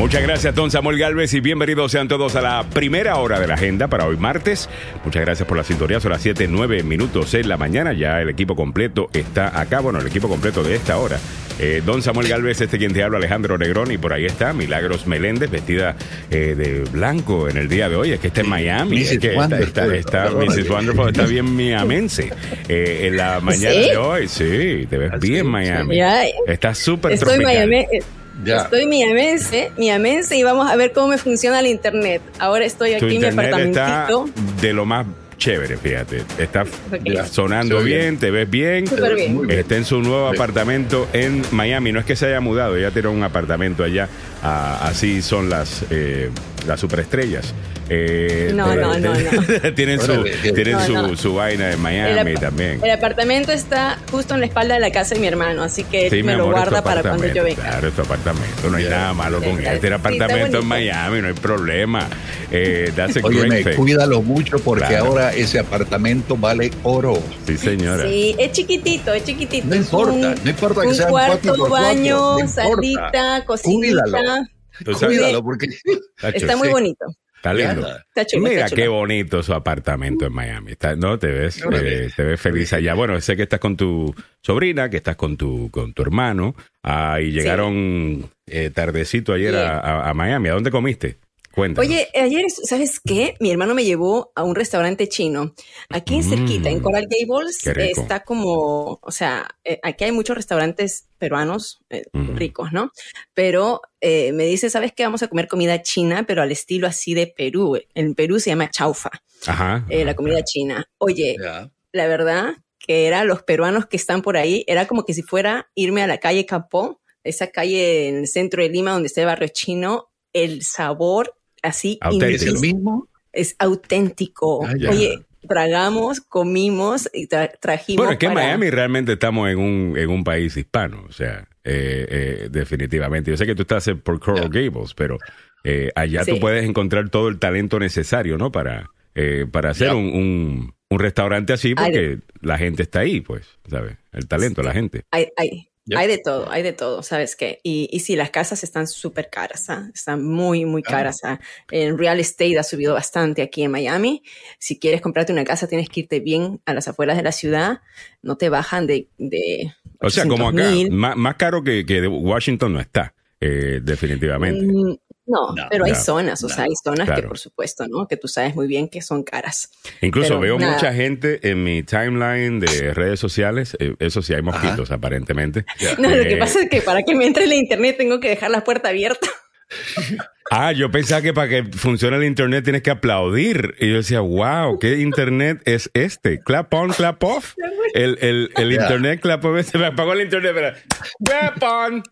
Muchas gracias, don Samuel Galvez, y bienvenidos sean todos a la primera hora de la agenda para hoy martes. Muchas gracias por la sintonía. Son las 7, 9 minutos en la mañana. Ya el equipo completo está acá. Bueno, el equipo completo de esta hora. Eh, don Samuel Galvez, este quien te habla, Alejandro Negrón, y por ahí está Milagros Meléndez, vestida eh, de blanco en el día de hoy. Es que está en Miami. Es que está, está, está, Mrs. Wonderful, está bien miamense. Eh, en la mañana ¿Sí? de hoy, sí, te ves bien Miami. Ya. Está súper Estoy tropical. Miami, eh, Ya. estoy miamense, miamense y vamos a ver cómo me funciona el internet. Ahora estoy Tu aquí en mi internet está apartamentito. de lo más chévere, fíjate. Está sonando bien, bien. te ves bien. Está en su nuevo Sí. apartamento en Miami. No es que se haya mudado, ella tiene un apartamento allá. Ah, así son las, eh, las superestrellas. Eh, No, no, no, tienen su, tienen No, su, no. su vaina en Miami El también. El apartamento está justo en la espalda de la casa de mi hermano, así que él Sí, me lo amor, tu guarda para cuando yo venga. Claro, es tu apartamento. No hay Ya. nada malo con Sí, él. Este está apartamento en. Miami, no hay problema. Eh, that's a great Óyeme, thing. cuídalo mucho porque Claro. ahora ese apartamento vale oro. Sí, señora. Sí, es chiquitito, es chiquitito. No importa, un- no importa que un sean cuarto, cuatro por cuatro, baño, no salita, cocinita. Cuídalo. Tú sabes- Cuídalo porque Tacho, Está muy sí. bonito. Está lindo. Está chulo. Mira está qué bonito su apartamento en Miami. Está- no te ves, eh, te ves feliz allá. Bueno, sé que estás con tu sobrina, que estás con tu con tu hermano, ah, y llegaron eh, tardecito ayer Bien. a, a- a Miami. ¿A dónde comiste? Cuéntanos. Oye, ayer, ¿sabes qué? Mi hermano me llevó a un restaurante chino. Aquí en cerquita, en Mm. Coral Gables, está como, o sea, eh, aquí hay muchos restaurantes peruanos eh, ricos, ¿no? Pero eh, me dice, ¿sabes qué? Vamos a comer comida china, pero al estilo así de Perú. En Perú se llama chaufa, Ajá. eh, la ajá. comida china. Oye, la verdad que era los peruanos que están por ahí, era como que si fuera irme a la calle Capó, esa calle en el centro de Lima donde está el barrio chino, el sabor así Auténtico. ¿Es el mismo? es auténtico. Ah. Oye, tragamos, comimos y tra- trajimos. Bueno, es que en Miami realmente estamos en un, en un país hispano, o sea, eh, eh, definitivamente. Yo sé que tú estás en- por Coral Gables, pero eh, allá tú Sí. puedes encontrar todo el talento necesario, ¿no? Para, eh, para hacer un, un, un restaurante así, Ay, porque la gente está ahí, pues, ¿sabes? El talento, la gente. Hay, hay, Hay de todo, hay de todo, ¿sabes qué? Y, y sí, las casas están súper caras, ¿ah? están muy, muy caras. ¿ah? El real estate ha subido bastante aquí en Miami. Si quieres comprarte una casa, tienes que irte bien a las afueras de la ciudad. No te bajan de. de O sea, como acá, 800,000. más, más caro que, que Washington no está, eh, definitivamente. Mm, No, No, pero hay no, zonas, o sea, hay zonas claro. que por supuesto, ¿no? Que tú sabes muy bien que son caras. Incluso pero veo nada. mucha gente en mi timeline de redes sociales, eh, eso sí, hay mosquitos aparentemente. No, lo que Eh, pasa es que para que me entre la internet tengo que dejar la puerta abierta. Ah, yo pensaba que para que funcione el internet tienes que aplaudir. Y yo decía, wow, ¿qué internet es este? Clap on, clap off. El, el, el internet clap off. Se me apagó el internet, pero clap on.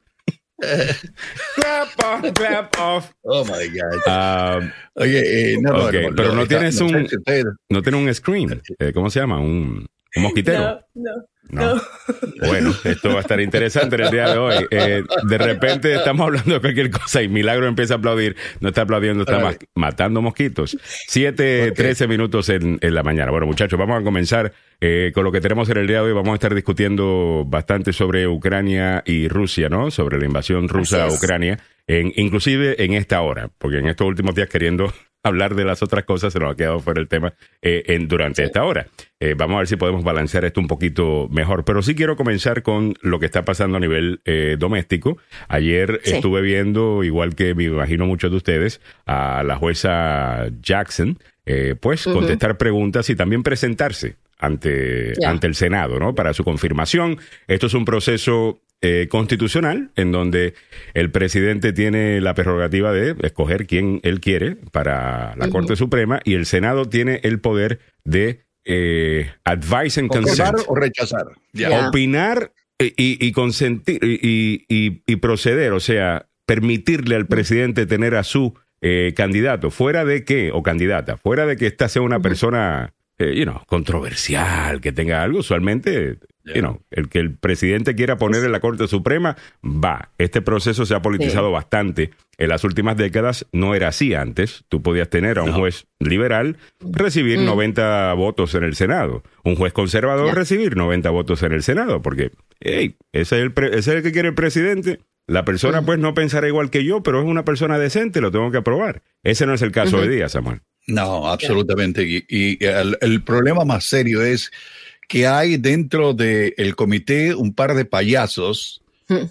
Clap on, clap off. Oh my God. Ah, Oye, eh, no, no, Ok, no, pero no tienes un- no tiene un screen. Eh, ¿Cómo se llama? Un, un mosquitero. No, no, No. no. Bueno, esto va a estar interesante en el día de hoy. Eh, de repente estamos hablando de cualquier cosa y Milagro empieza a aplaudir. No está aplaudiendo, está ma- matando mosquitos. Siete, trece minutos en, en la mañana. Bueno, muchachos, vamos a comenzar eh, con lo que tenemos en el día de hoy. Vamos a estar discutiendo bastante sobre Ucrania y Rusia, ¿no? Sobre la invasión rusa a. Ucrania. En, inclusive en esta hora, porque en estos últimos días queriendo hablar de las otras cosas se nos ha quedado fuera el tema eh, en, durante esta hora. Eh, vamos a ver si podemos balancear esto un poquito mejor. Pero sí quiero comenzar con lo que está pasando a nivel eh, doméstico. Ayer Sí. estuve viendo, igual que me imagino muchos de ustedes, a la jueza Jackson, eh, pues contestar preguntas y también presentarse ante, ante el Senado, ¿no? Para su confirmación. Esto es un proceso eh, constitucional en donde el presidente tiene la prerrogativa de escoger quién él quiere para la. Corte Suprema y el Senado tiene el poder de eh, advice and ¿Concordar consent. o rechazar? Opinar y, y- y consentir y, y- y proceder, o sea, permitirle al presidente tener a su eh, candidato, fuera de que, o candidata, fuera de que esta sea una persona, eh, you know, controversial, que tenga algo, usualmente, Ya. you know, el que el presidente quiera poner en la Corte Suprema, va. Este proceso se ha politizado bastante. En las últimas décadas no era así antes. Tú podías tener a un No. juez liberal recibir Mm. 90 votos en el Senado. Un juez conservador recibir 90 votos en el Senado, porque hey, ese, es el pre- ese es el que quiere el presidente. La persona pues no pensará igual que yo, pero es una persona decente, lo tengo que aprobar. Ese no es el caso hoy día, Samuel. No, absolutamente. Y, y el, el problema más serio es que hay dentro del comité un par de payasos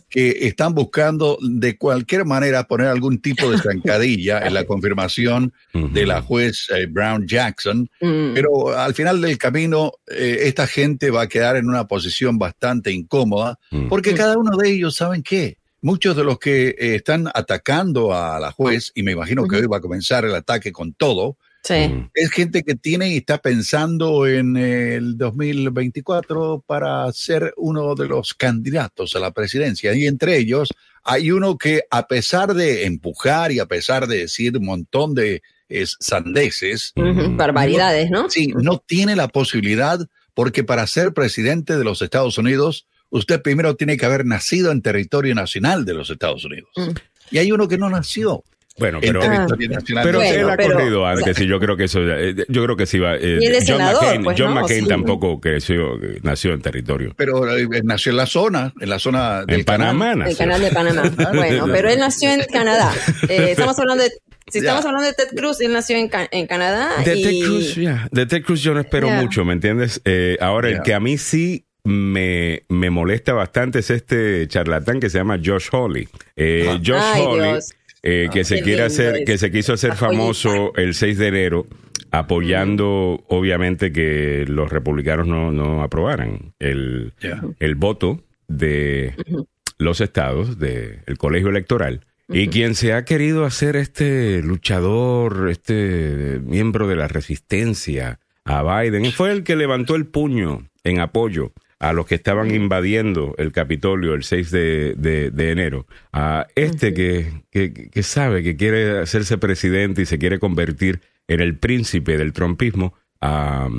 que están buscando de cualquier manera poner algún tipo de zancadilla en la confirmación de la juez eh, Brown Jackson, Mm. pero al final del camino eh, esta gente va a quedar en una posición bastante incómoda Mm. porque cada uno de ellos, ¿saben qué? Muchos de los que eh, están atacando a la juez, y me imagino que hoy va a comenzar el ataque con todo, Sí. Mm. es gente que tiene y está pensando en el 2024 para ser uno de los candidatos a la presidencia. Y entre ellos hay uno que a pesar de empujar y a pesar de decir un montón de es, sandeces, Ujú, Barbaridades, ¿no? sí, no tiene la posibilidad porque para ser presidente de los Estados Unidos, usted primero tiene que haber nacido en territorio nacional de los Estados Unidos. Mm. Y hay uno que no nació Bueno, en pero, los él ha pero- corrido antes y yo creo que eso, eh, yo creo que sí va. eh, John senador, McCain, pues, John ¿no? McCain Sí. tampoco creció, nació en territorio. pero eh, nació en la zona, en la zona del En Panamá canal. El canal de Panamá. Bueno, pero él nació en Canadá. Eh, estamos hablando de, si estamos hablando de Ted Cruz, él nació en, Ca- en Canadá. De y, Ted Cruz, ya. De Ted Cruz yo no espero mucho, ¿me entiendes? Eh, ahora, el que a mí sí me, me molesta bastante es este charlatán que se llama Josh Hawley. Eh, Ah. Josh Ay, Hawley, Dios. Eh, que se quiere hacer, es. que se quiso hacer famoso el 6 de enero, apoyando, Mm. obviamente, que los republicanos no, no aprobaran el, el voto de los estados, del colegio electoral. Y quien se ha querido hacer este luchador, este miembro de la resistencia a Biden, fue el que levantó el puño en apoyo a los que estaban invadiendo el Capitolio el 6 de, de- de enero. A este que, que, que sabe que quiere hacerse presidente y se quiere convertir en el príncipe del trumpismo, ah,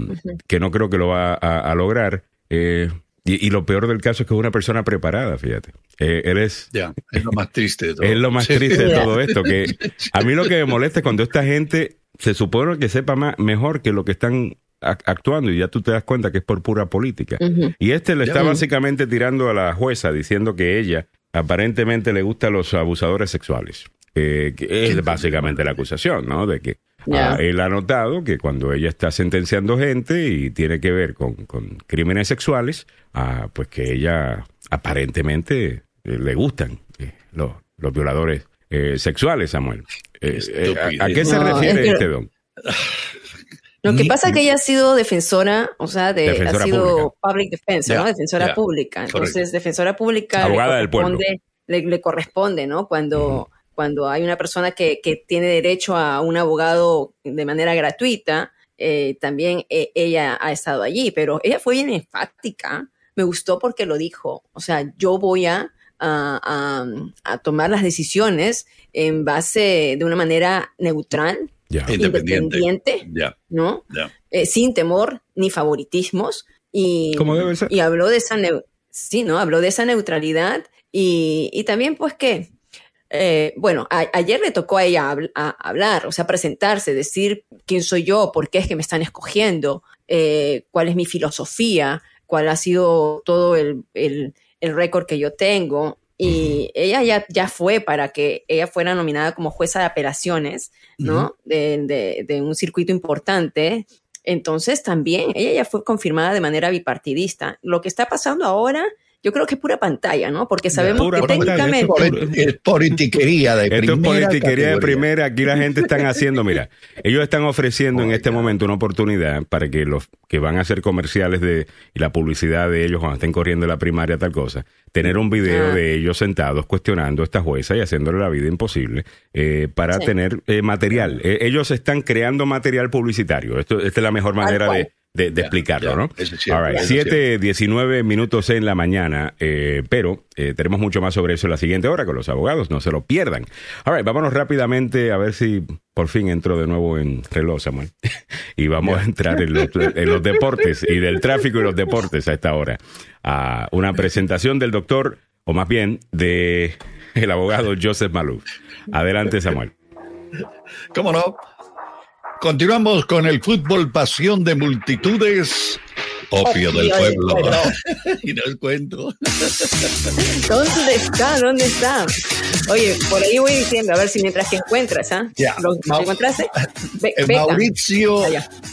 que no creo que lo va a, a lograr. Eh, y, y lo peor del caso es que es una persona preparada, fíjate. Eh, él es Ya, es lo más triste de todo. es lo más Sí. triste de todo esto, que a mí lo que me molesta es cuando esta gente se supone que sepa más, mejor que lo que están actuando y ya tú te das cuenta que es por pura política. Y este le está básicamente tirando a la jueza diciendo que ella aparentemente le gusta a los abusadores sexuales. Eh, que es básicamente la acusación, ¿no? De que ah, él ha notado que cuando ella está sentenciando gente y tiene que ver con, con crímenes sexuales, ah, pues que ella aparentemente eh, le gustan eh, los, los violadores eh, sexuales, Samuel. Eh, eh, ¿a, a qué se No, refiere es que- este don? Lo que pasa es que ella ha sido defensora, o sea, de, Defensora ha sido pública. public defense, ¿no? Defensora pública. Entonces, correcto. defensora pública Abogada le del corresponde, le, le corresponde, ¿no? Cuando, cuando hay una persona que, que tiene derecho a un abogado de manera gratuita, eh, también eh, ella ha estado allí, pero ella fue bien enfática. Me gustó porque lo dijo. O sea, yo voy a, a, a- a tomar las decisiones en base de una manera neutral, Ya. Independiente. independiente, ¿no? eh, sin temor ni favoritismos y, debe ser. y habló de esa sí, ¿no? Habló de esa neutralidad y, y también pues que eh, bueno, a- ayer le tocó a ella habl- a- hablar, o sea, presentarse, decir quién soy yo, por qué es que me están escogiendo, eh, cuál es mi filosofía, cuál ha sido todo el, el, el récord que yo tengo. Y ella ya, ya fue para que ella fuera nominada como jueza de apelaciones, ¿no? de, de- de un circuito importante. Entonces también ella ya fue confirmada de manera bipartidista. Lo que está pasando ahora, yo creo que es pura pantalla, ¿no? Porque sabemos Pura que pantalla, técnicamente... Polit- es politiquería de Esto es primera politiquería de primera. Aquí la gente están haciendo, mira, ellos están ofreciendo en este momento una oportunidad para que los que van a hacer comerciales de y la publicidad de ellos cuando estén corriendo la primaria tal cosa, tener un video Ah. de ellos sentados cuestionando a esta jueza y haciéndole la vida imposible eh, para Sí. tener eh, material. Eh, ellos están creando material publicitario. Esto, esta es la mejor manera de, cual. De, de explicarlo, ¿no? All right, eso es 7, 19 minutos en la mañana, eh, pero eh, tenemos mucho más sobre eso en la siguiente hora con los abogados, no se lo pierdan. All right, vámonos rápidamente a ver si por fin entro de nuevo en reloj, Samuel. y vamos a entrar en los, en los deportes y del tráfico y los deportes a esta hora. A una presentación del doctor, o más bien de el abogado Joseph Maluf. Adelante, Samuel. ¿Cómo no? Continuamos con el fútbol pasión de multitudes Opio, del pueblo. y no el cuento. ¿Dónde está? ¿Dónde está? Oye, por ahí voy diciendo, a ver si mientras que encuentras, ¿ah? Ya. ¿Lo, encontraste? Mauricio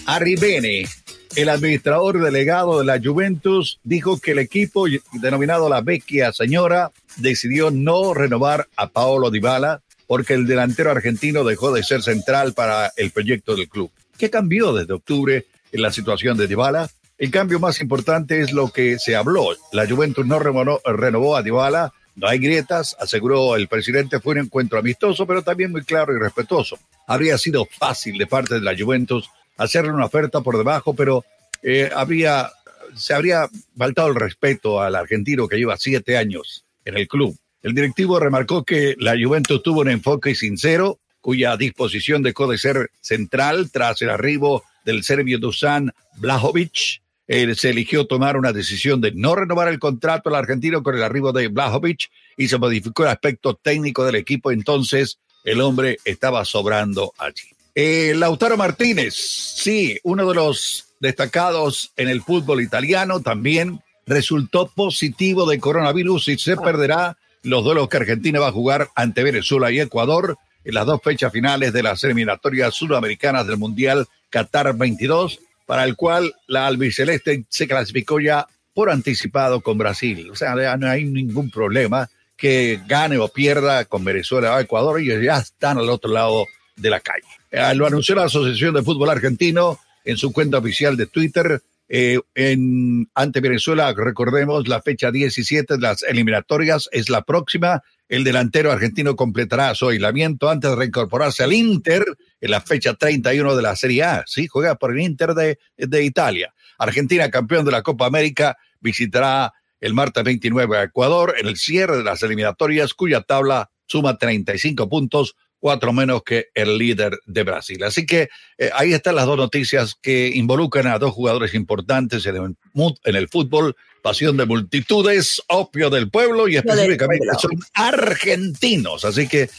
Arribene, el administrador delegado de la Juventus, dijo que el equipo denominado la Vecchia Señora decidió no renovar a Paolo Dybala porque el delantero argentino dejó de ser central para el proyecto del club. ¿Qué cambió desde octubre en la situación de Dybala? El cambio más importante es lo que se habló. La Juventus no renovó, a Dybala, no hay grietas, aseguró el presidente, fue un encuentro amistoso, pero también muy claro y respetuoso. Habría sido fácil de parte de la Juventus hacerle una oferta por debajo, pero eh, habría, se habría faltado el respeto al argentino que lleva siete años en el club. El directivo remarcó que la Juventus tuvo un enfoque sincero, cuya disposición dejó de ser central tras el arribo del serbio Dusan Blajovic, se eligió tomar una decisión de no renovar el contrato al argentino con el arribo de Blajovic y se modificó el aspecto técnico del equipo. Entonces, el hombre estaba sobrando allí. Eh, Lautaro Martínez, sí, uno de los destacados en el fútbol italiano, también resultó positivo de coronavirus y se perderá los duelos que Argentina va a jugar ante Venezuela y Ecuador en las dos fechas finales de las eliminatorias sudamericanas del Mundial Qatar 22 para el cual la albiceleste se clasificó ya por anticipado con Brasil. O sea, no hay ningún problema que gane o pierda con Venezuela o Ecuador, y ya están al otro lado de la calle. Eh, lo anunció la Asociación de Fútbol Argentino en su cuenta oficial de Twitter. Eh, en, ante Venezuela, recordemos, la fecha 17 de las eliminatorias es la próxima el delantero argentino completará su aislamiento antes de reincorporarse al Inter en la fecha 31 de la Serie A. Sí, juega por el Inter de, de Italia. Argentina, campeón de la Copa América, visitará el martes 29 a Ecuador en el cierre de las eliminatorias, cuya tabla suma 35 puntos, cuatro menos que el líder de Brasil. Así que eh, ahí están las dos noticias que involucran a dos jugadores importantes en el, en el fútbol pasión de multitudes, opio del pueblo y específicamente son argentinos. Así que,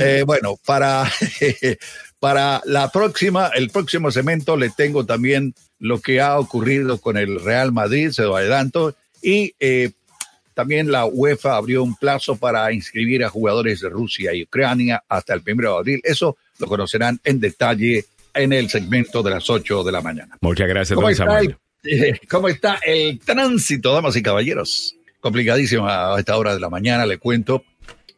eh, bueno, para, para la próxima, el próximo segmento le tengo también lo que ha ocurrido con el Real Madrid, se lo adelanto, y eh, también la UEFA abrió un plazo para inscribir a jugadores de Rusia y Ucrania hasta el primero de abril. Eso lo conocerán en detalle en el segmento de las 8 de la mañana. Muchas gracias, don Samuel. ¿Cómo está el tránsito, damas y caballeros? Complicadísimo a esta hora de la mañana, le cuento.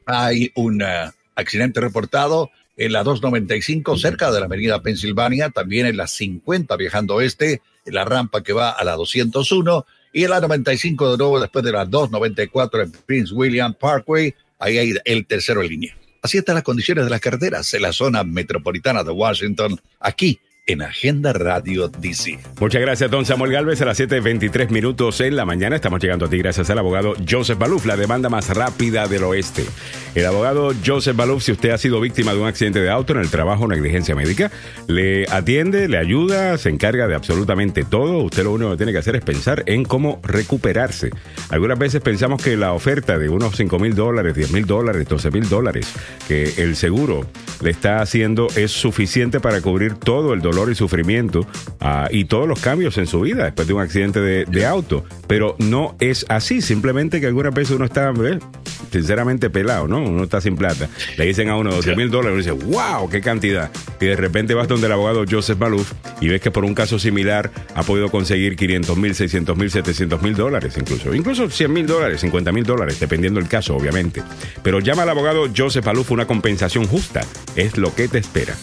Hay un uh, accidente reportado en la 295 cerca de la avenida Pensilvania, también en la 50 viajando oeste, en la rampa que va a la 201 y la 95 de nuevo después de la 294 en Prince William Parkway, ahí hay el tercero en línea. Así están las condiciones de las carreteras en la zona metropolitana de Washington, aquí en Agenda Radio DC. Muchas gracias, don Samuel Galvez. A las 7.23 minutos en la mañana estamos llegando a ti gracias al abogado Joseph Baluf, la demanda más rápida del oeste. El abogado Joseph Baluf, si usted ha sido víctima de un accidente de auto en el trabajo, negligencia médica, le atiende, le ayuda, se encarga de absolutamente todo. Usted lo único que tiene que hacer es pensar en cómo recuperarse. Algunas veces pensamos que la oferta de unos 5 mil dólares, 10 mil dólares, 12 mil dólares que el seguro le está haciendo es suficiente para cubrir todo el dolor dolor y sufrimiento ah, y todos los cambios en su vida después de un accidente de, auto. Pero no es así, simplemente que algunas veces uno está, sinceramente, pelado, ¿no? Uno está sin plata. Le dicen a uno 12 mil dólares uno dice, wow, qué cantidad. Y de repente vas donde el abogado Joseph Maluf y ves que por un caso similar ha podido conseguir 500 mil, 600 mil, 700 mil dólares incluso. Incluso 100 mil dólares, 50 mil dólares, dependiendo del caso, obviamente. Pero llama al abogado Joseph Maluf una compensación justa. Es lo que te espera.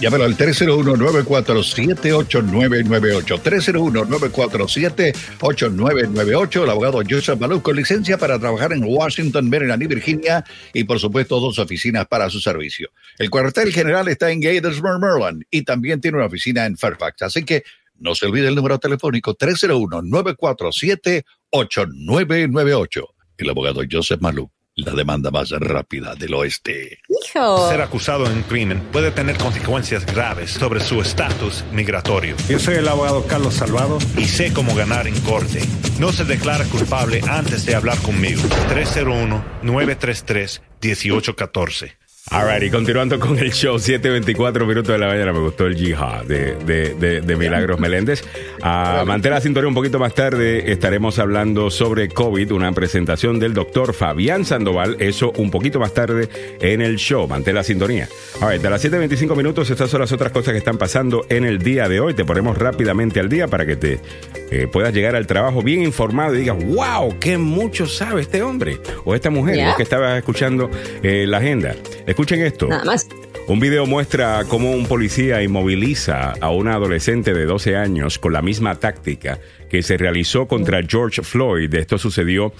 Llámalo al 301-947-8998. 301-947-8998. El abogado Joseph Maluf con licencia para trabajar en Washington, Maryland y Virginia. Y por supuesto, dos oficinas para su servicio. El cuartel general está en Gaithersburg, Maryland. Y también tiene una oficina en Fairfax. Así que no se olvide el número telefónico 301-947-8998. El abogado Joseph Maluf la demanda más rápida del oeste. Hijo. Ser acusado en un crimen puede tener consecuencias graves sobre su estatus migratorio. Yo soy el abogado Carlos Salvado y sé cómo ganar en corte. No se declara culpable antes de hablar conmigo. 301-933-1814. Alright, y continuando con el show, 7.24 minutos de la mañana, me gustó el jihad de, de, de, Milagros Meléndez. A mantener la sintonía un poquito más tarde, estaremos hablando sobre COVID, una presentación del doctor Fabián Sandoval, eso un poquito más tarde en el show, mantén la sintonía. Alright, de las 7.25 minutos, estas son las otras cosas que están pasando en el día de hoy, te ponemos rápidamente al día para que te eh, puedas llegar al trabajo bien informado y digas, wow, qué mucho sabe este hombre o esta mujer, que estaba escuchando eh, la agenda. Escuchen esto. Nada más. Un video muestra cómo un policía inmoviliza a una adolescente de 12 años con la misma táctica que se realizó contra George Floyd. Esto sucedió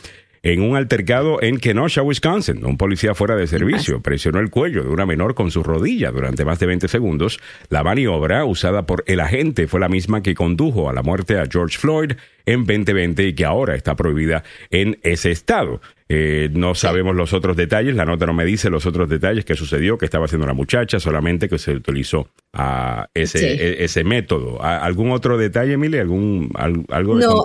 en un altercado en Kenosha, Wisconsin. Un policía fuera de servicio presionó el cuello de una menor con su rodilla durante más de 20 segundos. La maniobra usada por el agente fue la misma que condujo a la muerte a George Floyd en 2020 y que ahora está prohibida en ese estado. Eh, no sabemos los otros detalles, la nota no me dice los otros detalles que sucedió, que estaba haciendo la muchacha, solamente que se utilizó a ese, e, ese método. ¿Algún otro detalle, Emilia? ¿Algún, algo de No,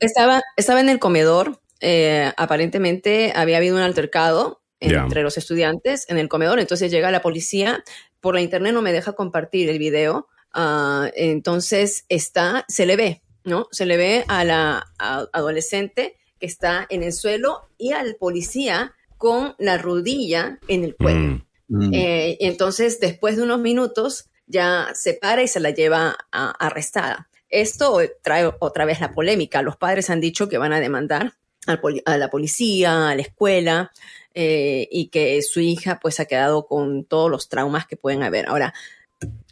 estaba, estaba en el comedor, eh, aparentemente había habido un altercado entre los estudiantes en el comedor, entonces llega la policía, por la internet no me deja compartir el video, ah, entonces está, se le ve, ¿no? Se le ve a la adolescente que está en el suelo y al policía con la rodilla en el cuello. Mm. Mm. Eh, entonces, después de unos minutos, ya se para y se la lleva arrestada. Esto trae otra vez la polémica. Los padres han dicho que van a demandar a la policía, a la escuela, eh, y que su hija pues ha quedado con todos los traumas que pueden haber. Ahora,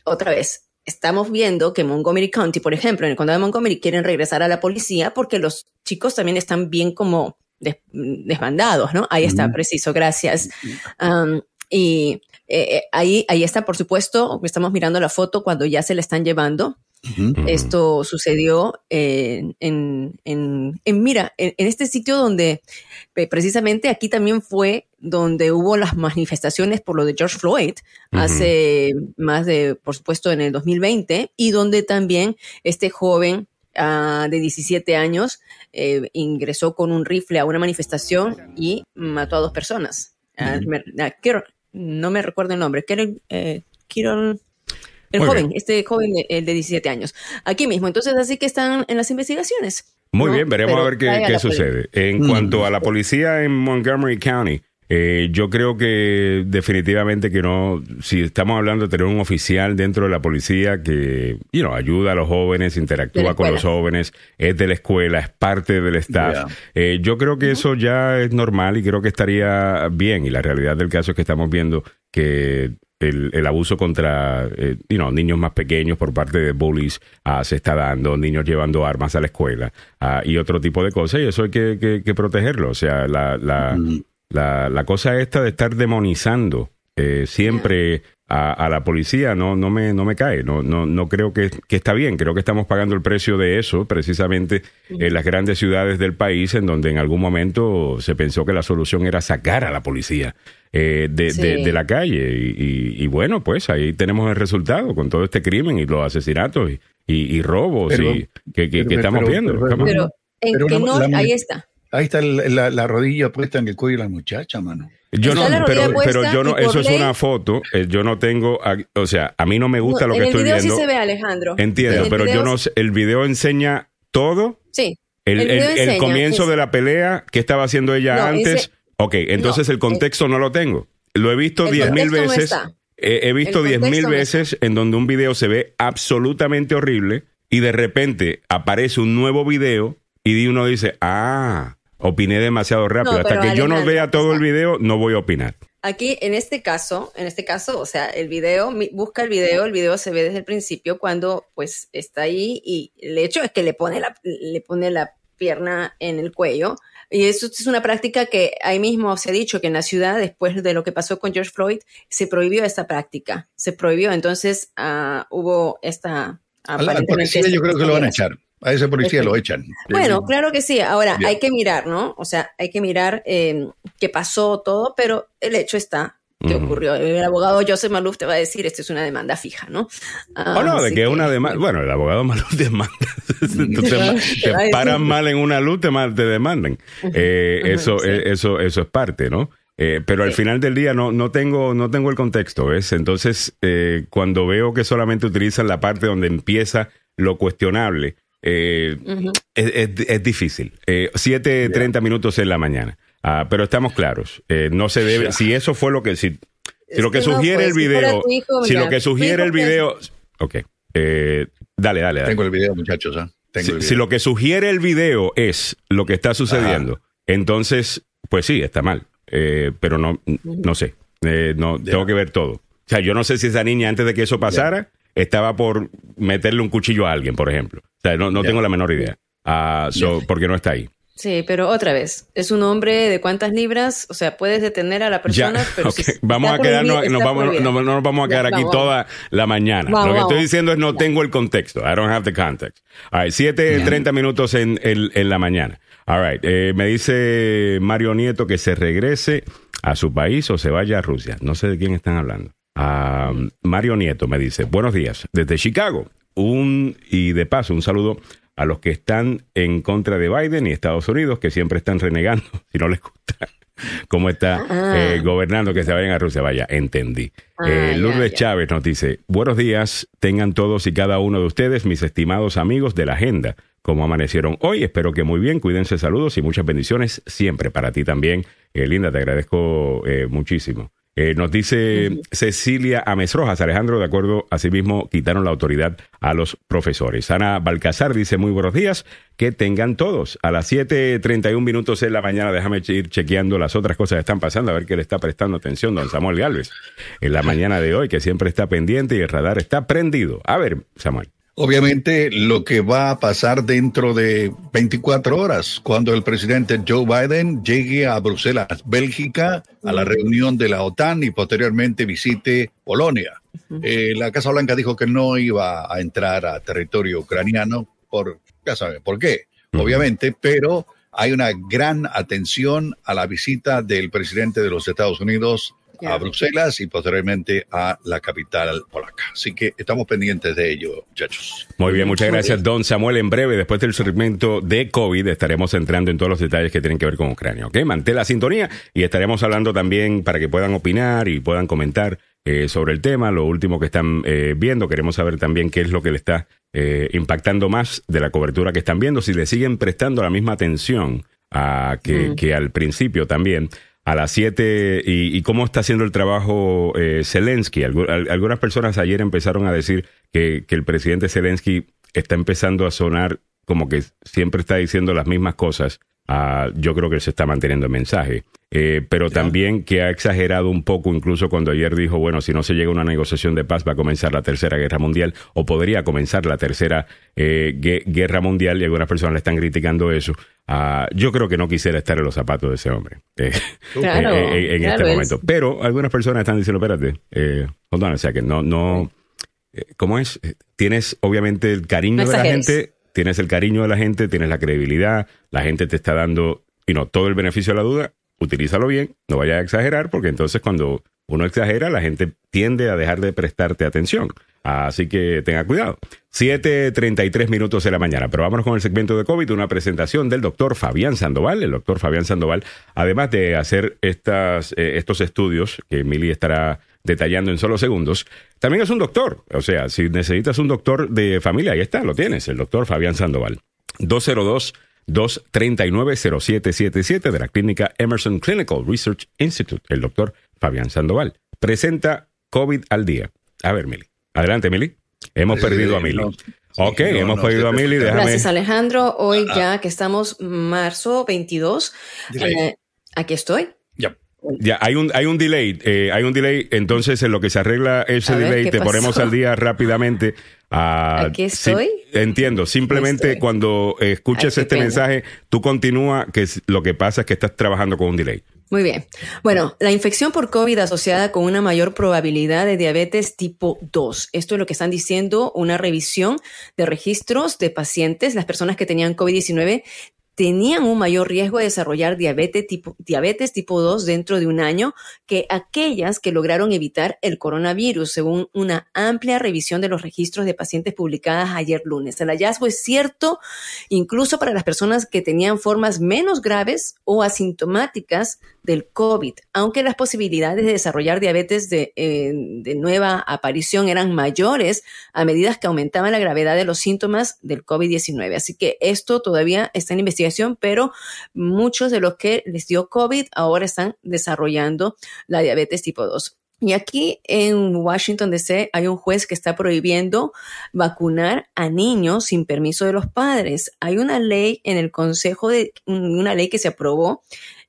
otra vez, estamos viendo que Montgomery County, por ejemplo, en el condado de Montgomery, quieren regresar a la policía porque los chicos también están bien como desbandados, ¿no? Ahí está, preciso, gracias. Um, y eh, eh, ahí, ahí está, por supuesto, estamos mirando la foto cuando ya se le están llevando esto sucedió en, en, en, mira, en, este sitio donde precisamente aquí también fue donde hubo las manifestaciones por lo de George Floyd hace más de, por supuesto, en el 2020 y donde también este joven uh, de 17 años eh, ingresó con un rifle a una manifestación y mató a dos personas. Uh, no me recuerdo el nombre. Kieron, eh, el joven, este joven, el de 17 años. Aquí mismo. Entonces, así que están en las investigaciones. Muy bien, veremos a ver qué, sucede. En mm. cuanto a la policía en Montgomery County, eh, yo creo que definitivamente que no, si estamos hablando de tener un oficial dentro de la policía que you know, ayuda a los jóvenes, interactúa con los jóvenes, es de la escuela, es parte del staff, eh, yo creo que eso ya es normal y creo que estaría bien. Y la realidad del caso es que estamos viendo que el, abuso contra eh, niños más pequeños por parte de bullies ah, se está dando, niños llevando armas a la escuela ah, y otro tipo de cosas, y eso hay que, que, protegerlo. O sea, la, la, mm. la, la, cosa esta de estar demonizando eh, siempre a, la policía no, no, me, no me cae, no, no, no creo que, que, está bien, creo que estamos pagando el precio de eso precisamente en las grandes ciudades del país en donde en algún momento se pensó que la solución era sacar a la policía eh, de, de, la calle y, bueno, pues ahí tenemos el resultado con todo este crimen y los asesinatos y, y, robos y, que, que, estamos viendo. Pero, en que no, ahí está. Ahí está la, la, rodilla puesta en el cuello de la muchacha, mano. Yo no, pero, pero yo no, eso es una foto, eh, yo no tengo, o sea, a mí no me gusta lo que estoy viendo. En el video sí se ve, Alejandro. Entiendo, pero yo no sé, el video enseña todo. Sí. El, el, comienzo de la pelea, que estaba haciendo ella antes. Ok, entonces el contexto no lo tengo. Lo he visto diez mil veces. he visto diez mil veces en donde un video se ve absolutamente horrible y de repente aparece un nuevo video y uno dice, ah, opiné demasiado rápido. Hasta que yo no vea todo el video, no voy a opinar. Aquí, en este caso, en este caso, o sea, el video, busca el video, el video se ve desde el principio cuando pues está ahí y el hecho es que le pone la, le pone la pierna en el cuello. Y eso es una práctica que ahí mismo se ha dicho que en la ciudad, después de lo que pasó con George Floyd, se prohibió esta práctica. Se prohibió. Entonces uh, hubo esta... yo creo que lo van a echar. A ese policía lo echan. Bueno, claro que sí. Ahora, hay que mirar, ¿no? O sea, hay que mirar eh, qué pasó todo, pero el hecho está que ocurrió. El abogado Joseph Maluf te va a decir, esto es una demanda fija, ¿no? Ah, no, de que es una demanda. Bueno, el abogado Maluf demanda. te, paran mal en una luz, te, te demandan. Eh, eso, eh, eso, eso es parte, ¿no? Eh, pero al final del día no, no, tengo, no tengo el contexto, ¿ves? Entonces, eh, cuando veo que solamente utilizan la parte donde empieza lo cuestionable, eh, es, es, difícil. 7.30 minutos en la mañana. Ah, pero estamos claros. no se debe. Si eso fue lo que. Si, si lo que, sugiere el video. Si, lo que sugiere el video. Ok. dale, dale, dale. Tengo el video, muchachos. ¿eh? si, lo que sugiere el video es lo que está sucediendo, entonces, pues sí, está mal. Eh, pero no, no sé. Eh, no, tengo que ver todo. O sea, yo no sé si esa niña antes de que eso pasara estaba por meterle un cuchillo a alguien, por ejemplo. O sea, no, tengo la menor idea. Uh, so, porque no está ahí. Sí, pero otra vez, es un hombre de cuántas libras, o sea, puedes detener a la persona, pero vamos a quedarnos, no, vamos, no, nos vamos a quedar aquí toda la mañana. Lo que estoy diciendo es no tengo el contexto. I don't have the context. All right, 7, 30 minutos en, en, la mañana. All right, eh, me dice Mario Nieto que se regrese a su país o se vaya a Rusia. No sé de quién están hablando. Ah, Mario Nieto me dice, buenos días, desde Chicago. Un, y de paso, un saludo a los que están en contra de Biden y Estados Unidos, que siempre están renegando, si no les gusta cómo está ah. eh, gobernando, que se vayan a Rusia. Vaya, entendí. Ah, eh, Lourdes Chávez nos dice, buenos días, tengan todos y cada uno de ustedes, mis estimados amigos de la agenda, como amanecieron hoy. Espero que muy bien, cuídense, saludos y muchas bendiciones siempre para ti también. Eh, Linda, te agradezco muchísimo. Eh, nos dice Cecilia Ames Rojas, Alejandro, de acuerdo, asimismo quitaron la autoridad a los profesores. Ana Balcazar dice muy buenos días, que tengan todos. A las 7.31 minutos en la mañana, déjame ir chequeando las otras cosas que están pasando, a ver qué le está prestando atención don Samuel Galvez en la mañana de hoy, que siempre está pendiente y el radar está prendido. A ver, Samuel. Obviamente lo que va a pasar dentro de 24 horas, cuando el presidente Joe Biden llegue a Bruselas, Bélgica, a la reunión de la OTAN y posteriormente visite Polonia. Eh, la Casa Blanca dijo que no iba a entrar a territorio ucraniano, por, ya saben por qué, obviamente, pero hay una gran atención a la visita del presidente de los Estados Unidos a Bruselas y posteriormente a la capital polaca. Así que estamos pendientes de ello, muchachos. Muy bien, muchas gracias, don Samuel. En breve, después del segmento de COVID, estaremos entrando en todos los detalles que tienen que ver con Ucrania. ¿Ok? Mantén la sintonía y estaremos hablando también para que puedan opinar y puedan comentar eh, sobre el tema, lo último que están eh, viendo. Queremos saber también qué es lo que le está eh, impactando más de la cobertura que están viendo, si le siguen prestando la misma atención a que, mm. que al principio también a las 7 y, cómo está haciendo el trabajo eh, Zelensky. algunas personas ayer empezaron a decir que, el presidente Zelensky está empezando a sonar como que siempre está diciendo las mismas cosas. Ah, yo creo que se está manteniendo el mensaje. Eh, pero también que ha exagerado un poco, incluso cuando ayer dijo, bueno, si no se llega a una negociación de paz va a comenzar la tercera guerra mundial o podría comenzar la tercera eh, guerra mundial y algunas personas le están criticando eso. Ah, yo creo que no quisiera estar en los zapatos de ese hombre eh, en este momento. Pero algunas personas están diciendo, espérate, eh, o sea que no, no, ¿cómo es? Tienes obviamente el cariño de la gente, tienes el cariño de la gente, tienes la credibilidad, la gente te está dando y no todo el beneficio de la duda utilízalo bien, no vayas a exagerar, porque entonces cuando uno exagera, la gente tiende a dejar de prestarte atención. Así que tenga cuidado. 7.33 minutos de la mañana, pero vámonos con el segmento de COVID, una presentación del doctor Fabián Sandoval. El doctor Fabián Sandoval, además de hacer estas, eh, estos estudios que Mili estará detallando en solo segundos, también es un doctor. O sea, si necesitas un doctor de familia, ahí está, lo tienes, el doctor Fabián Sandoval. 202 239-0777 de la clínica Emerson Clinical Research Institute, el doctor Fabián Sandoval. Presenta COVID al día. A ver, Mili. Adelante, Mili. Hemos perdido a Mili. ok, hemos perdido a Mili. Déjame. Gracias, Alejandro. Hoy ah. ya que estamos marzo 22, eh, aquí estoy. Ya. Hay un, hay un delay, eh, hay un delay, entonces en lo que se arregla ese delay, te ponemos al día rápidamente. Ah, Aquí estoy. entiendo. Simplemente cuando escuches este mensaje, tú continúa, que lo que pasa es que estás trabajando con un delay. Muy bien. Bueno, la infección por COVID asociada con una mayor probabilidad de diabetes tipo 2. Esto es lo que están diciendo una revisión de registros de pacientes. Las personas que tenían COVID-19 tenían un mayor riesgo de desarrollar diabetes tipo, diabetes tipo 2 dentro de un año que aquellas que lograron evitar el coronavirus, según una amplia revisión de los registros de pacientes publicadas ayer lunes. El hallazgo es cierto incluso para las personas que tenían formas menos graves o asintomáticas del COVID, aunque las posibilidades de desarrollar diabetes de, eh, de, nueva aparición eran mayores a medida que aumentaba la gravedad de los síntomas del COVID-19. Así que esto todavía está en pero muchos de los que les dio COVID ahora están desarrollando la diabetes tipo 2. Y aquí en Washington DC hay un juez que está prohibiendo vacunar a niños sin permiso de los padres. Hay una ley en el Consejo de una ley que se aprobó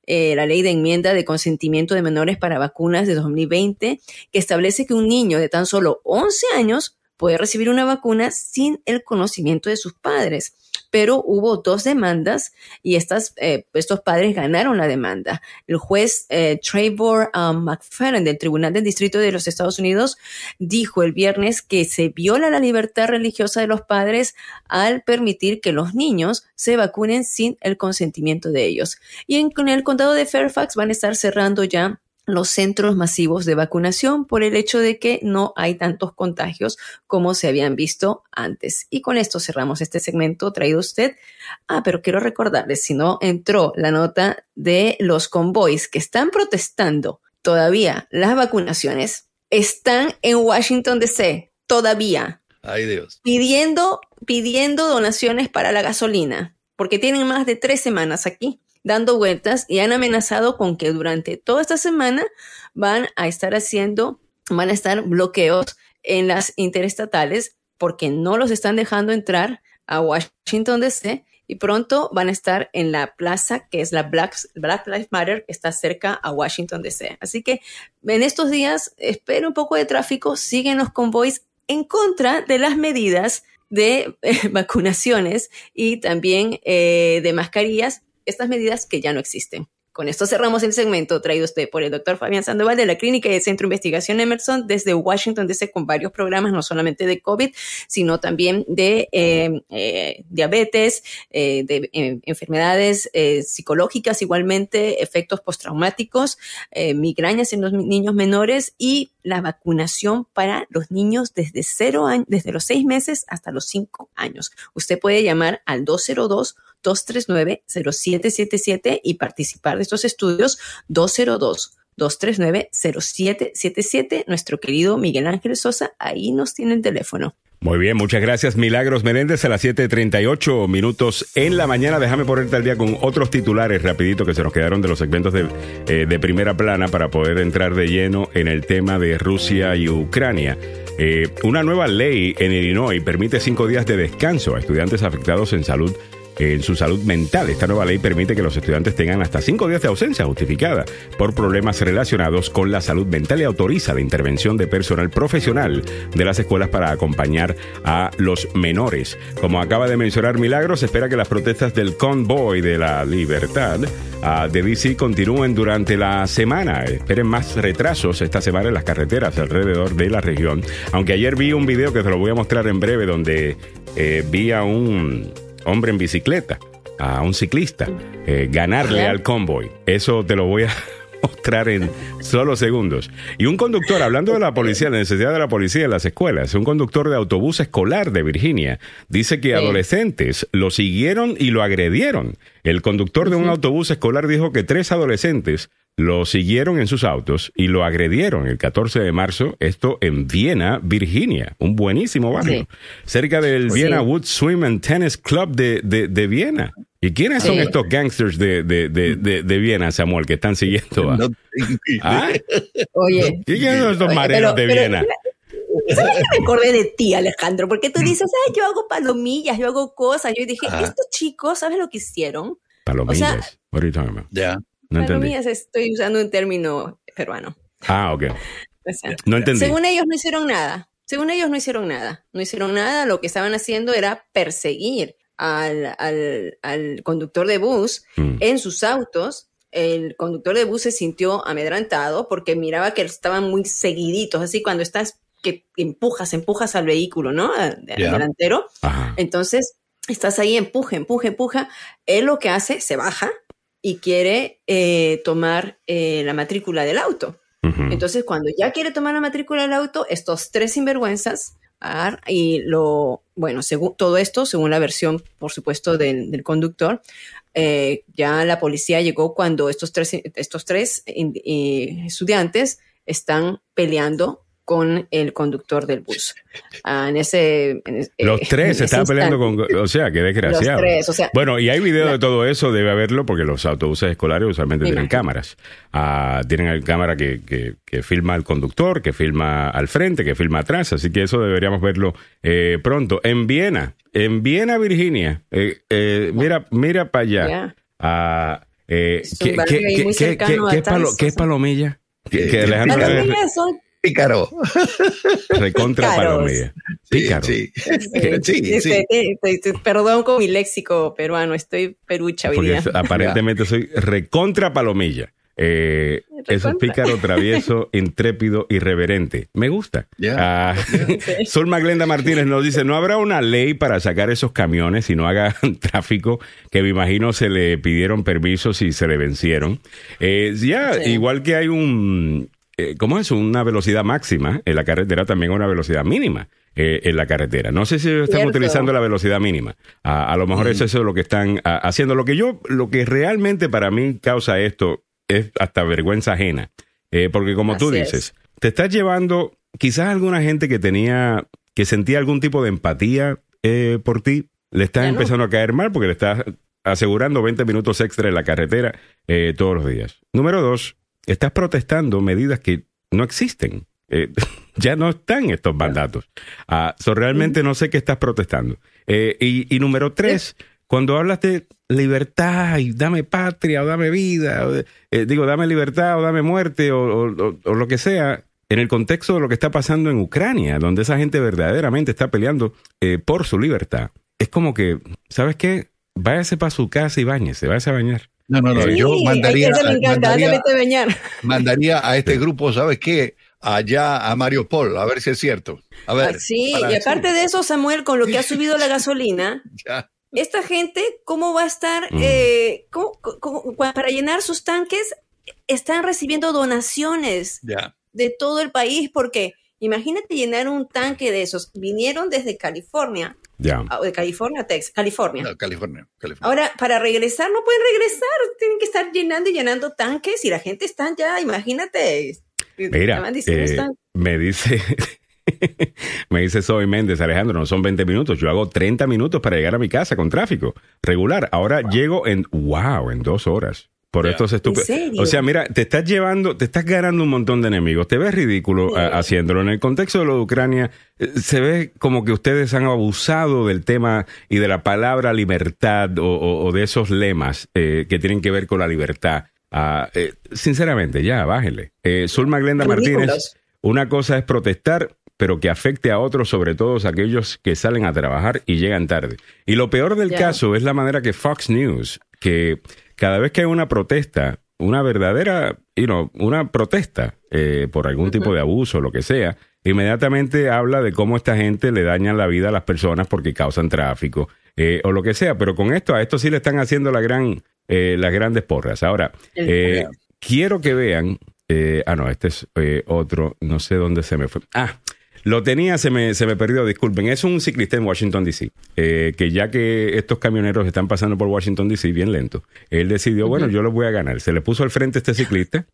eh, la ley de enmienda de consentimiento de menores para vacunas de 2020, que establece que un niño de tan solo 11 años puede recibir una vacuna sin el conocimiento de sus padres pero hubo dos demandas y estas, eh, estos padres ganaron la demanda. El juez eh, Trevor um, McFerrin del Tribunal del Distrito de los Estados Unidos dijo el viernes que se viola la libertad religiosa de los padres al permitir que los niños se vacunen sin el consentimiento de ellos. Y en, en el condado de Fairfax van a estar cerrando ya los centros masivos de vacunación por el hecho de que no hay tantos contagios como se habían visto antes. Y con esto cerramos este segmento traído usted. Ah, pero quiero recordarles, si no entró la nota de los convoys que están protestando todavía las vacunaciones, están en Washington DC todavía. Ay Dios. Pidiendo, pidiendo donaciones para la gasolina, porque tienen más de tres semanas aquí dando vueltas y han amenazado con que durante toda esta semana van a estar haciendo, van a estar bloqueos en las interestatales porque no los están dejando entrar a Washington DC y pronto van a estar en la plaza que es la Black, Lives Matter, que está cerca a Washington DC. Así que en estos días espero un poco de tráfico, siguen los convoys en contra de las medidas de eh, vacunaciones y también eh, de mascarillas estas medidas que ya no existen. Con esto cerramos el segmento traído usted por el doctor Fabián Sandoval de la Clínica y el Centro de Investigación Emerson desde Washington DC con varios programas, no solamente de COVID, sino también de eh, eh, diabetes, eh, de enfermedades psicológicas, igualmente efectos postraumáticos, migrañas en los niños menores y la vacunación para los niños desde cero desde los seis meses hasta los cinco años. Usted puede llamar al 202 239-0777 y participar de estos estudios 202. 239-0777. Nuestro querido Miguel Ángel Sosa, ahí nos tiene el teléfono. Muy bien, muchas gracias Milagros Menéndez a las 7.38 minutos en la mañana. Déjame ponerte al día con otros titulares rapidito que se nos quedaron de los segmentos de, eh, primera plana para poder entrar de lleno en el tema de Rusia y Ucrania. Eh, una nueva ley en Illinois permite cinco días de descanso a estudiantes afectados en salud en su salud mental. Esta nueva ley permite que los estudiantes tengan hasta cinco días de ausencia justificada por problemas relacionados con la salud mental y autoriza la intervención de personal profesional de las escuelas para acompañar a los menores. Como acaba de mencionar Milagros, espera que las protestas del Convoy de la Libertad ah, de DC continúen durante la semana. Esperen más retrasos esta semana en las carreteras alrededor de la región. Aunque ayer vi un video que te lo voy a mostrar en breve donde eh, vi a un hombre en bicicleta, a un ciclista, eh, ganarle al convoy. Eso te lo voy a mostrar en solo segundos. Y un conductor, hablando de la policía, la necesidad de la policía en las escuelas, un conductor de autobús escolar de Virginia dice que adolescentes lo siguieron y lo agredieron. El conductor de un autobús escolar dijo que tres adolescentes lo siguieron en sus autos y lo agredieron el 14 de marzo, esto en Viena, Virginia, un buenísimo barrio, cerca del Viena Wood Swim and Tennis Club de, de, Viena. ¿Y quiénes son estos gangsters de, de, de, Viena, Samuel, que están siguiendo a... ¿Ah? Oye. ¿Quiénes son estos mareros de Viena? ¿Sabes que me acordé de ti, Alejandro? Porque tú dices, ay, yo hago palomillas, yo hago cosas. Yo dije, estos chicos, ¿sabes lo que hicieron? Palomillas. O Ya. No entendí. estoy usando un término peruano. Ah, ok. no entendí. Según ellos no hicieron nada. Según ellos no hicieron nada. No hicieron nada. Lo que estaban haciendo era perseguir al, al, conductor de bus mm. en sus autos. El conductor de bus se sintió amedrantado porque miraba que estaban muy seguiditos. Así cuando estás que empujas, empujas al vehículo, ¿no? delantero. Entonces estás ahí, empuja, empuja, empuja. Él lo que hace, se baja y quiere eh, tomar eh, la matrícula del auto. Entonces, cuando ya quiere tomar la matrícula del auto, estos tres sinvergüenzas, y lo, bueno, según todo esto, según la versión, por supuesto, del, conductor, eh, ya la policía llegó cuando estos tres, estos tres estudiantes están peleando con el conductor del bus. Ah, en ese, los tres se estaban peleando con, o sea, qué desgraciado. bueno, y hay video de todo eso, debe haberlo, porque los autobuses escolares usualmente tienen cámaras. Ah, tienen el cámara que, que, filma al conductor, que filma al frente, que filma atrás, así que eso deberíamos verlo eh, pronto. En Viena, en Viena, Virginia, eh, eh, mira, mira para allá. Ah, ¿qué, es Palomilla? Que, Palomilla son Pícaro. Recontra palomilla. Pícaro. Sí, sí. sí, Perdón con mi léxico peruano, estoy perucha Porque aparentemente soy recontra palomilla. Eh, eso es pícaro, travieso, intrépido, irreverente. Me gusta. Ah, Sol Maglenda Martínez nos dice, no habrá una ley para sacar esos camiones si no hagan tráfico, que me imagino se le pidieron permisos y se le vencieron. Eh, ya, igual que hay un, eh, ¿cómo es? Una velocidad máxima en la carretera, también una velocidad mínima eh, en la carretera. No sé si están utilizando la velocidad mínima. A, lo mejor eso es lo que están haciendo. Lo que yo, lo que realmente para mí causa esto es hasta vergüenza ajena. Eh, porque como tú dices, te estás llevando quizás alguna gente que tenía, que sentía algún tipo de empatía por ti, le estás empezando a caer mal porque le estás asegurando 20 minutos extra en la carretera todos los días. Número dos, estás protestando medidas que no existen. Eh, ya no están estos mandatos. Ah, realmente no sé qué estás protestando. Eh, y, número tres, cuando hablas de libertad y dame patria o dame vida, eh, digo, dame libertad o dame muerte o, lo que sea, en el contexto de lo que está pasando en Ucrania, donde esa gente verdaderamente está peleando por su libertad, es como que, ¿sabes qué? Váyase para su casa y bañese, váyase a bañar. No, no, no. yo mandaría, mandaría, a este grupo, ¿sabes qué? Allá a Mario Paul, a ver si es cierto. A ver, ah, sí, y aparte de eso, Samuel, con lo que ha subido la gasolina, esta gente, ¿cómo va a estar? Mm. Eh, para llenar sus tanques, están recibiendo donaciones de todo el país, porque imagínate llenar un tanque de esos. Vinieron desde California ya. Ah, de California, Texas, California. California, California. Ahora, para regresar, no pueden regresar, tienen que estar llenando y llenando tanques y la gente está ya, imagínate. Mira, eh, me dice, me dice Soy Méndez, Alejandro, no son 20 minutos, yo hago 30 minutos para llegar a mi casa con tráfico regular. Ahora llego en, wow, en dos horas por estos estúpidos. O sea, mira, te estás llevando, te estás ganando un montón de enemigos. Te ves ridículo ah, haciéndolo. En el contexto de lo de Ucrania, eh, se ve como que ustedes han abusado del tema y de la palabra libertad o, de esos lemas eh, que tienen que ver con la libertad. Ah, eh, sinceramente, ya, bájenle. Eh, Zulma Glenda Martínez, una cosa es protestar, pero que afecte a otros, sobre todo aquellos que salen a trabajar y llegan tarde. Y lo peor del caso es la manera que Fox News, que cada vez que hay una protesta, una verdadera, you know, una protesta eh, por algún tipo de abuso, o lo que sea, inmediatamente habla de cómo esta gente le daña la vida a las personas porque causan tráfico eh, o lo que sea. Pero con esto, a esto sí le están haciendo la gran, eh, las grandes porras. Ahora, quiero que vean. ah, no, este es otro. No sé dónde se me fue. Ah, lo tenía, se me, se me perdió, disculpen. Es un ciclista en Washington, D.C., eh, que ya que estos camioneros están pasando por Washington, D.C. bien lento, él decidió, bueno, yo los voy a ganar. Se le puso al frente este ciclista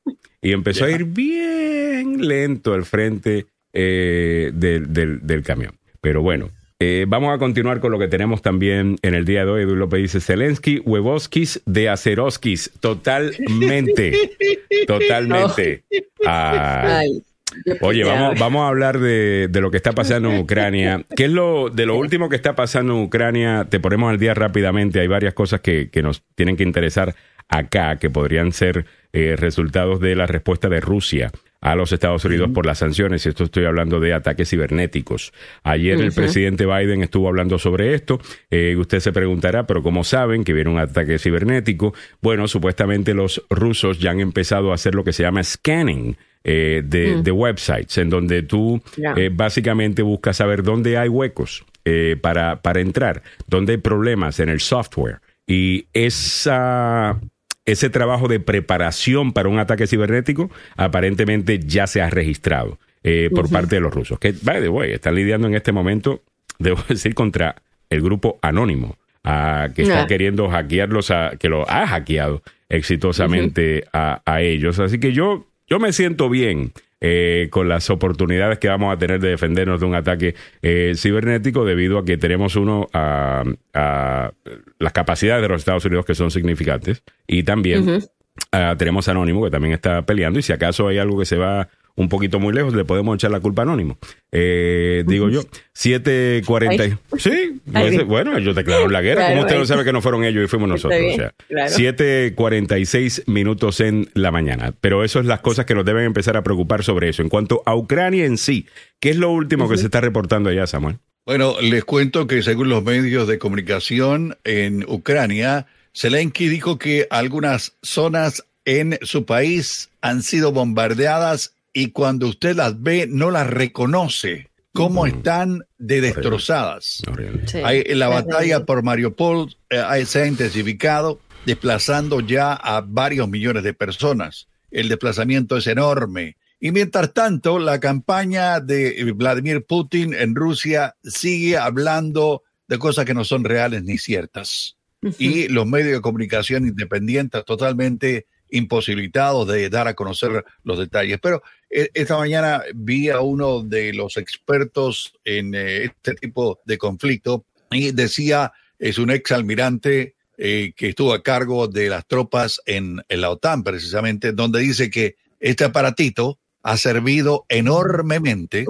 y empezó a ir bien lento al frente eh, del, del, camión. Pero bueno, eh, vamos a continuar con lo que tenemos también en el día de hoy. Edu López dice Zelensky, huevoskis de aceroskis. Totalmente. totalmente. Ah, Oye, vamos, vamos a hablar de, lo que está pasando en Ucrania. ¿Qué es lo de lo último que está pasando en Ucrania? Te ponemos al día rápidamente. Hay varias cosas que, nos tienen que interesar acá, que podrían ser eh, resultados de la respuesta de Rusia a los Estados Unidos por las sanciones. Y esto estoy hablando de ataques cibernéticos. Ayer el presidente Biden estuvo hablando sobre esto. Eh, usted se preguntará, pero ¿cómo saben que viene un ataque cibernético? Bueno, supuestamente los rusos ya han empezado a hacer lo que se llama scanning eh, mm. de, websites, en donde tú eh, básicamente buscas saber dónde hay huecos eh, para, para entrar, donde hay problemas en el software. Y esa, ese trabajo de preparación para un ataque cibernético aparentemente ya se ha registrado eh, por parte de los rusos. Que, by the way, están lidiando en este momento, debo decir, contra el grupo anónimo, que está queriendo hackearlos, a, que lo ha hackeado exitosamente a, a ellos. Así que yo, yo me siento bien eh, con las oportunidades que vamos a tener de defendernos de un ataque eh, cibernético debido a que tenemos uno a, las capacidades de los Estados Unidos que son significantes. Y también tenemos Anónimo que también está peleando y si acaso hay algo que se va un poquito muy lejos, le podemos echar la culpa anónimo. Eh, digo yo, 7.40. Sí, bueno, ellos declararon la guerra. como usted no sabe que no fueron ellos y fuimos nosotros? O sea, 7.46 minutos en la mañana. Pero eso es las cosas que nos deben empezar a preocupar sobre eso. En cuanto a Ucrania en sí, ¿qué es lo último que se está reportando allá, Samuel? Bueno, les cuento que según los medios de comunicación en Ucrania, Zelensky dijo que algunas zonas en su país han sido bombardeadas y cuando usted las ve no las reconoce. ¿Cómo están de destrozadas? la batalla por Mariupol eh, se ha intensificado, desplazando ya a varios millones de personas. El desplazamiento es enorme. Y mientras tanto, la campaña de Vladimir Putin en Rusia sigue hablando de cosas que no son reales ni ciertas. Y los medios de comunicación independientes totalmente imposibilitados de dar a conocer los detalles. Pero esta mañana vi a uno de los expertos en eh, este tipo de conflicto y decía, es un ex almirante eh, que estuvo a cargo de las tropas en, la OTAN precisamente, donde dice que este aparatito ha servido enormemente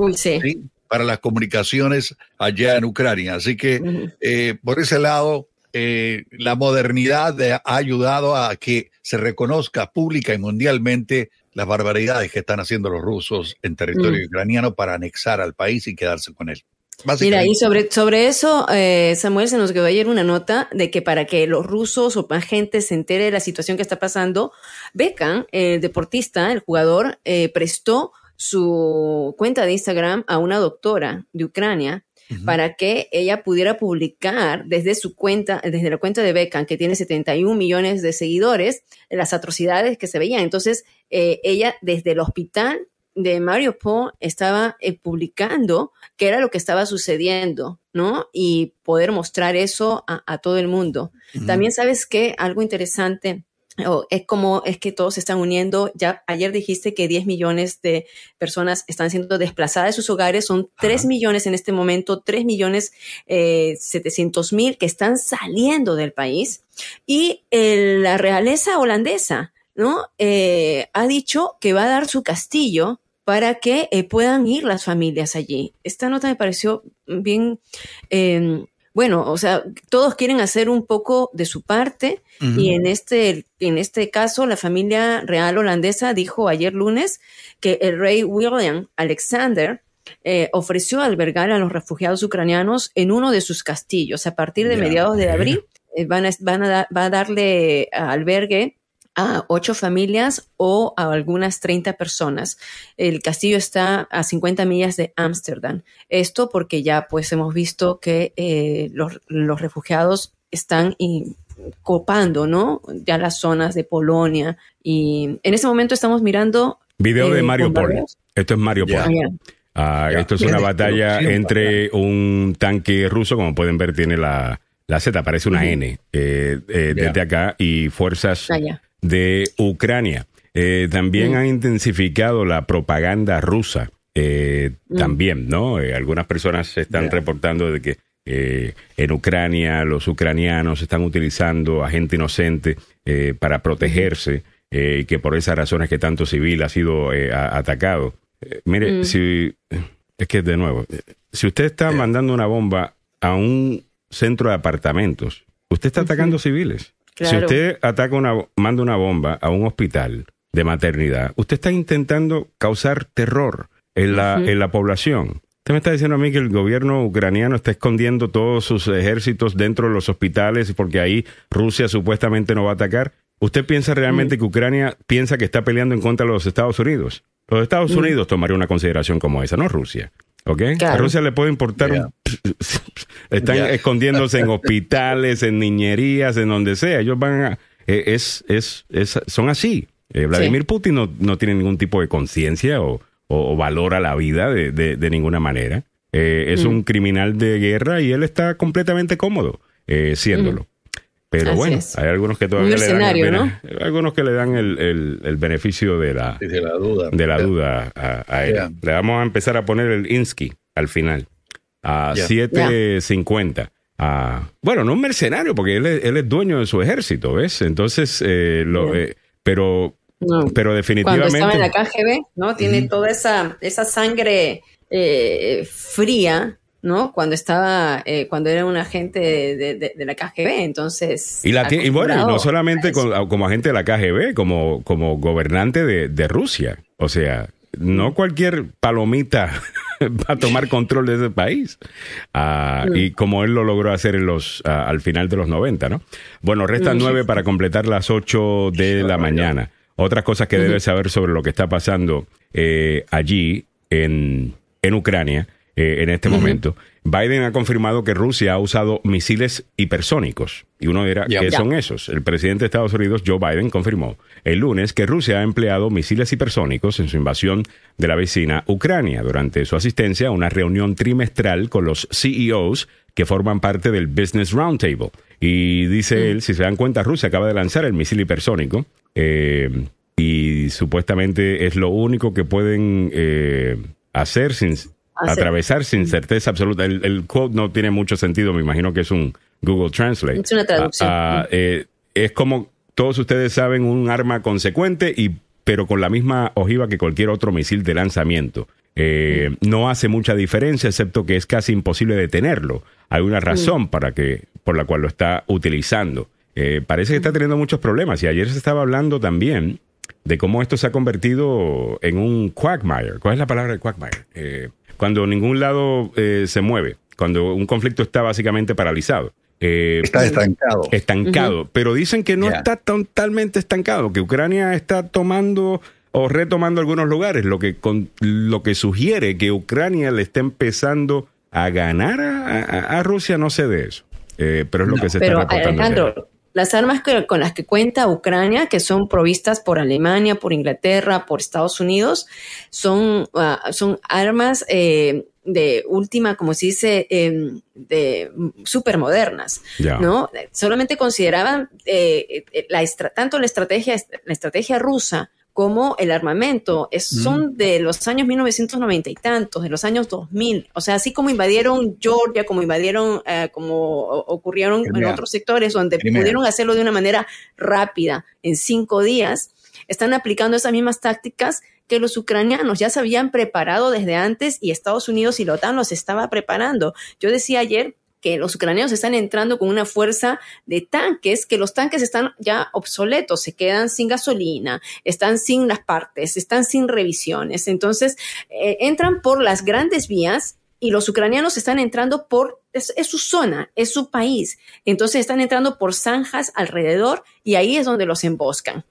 para las comunicaciones allá en Ucrania. Así que eh, por ese lado, la modernidad ha ayudado a que se reconozca pública y mundialmente las barbaridades que están haciendo los rusos en territorio mm. ucraniano para anexar al país y quedarse con él. Mira, y sobre, sobre eso, eh, Samuel, se nos quedó ayer una nota de que para que los rusos o más gente se entere de la situación que está pasando, Beckham, el deportista, el jugador, eh, prestó su cuenta de Instagram a una doctora de Ucrania para que ella pudiera publicar desde su cuenta, desde la cuenta de Beckham, que tiene 71 millones de seguidores, las atrocidades que se veían. Entonces, eh, ella desde el hospital de Mario Po estaba eh, publicando qué era lo que estaba sucediendo, ¿no? Y poder mostrar eso a, todo el mundo. También sabes que algo interesante es como es que todos se están uniendo. Ya ayer dijiste que 10 millones de personas están siendo desplazadas de sus hogares, son 3 millones en este momento, 3 millones eh, 700 mil que están saliendo del país. Y la realeza holandesa, ¿no? Eh, ha dicho que va a dar su castillo para que eh, puedan ir las familias allí. Esta nota me pareció bien em, bueno, o sea, todos quieren hacer un poco de su parte y en este, en este caso la familia real holandesa dijo ayer lunes que el rey William Alexander eh, ofreció albergar a los refugiados ucranianos en uno de sus castillos. A partir de mediados de abril eh, van, a, van a, va a darle albergue a ocho familias o a algunas 30 personas. El castillo está a 50 millas de Ámsterdam. Esto porque ya pues hemos visto que eh, los, refugiados están copando, ¿no? Ya las zonas de Polonia. Y en este momento estamos mirando... Video de eh, Mario Polo. Esto es Mario Polo. Ah, esto es una batalla entre un tanque ruso, como pueden ver, tiene la, la Z, parece una N eh, desde acá, y fuerzas ah, de Ucrania. Eh, también mm. ha intensificado la propaganda rusa. Eh, mm. También, ¿no? Eh, algunas personas están reportando de que en Ucrania los ucranianos están utilizando a gente inocente para protegerse y que por esas razones que tanto civil ha sido atacado. mire, mm. si es que de nuevo, si usted está mandando una bomba a un centro de apartamentos, usted está atacando civiles. Si usted ataca una, manda una bomba a un hospital de maternidad, usted está intentando causar terror en la, en la población. Usted me está diciendo a mí que el gobierno ucraniano está escondiendo todos sus ejércitos dentro de los hospitales porque ahí Rusia supuestamente no va a atacar. ¿Usted piensa realmente que Ucrania piensa que está peleando en contra de los Estados Unidos? Los Estados. Unidos tomarían una consideración como esa, no Rusia. ¿Ok? A Rusia le puede importar un están escondiéndose en hospitales, en niñerías, en donde sea. Ellos van a, eh, es, es, es, son así. Eh, Vladimir Putin no, no, tiene ningún tipo de conciencia o, o, valora la vida de, de, ninguna manera. Eh, es mm. un criminal de guerra y él está completamente cómodo siéndolo. Pero bueno, hay algunos que todavía le dan, el, algunos que le dan el, el, beneficio de la, de la duda, de la duda a, él. Le vamos a empezar a poner el Insky al final, a 7.50. bueno, no un mercenario, porque él es, él es, dueño de su ejército, ¿ves? Entonces, eh, lo, eh, pero, pero definitivamente... Cuando estaba en la KGB, ¿no? Tiene toda esa, esa sangre eh, fría ¿no? Cuando estaba, eh, cuando era un agente de, la KGB, entonces... Y, la, y bueno, no solamente como agente de la KGB, como, como gobernante de, Rusia. O sea, no cualquier palomita va a tomar control de ese país. Ah, y como él lo logró hacer en los, ah, al final de los 90, ¿no? Bueno, restan nueve para completar las ocho de la mañana. Otras cosas que debes saber sobre lo que está pasando eh, allí en, en Ucrania eh, en este momento. Biden ha confirmado que Rusia ha usado misiles hipersónicos. Y uno dirá, ¿qué son esos? El presidente de Estados Unidos, Joe Biden, confirmó el lunes que Rusia ha empleado misiles hipersónicos en su invasión de la vecina Ucrania durante su asistencia a una reunión trimestral con los CEOs que forman parte del Business Roundtable. Y dice mm. él, si se dan cuenta, Rusia acaba de lanzar el misil hipersónico eh, y supuestamente es lo único que pueden eh, hacer sin, atravesar sin certeza absoluta. El, quote no tiene mucho sentido, me imagino que es un Google Translate. Es una traducción. Ah, ah, eh, es como todos ustedes saben, un arma consecuente, y, pero con la misma ojiva que cualquier otro misil de lanzamiento. Eh, no hace mucha diferencia, excepto que es casi imposible detenerlo. Hay una razón para que, por la cual lo está utilizando. Eh, parece que está teniendo muchos problemas. Y ayer se estaba hablando también de cómo esto se ha convertido en un quagmire. ¿Cuál es la palabra de quagmire? Cuando ningún lado eh, se mueve, cuando un conflicto está básicamente paralizado. Eh, está estancado. Estancado. Pero dicen que no está totalmente estancado, que Ucrania está tomando o retomando algunos lugares, lo que, con, lo que sugiere que Ucrania le está empezando a ganar a, Rusia, no sé de eso. Eh, pero es lo que se está reportando. Alejandro, las armas con las que cuenta Ucrania, que son provistas por Alemania, por Inglaterra, por Estados Unidos, son, ah, son armas eh, de última, como se dice, em, de súper modernas, ¿no? Solamente consideraban eh, eh, la, tanto la estrategia, la estrategia rusa como el armamento. Es, son de los años 1990 y tantos, de los años 2000. O sea, así como invadieron Georgia, como invadieron, eh, como ocurrieron en otros sectores donde pudieron hacerlo de una manera rápida, en cinco días, están aplicando esas mismas tácticas que los ucranianos. Ya se habían preparado desde antes y Estados Unidos y la OTAN los estaba preparando. Yo decía ayer que los ucranianos están entrando con una fuerza de tanques, que los tanques están ya obsoletos, se quedan sin gasolina, están sin las partes, están sin revisiones. Entonces, eh, entran por las grandes vías y los ucranianos están entrando por, es, su zona, es su país. Entonces están entrando por zanjas alrededor y ahí es donde los emboscan.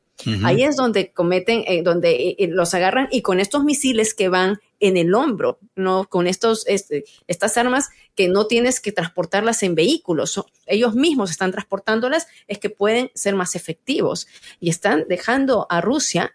Ahí es donde cometen, eh, donde eh, eh, los agarran y con estos misiles que van en el hombro, no con estos, este, estas armas que no tienes que transportarlas en vehículos, ellos mismos están transportándolas, es que pueden ser más efectivos y están dejando a Rusia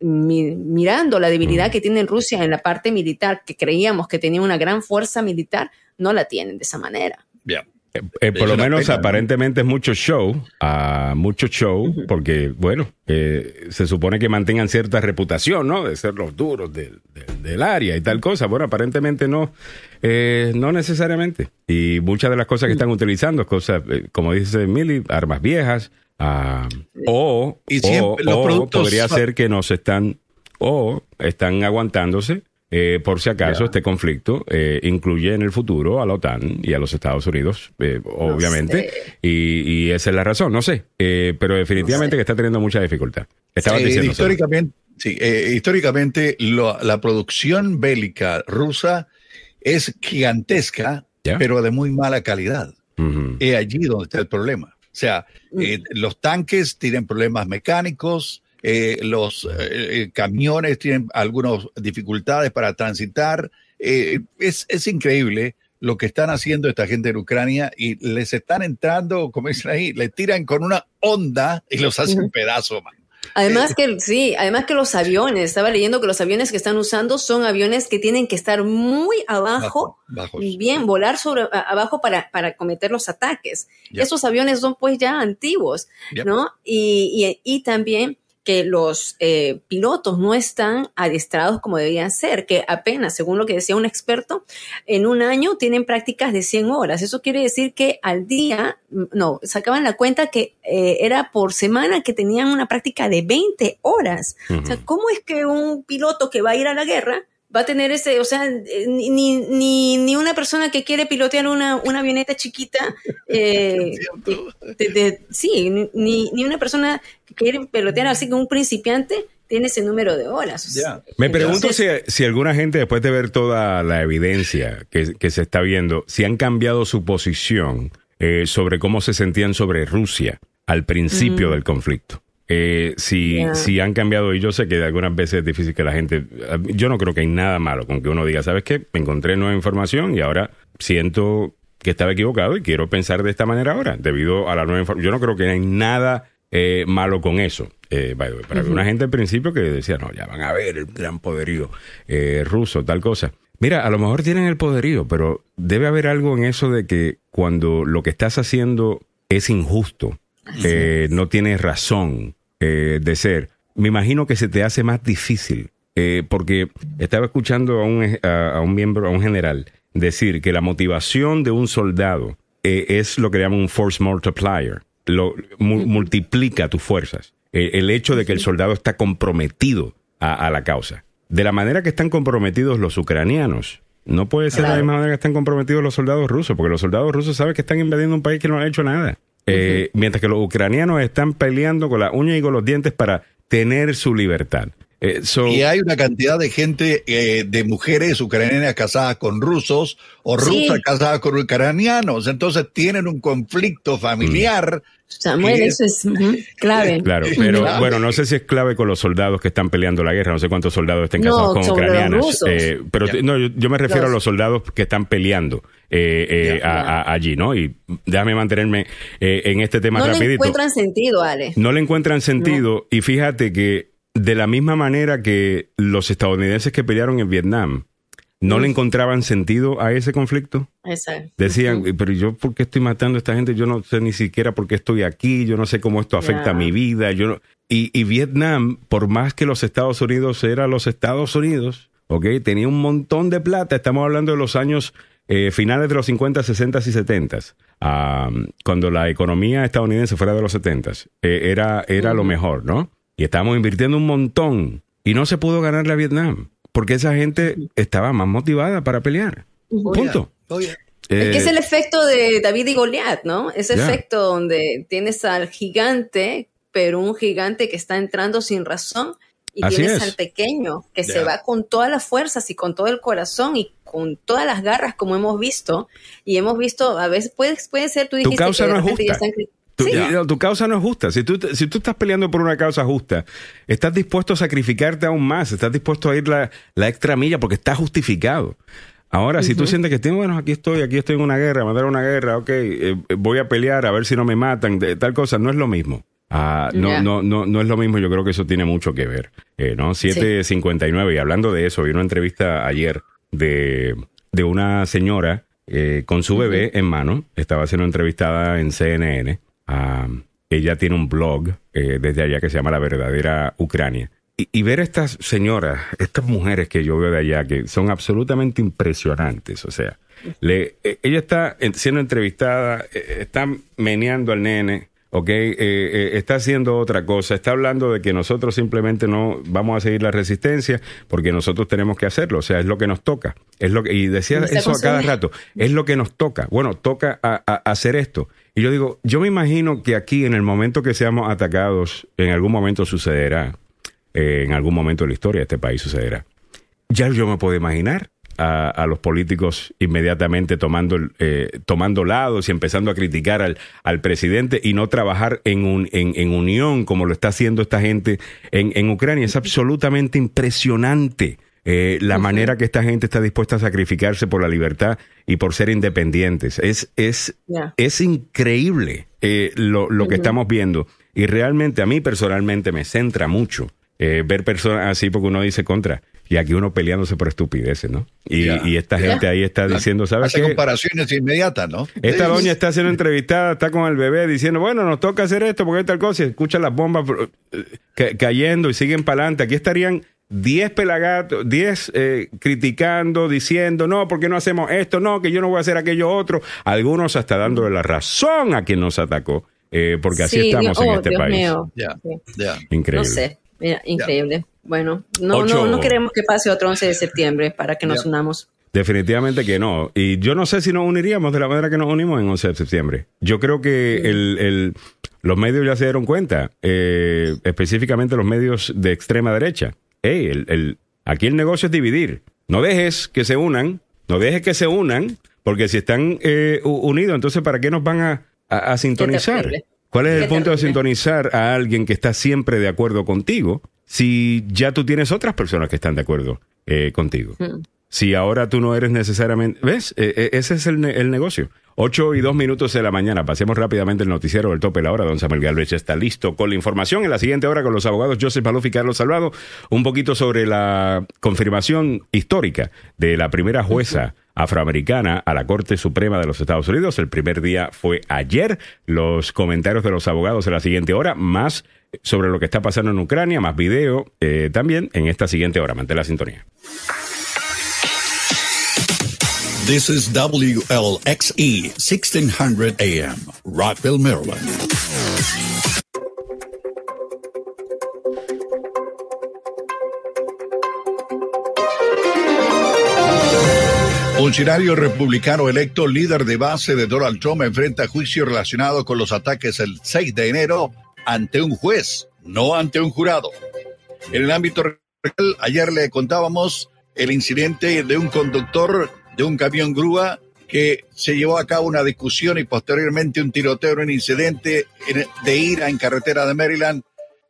mirando la debilidad que tiene Rusia en la parte militar, que creíamos que tenía una gran fuerza militar, no la tienen de esa manera. Bien. Eh, por lo menos aparentemente es mucho show, uh, mucho show, porque bueno, eh, se supone que mantengan cierta reputación, ¿no? De ser los duros del, del, área y tal cosa. Bueno, aparentemente no, eh, no necesariamente. Y muchas de las cosas que están utilizando, cosas, eh, como dice Milly, armas viejas, uh, o, o podría ser que nos están, o están aguantándose eh, por si acaso este conflicto eh, incluye en el futuro a la OTAN y a los Estados Unidos, eh, obviamente, y, esa es la razón, no sé, pero definitivamente que está teniendo mucha dificultad. Estaba diciendo históricamente, sí, históricamente la producción bélica rusa es gigantesca, pero de muy mala calidad. Es allí donde está el problema. O sea, mm. los tanques tienen problemas mecánicos, eh, los eh, eh, camiones tienen algunas dificultades para transitar. es, es, increíble lo que están haciendo esta gente en Ucrania y les están entrando, como dicen ahí, le tiran con una onda y los hacen pedazos, man. Además que sí, además que los aviones, estaba leyendo que los aviones que están usando son aviones que tienen que estar muy abajo, y bien, volar sobre abajo para, para cometer los ataques. Esos aviones son pues ya antiguos, ¿no? Y, y, y también que los eh, pilotos no están adiestrados como debían ser, que apenas, según lo que decía un experto, en un año tienen prácticas de 100 horas. Eso quiere decir que al día, no, sacaban la cuenta que eh, era por semana que tenían una práctica de 20 horas. O sea, ¿cómo es que un piloto que va a ir a la guerra va a tener ese, o sea, eh, ni, ni, ni una persona que quiere pilotear una, una avioneta chiquita, eh, sí, ni, ni una persona que quiere pilotear así como un principiante tiene ese número de horas. Me pregunto si, si, alguna gente, después de ver toda la evidencia que, que se está viendo, si han cambiado su posición eh, sobre cómo se sentían sobre Rusia al principio del conflicto. Eh, si, si han cambiado, y yo sé que algunas veces es difícil que la gente, yo no creo que hay nada malo con que uno diga, ¿sabes qué? Me encontré nueva información y ahora siento que estaba equivocado y quiero pensar de esta manera ahora, debido a la nueva información. Yo no creo que hay nada eh, malo con eso. Eh, para una gente al principio que decía, no, ya van a ver el gran poderío eh, ruso, tal cosa. Mira, a lo mejor tienen el poderío, pero debe haber algo en eso de que cuando lo que estás haciendo es injusto, eh, no tienes razón eh, de ser, me imagino que se te hace más difícil. Eh, porque estaba escuchando a un, a, un, miembro, a un general, decir que la motivación de un soldado es lo que llaman un force multiplier. Lo, multiplica tus fuerzas. el hecho de que el soldado está comprometido a, la causa. De la manera que están comprometidos los ucranianos, no puede ser de la misma manera que están comprometidos los soldados rusos, porque los soldados rusos saben que están invadiendo un país que no ha hecho nada. Eh, mientras que los ucranianos están peleando con la uña y con los dientes para tener su libertad. Eh, y hay una cantidad de gente, eh, de mujeres ucranianas casadas con rusos o rusas casadas con ucranianos. Entonces tienen un conflicto familiar. Samuel, eso es clave. Claro, pero bueno, no sé si es clave con los soldados que están peleando la guerra. No sé cuántos soldados estén casados con ucranianos. pero no, yo, me refiero a los soldados que están peleando. Eh, eh, allí, ¿no? Y déjame mantenerme eh, en este tema rapidito. No le encuentran sentido, Ale. No le encuentran sentido y fíjate que de la misma manera que los estadounidenses que pelearon en Vietnam no le encontraban sentido a ese conflicto. Exacto. Decían, pero yo por qué estoy matando a esta gente, yo no sé ni siquiera por qué estoy aquí, yo no sé cómo esto afecta a mi vida, yo y, y Vietnam, por más que los Estados Unidos era los Estados Unidos, ¿ok? Tenía un montón de plata, estamos hablando de los años eh, finales de los 50, 60 y 70, cuando la economía estadounidense fuera de los 70, eh, era, era lo mejor, ¿no? Y estábamos invirtiendo un montón y no se pudo ganarle a Vietnam porque esa gente estaba más motivada para pelear. Punto. es que es el efecto de David y Goliat, ¿no? Ese efecto donde tienes al gigante, pero un gigante que está entrando sin razón y tienes al pequeño que se va con todas las fuerzas y con todo el corazón y con todas las garras como hemos visto y hemos visto a veces puede, puede ser tú dijiste tu causa no es justa. Tu, causa no es justa. Si tú, si tú estás peleando por una causa justa, estás dispuesto a sacrificarte aún más, estás dispuesto a ir la, la extra milla porque está justificado. Ahora, si tú sientes que, bueno, aquí estoy, aquí estoy en una guerra, mandar una guerra, ok, eh, voy a pelear a ver si no me matan, de, tal cosa, no es lo mismo. Ah, no, no, no, no es lo mismo, yo creo que eso tiene mucho que ver. Eh, ¿no? 7.59, y hablando de eso, vi una entrevista ayer de, de una señora eh, con su bebé en mano, estaba siendo entrevistada en CNN. Ah, ella tiene un blog eh, desde allá que se llama La Verdadera Ucrania. Y, ver estas señoras, estas mujeres que yo veo de allá, que son absolutamente impresionantes, o sea, le, ella está siendo entrevistada, está meneando al nene, ¿ok? Eh, eh, está haciendo otra cosa, está hablando de que nosotros simplemente no vamos a seguir la resistencia porque nosotros tenemos que hacerlo, o sea, es lo que nos toca. Es lo que, y decía eso a cada rato, es lo que nos toca. Bueno, toca a, hacer esto. Y yo digo, yo me imagino que aquí, en el momento que seamos atacados, en algún momento sucederá, eh, en algún momento de la historia de este país sucederá. Ya yo me puedo imaginar a, los políticos inmediatamente tomando, eh, tomando lados y empezando a criticar al, al presidente y no trabajar en, un, en, unión como lo está haciendo esta gente en, en Ucrania. Es absolutamente impresionante eh, la manera que esta gente está dispuesta a sacrificarse por la libertad y por ser independientes. Es, es, es increíble eh, lo, lo que estamos viendo. Y realmente a mí personalmente me centra mucho eh, ver personas así porque uno dice contra. Y aquí uno peleándose por estupideces, ¿no? Y, y esta gente ahí está diciendo, ¿sabes Hace comparaciones inmediatas, ¿no? Esta doña está siendo entrevistada, está con el bebé diciendo, bueno, nos toca hacer esto porque tal cosa. Y escuchan las bombas eh, cayendo y siguen para adelante. Aquí estarían 10 pelagatos, 10 eh, criticando, diciendo, no, ¿por qué no hacemos esto? No, que yo no voy a hacer aquello otro. Algunos hasta dándole la razón a quien nos atacó. Eh, porque así estamos en oh, este país. Increíble. No sé, increíble. Bueno, no, no, no queremos que pase otro 11 de septiembre para que nos unamos. Definitivamente que no. Y yo no sé si nos uniríamos de la manera que nos unimos en 11 de septiembre. Yo creo que el, el, los medios ya se dieron cuenta, eh, específicamente los medios de extrema derecha. Hey, el, el, aquí el negocio es dividir. No dejes que se unan, no dejes que se unan, porque si están eh, unidos, entonces ¿para qué nos van a, a, sintonizar? ¿Cuál es el punto de sintonizar a alguien que está siempre de acuerdo contigo si ya tú tienes otras personas que están de acuerdo eh, contigo? Hmm. Si ahora tú no eres necesariamente... ¿Ves? E, e, ese es el, el negocio. Ocho y dos minutos de la mañana. Pasemos rápidamente el noticiero del tope de la hora. Don Samuel Galvez está listo con la información. En la siguiente hora con los abogados Joseph Maluf y Carlos Salvado, un poquito sobre la confirmación histórica de la primera jueza afroamericana a la Corte Suprema de los Estados Unidos. El primer día fue ayer. Los comentarios de los abogados en la siguiente hora, más sobre lo que está pasando en Ucrania, más video eh, también en esta siguiente hora. Mantén la sintonía. This is WLXE 1600 AM, Rockville, Maryland. Funcionario republicano electo, líder de base de Donald Trump, enfrenta juicio relacionado con los ataques el 6 de enero ante un juez, no ante un jurado. En el ámbito real, ayer le contábamos el incidente de un conductor de un camión grúa que se llevó a cabo una discusión y posteriormente un tiroteo, un incidente de ira en carretera de Maryland.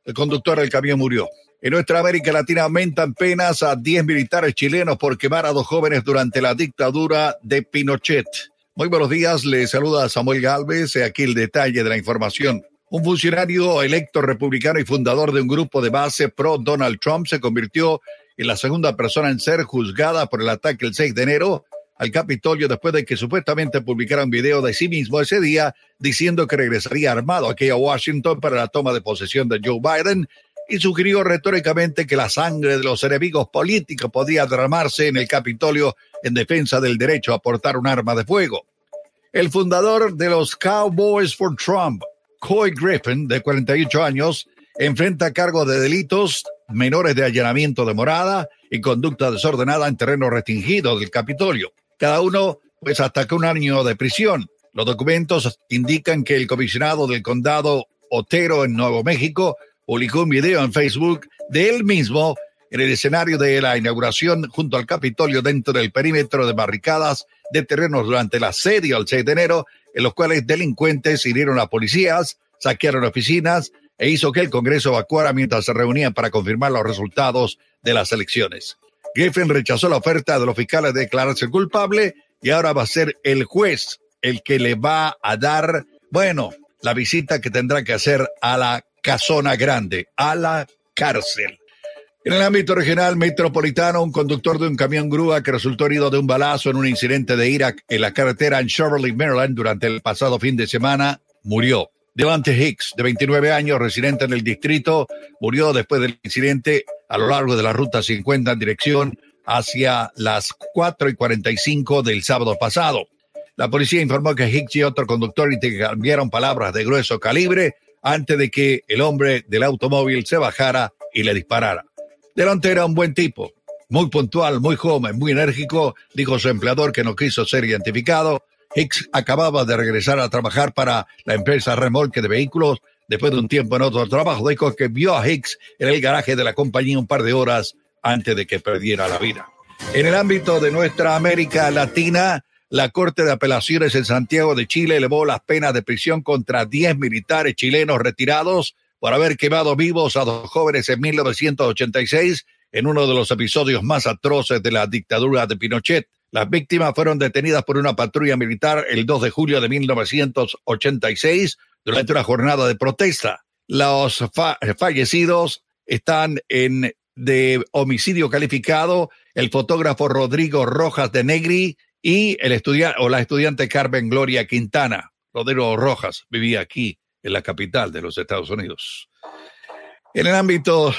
El conductor del camión murió. En nuestra América Latina aumentan penas a 10 militares chilenos por quemar a dos jóvenes durante la dictadura de Pinochet. Muy buenos días, le saluda Samuel Galvez. Aquí el detalle de la información. Un funcionario electo republicano y fundador de un grupo de base pro Donald Trump se convirtió en la segunda persona en ser juzgada por el ataque el 6 de enero al Capitolio después de que supuestamente publicara un video de sí mismo ese día diciendo que regresaría armado aquí a Washington para la toma de posesión de Joe Biden y sugirió retóricamente que la sangre de los enemigos políticos podía derramarse en el Capitolio en defensa del derecho a portar un arma de fuego. El fundador de los Cowboys for Trump, Coy Griffin, de 48 años, enfrenta cargos de delitos menores de allanamiento de morada y conducta desordenada en terreno restringido del Capitolio cada uno pues hasta que un año de prisión. Los documentos indican que el comisionado del condado Otero en Nuevo México publicó un video en Facebook de él mismo en el escenario de la inauguración junto al Capitolio dentro del perímetro de barricadas de terrenos durante la asedio el 6 de enero, en los cuales delincuentes hirieron a policías, saquearon oficinas e hizo que el Congreso evacuara mientras se reunían para confirmar los resultados de las elecciones. Griffin rechazó la oferta de los fiscales de declararse culpable y ahora va a ser el juez el que le va a dar, bueno, la visita que tendrá que hacer a la casona grande, a la cárcel. En el ámbito regional metropolitano, un conductor de un camión grúa que resultó herido de un balazo en un incidente de Irak en la carretera en Cheverly, Maryland, durante el pasado fin de semana, murió. Devante Hicks, de 29 años, residente en el distrito, murió después del incidente a lo largo de la ruta 50 en dirección hacia las 4 y 45 del sábado pasado. La policía informó que Hicks y otro conductor intercambiaron palabras de grueso calibre antes de que el hombre del automóvil se bajara y le disparara. Delante era un buen tipo, muy puntual, muy joven, muy enérgico, dijo su empleador que no quiso ser identificado. Hicks acababa de regresar a trabajar para la empresa remolque de vehículos después de un tiempo en otro trabajo, dijo que vio a Hicks en el garaje de la compañía un par de horas antes de que perdiera la vida. En el ámbito de nuestra América Latina, la Corte de Apelaciones en Santiago de Chile elevó las penas de prisión contra 10 militares chilenos retirados por haber quemado vivos a dos jóvenes en 1986 en uno de los episodios más atroces de la dictadura de Pinochet. Las víctimas fueron detenidas por una patrulla militar el 2 de julio de 1986 durante una jornada de protesta. Los fallecidos están en de homicidio calificado el fotógrafo Rodrigo Rojas de Negri y el estudiante o la estudiante Carmen Gloria Quintana. Rodrigo Rojas vivía aquí en la capital de los Estados Unidos. En el ámbito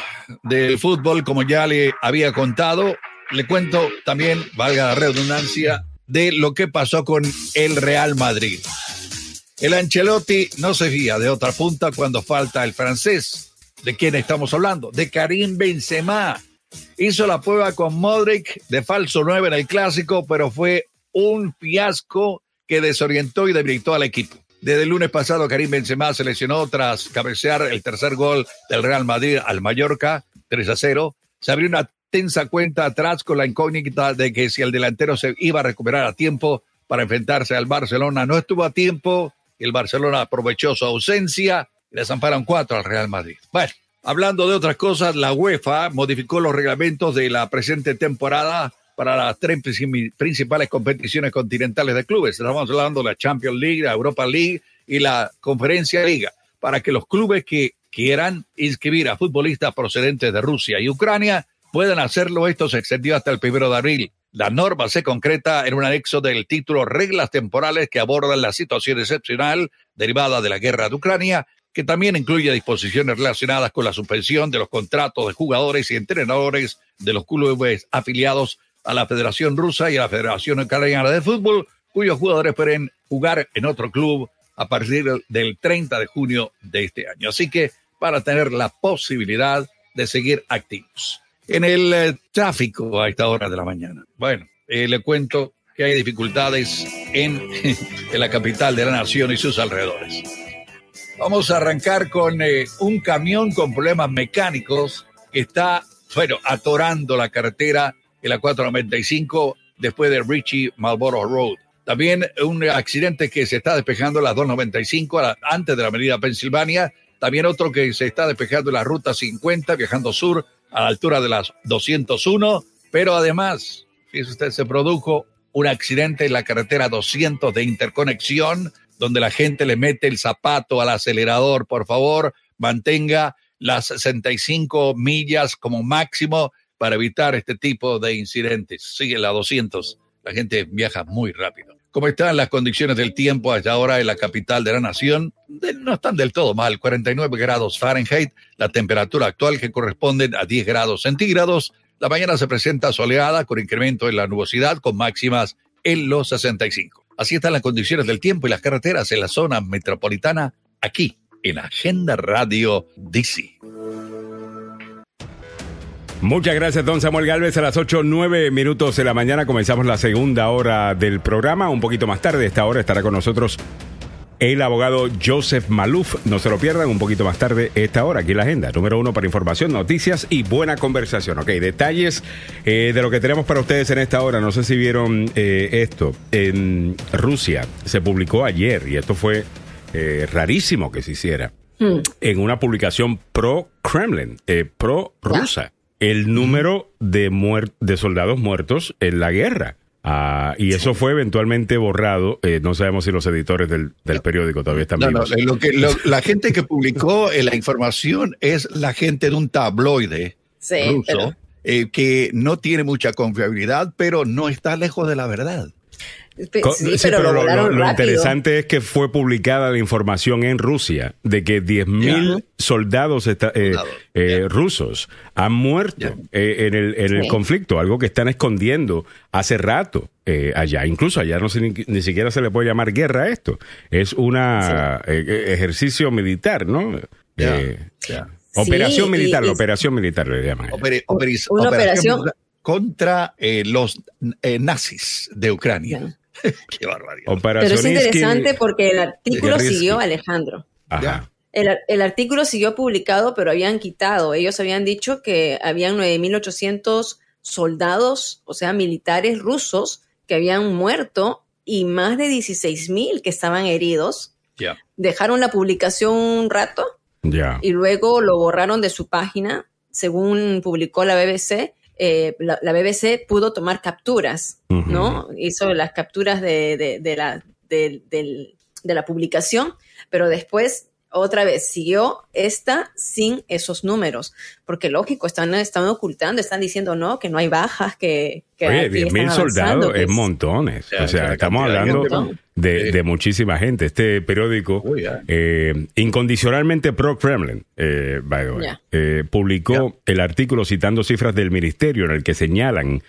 del fútbol, como ya le había contado, le cuento también, valga la redundancia, de lo que pasó con el Real Madrid. El Ancelotti no se fía de otra punta cuando falta el francés. ¿De quién estamos hablando? De Karim Benzema. Hizo la prueba con Modric de falso 9 en el clásico, pero fue un fiasco que desorientó y debilitó al equipo. Desde el lunes pasado, Karim Benzema se lesionó tras cabecear el tercer gol del Real Madrid al Mallorca, 3 a 0. Se abrió una tensa cuenta atrás con la incógnita de que si el delantero se iba a recuperar a tiempo para enfrentarse al Barcelona. No estuvo a tiempo, el Barcelona aprovechó su ausencia y le zamparon cuatro al Real Madrid. Bueno, hablando de otras cosas, la UEFA modificó los reglamentos de la presente temporada para las tres principales competiciones continentales de clubes. Estamos hablando de la Champions League, la Europa League y la Conferencia Liga, para que los clubes que quieran inscribir a futbolistas procedentes de Rusia y Ucrania puedan hacerlo. Esto se extendió hasta el primero de abril. La norma se concreta en un anexo del título Reglas temporales que abordan la situación excepcional derivada de la guerra de Ucrania, que también incluye disposiciones relacionadas con la suspensión de los contratos de jugadores y entrenadores de los clubes afiliados a la Federación Rusa y a la Federación Ucraniana de Fútbol, cuyos jugadores pueden jugar en otro club a partir del 30 de junio de este año. Así que para tener la posibilidad de seguir activos. En el eh, tráfico a esta hora de la mañana. Bueno, eh, le cuento que hay dificultades en, en, la capital de la nación y sus alrededores. Vamos a arrancar con eh, un camión con problemas mecánicos que está, bueno, atorando la carretera en la 495 después de Richie Marlboro Road. También un accidente que se está despejando la 295 antes de la avenida Pensilvania. También otro que se está despejando la ruta 50 viajando sur a la altura de las 201. Pero además, fíjese usted, se produjo un accidente en la carretera 200 de interconexión donde la gente le mete el zapato al acelerador. Por favor, mantenga las 65 millas como máximo para evitar este tipo de incidentes. Sigue la 200, la gente viaja muy rápido. ¿Cómo están las condiciones del tiempo hasta ahora en la capital de la nación? No están del todo mal, 49 grados Fahrenheit, la temperatura actual que corresponde a 10 grados centígrados. La mañana se presenta soleada con incremento en la nubosidad con máximas en los 65. Así están las condiciones del tiempo y las carreteras en la zona metropolitana aquí en Agenda Radio DC. Muchas gracias, don Samuel Galvez. A las 8, 9 minutos de la mañana comenzamos la segunda hora del programa. Un poquito más tarde, esta hora estará con nosotros el abogado Joseph Maluf. No se lo pierdan un poquito más tarde, esta hora, aquí en la agenda. Número uno para información, noticias y buena conversación. Ok, detalles eh, de lo que tenemos para ustedes en esta hora. No sé si vieron eh, esto. En Rusia se publicó ayer, y esto fue eh, rarísimo que se hiciera, hmm. en una publicación pro-Kremlin, pro-rusa el número de, de soldados muertos en la guerra. Ah, y eso fue eventualmente borrado. Eh, no sabemos si los editores del, periódico todavía están vivos. lo que, la gente que publicó eh, la información es la gente de un tabloide ruso eh, que no tiene mucha confiabilidad, pero no está lejos de la verdad. Sí, pero, lo, interesante es que fue publicada la información en Rusia de que 10.000 soldados eh, eh, rusos han muerto eh, en el, en el conflicto, algo que están escondiendo hace rato allá. Incluso allá no ni, siquiera se le puede llamar guerra a esto. Es un ejercicio militar, ¿no? Operación militar, la operación militar le llaman. una operación contra los nazis de Ucrania. Qué barbaridad. Pero es interesante porque el artículo siguió Alejandro. El, artículo siguió publicado, pero habían quitado. Ellos habían dicho que habían 9.800 soldados, o sea, militares rusos, que habían muerto y más de 16.000 que estaban heridos. Dejaron la publicación un rato y luego lo borraron de su página según publicó la BBC, eh, la, la BBC pudo tomar capturas. ¿no? Hizo las capturas de, de- de la, de la publicación, pero después otra vez siguió esta sin esos números, porque lógico, están, están ocultando, están diciendo no, que no hay bajas, que, que Oye, aquí 10.000 están avanzando, soldados es montones. O sea, estamos de hablando de, muchísima gente. Este periódico, eh, incondicionalmente pro-Kremlin, eh, by the way, eh, publicó el artículo citando cifras del ministerio en el que señalan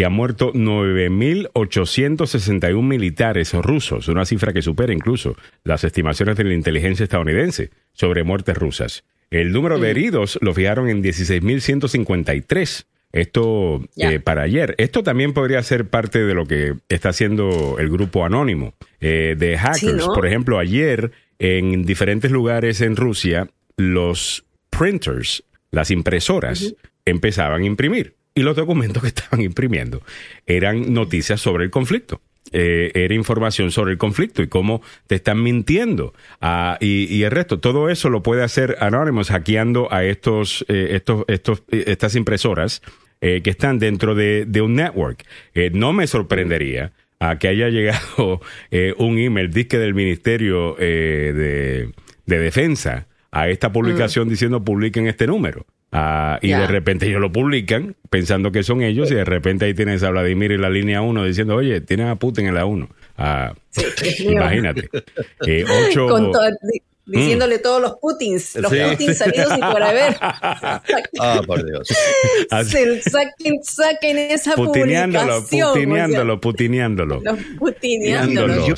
que han muerto 9.861 militares rusos, una cifra que supera incluso las estimaciones de la inteligencia estadounidense sobre muertes rusas. El número de heridos lo fijaron en 16.153. Esto eh, para ayer. Esto también podría ser parte de lo que está haciendo el grupo anónimo eh, de hackers. Sí, ¿no? Por ejemplo, ayer en diferentes lugares en Rusia, los printers, las impresoras, empezaban a imprimir. Y los documentos que estaban imprimiendo eran noticias sobre el conflicto. Eh, era información sobre el conflicto y cómo te están mintiendo. Ah, y, y el resto, todo eso lo puede hacer Anonymous hackeando a estos, eh, estos, estos, eh, estas impresoras eh, que están dentro de, de un network. Eh, no me sorprendería a que haya llegado eh, un email disque del Ministerio eh, de, de Defensa a esta publicación diciendo publiquen este número. Ah, y de repente ellos lo publican pensando que son ellos y de repente ahí tienes a Vladimir en la línea 1 diciendo, oye, tienes a Putin en la 1. Ah, imagínate. Eh, ocho, Con to- di- diciéndole todos los Putins, los Sí. Putins salidos y por haber. Ah, por Dios. Se saquen, saquen esa putineándolo, publicación. putineándolo, putineándolo. o sea, los putineándolos. Yo,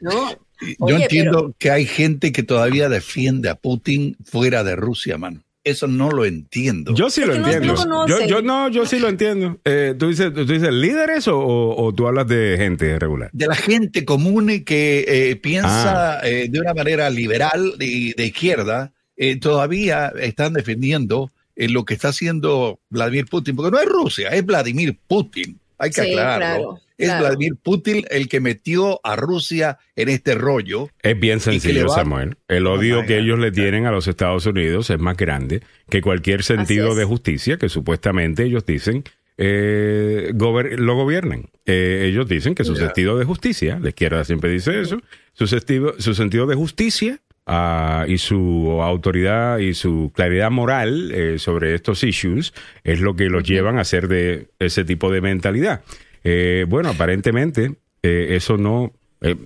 ¿no? yo Oye, entiendo pero- que hay gente que todavía defiende a Putin fuera de Rusia, mano. Eso no lo entiendo. Yo sí Es lo no- entiendo. no yo, yo no, yo sí lo entiendo. Eh, ¿tú, dices, ¿Tú dices líderes o, o- o tú hablas de gente regular? de la gente común que eh, Ah. piensa eh, de una manera liberal y de izquierda, eh, todavía están defendiendo eh, lo que está haciendo Vladimir Putin, porque no es Rusia, es Vladimir Putin. Hay que Sí, aclararlo. claro, es claro. Vladimir Putin el que metió a Rusia en este rollo. Es bien sencillo, va- Samuel. El odio que God. ellos le tienen a los Estados Unidos es más grande que cualquier sentido de justicia que supuestamente ellos dicen eh, gober- lo gobiernan. Eh, ellos dicen que su sentido de justicia, la izquierda siempre dice eso, su sentido, su sentido de justicia ah, y su autoridad y su claridad moral eh, sobre estos issues es lo que los llevan a hacer de ese tipo de mentalidad. Eh, bueno, aparentemente eh, eso no eh,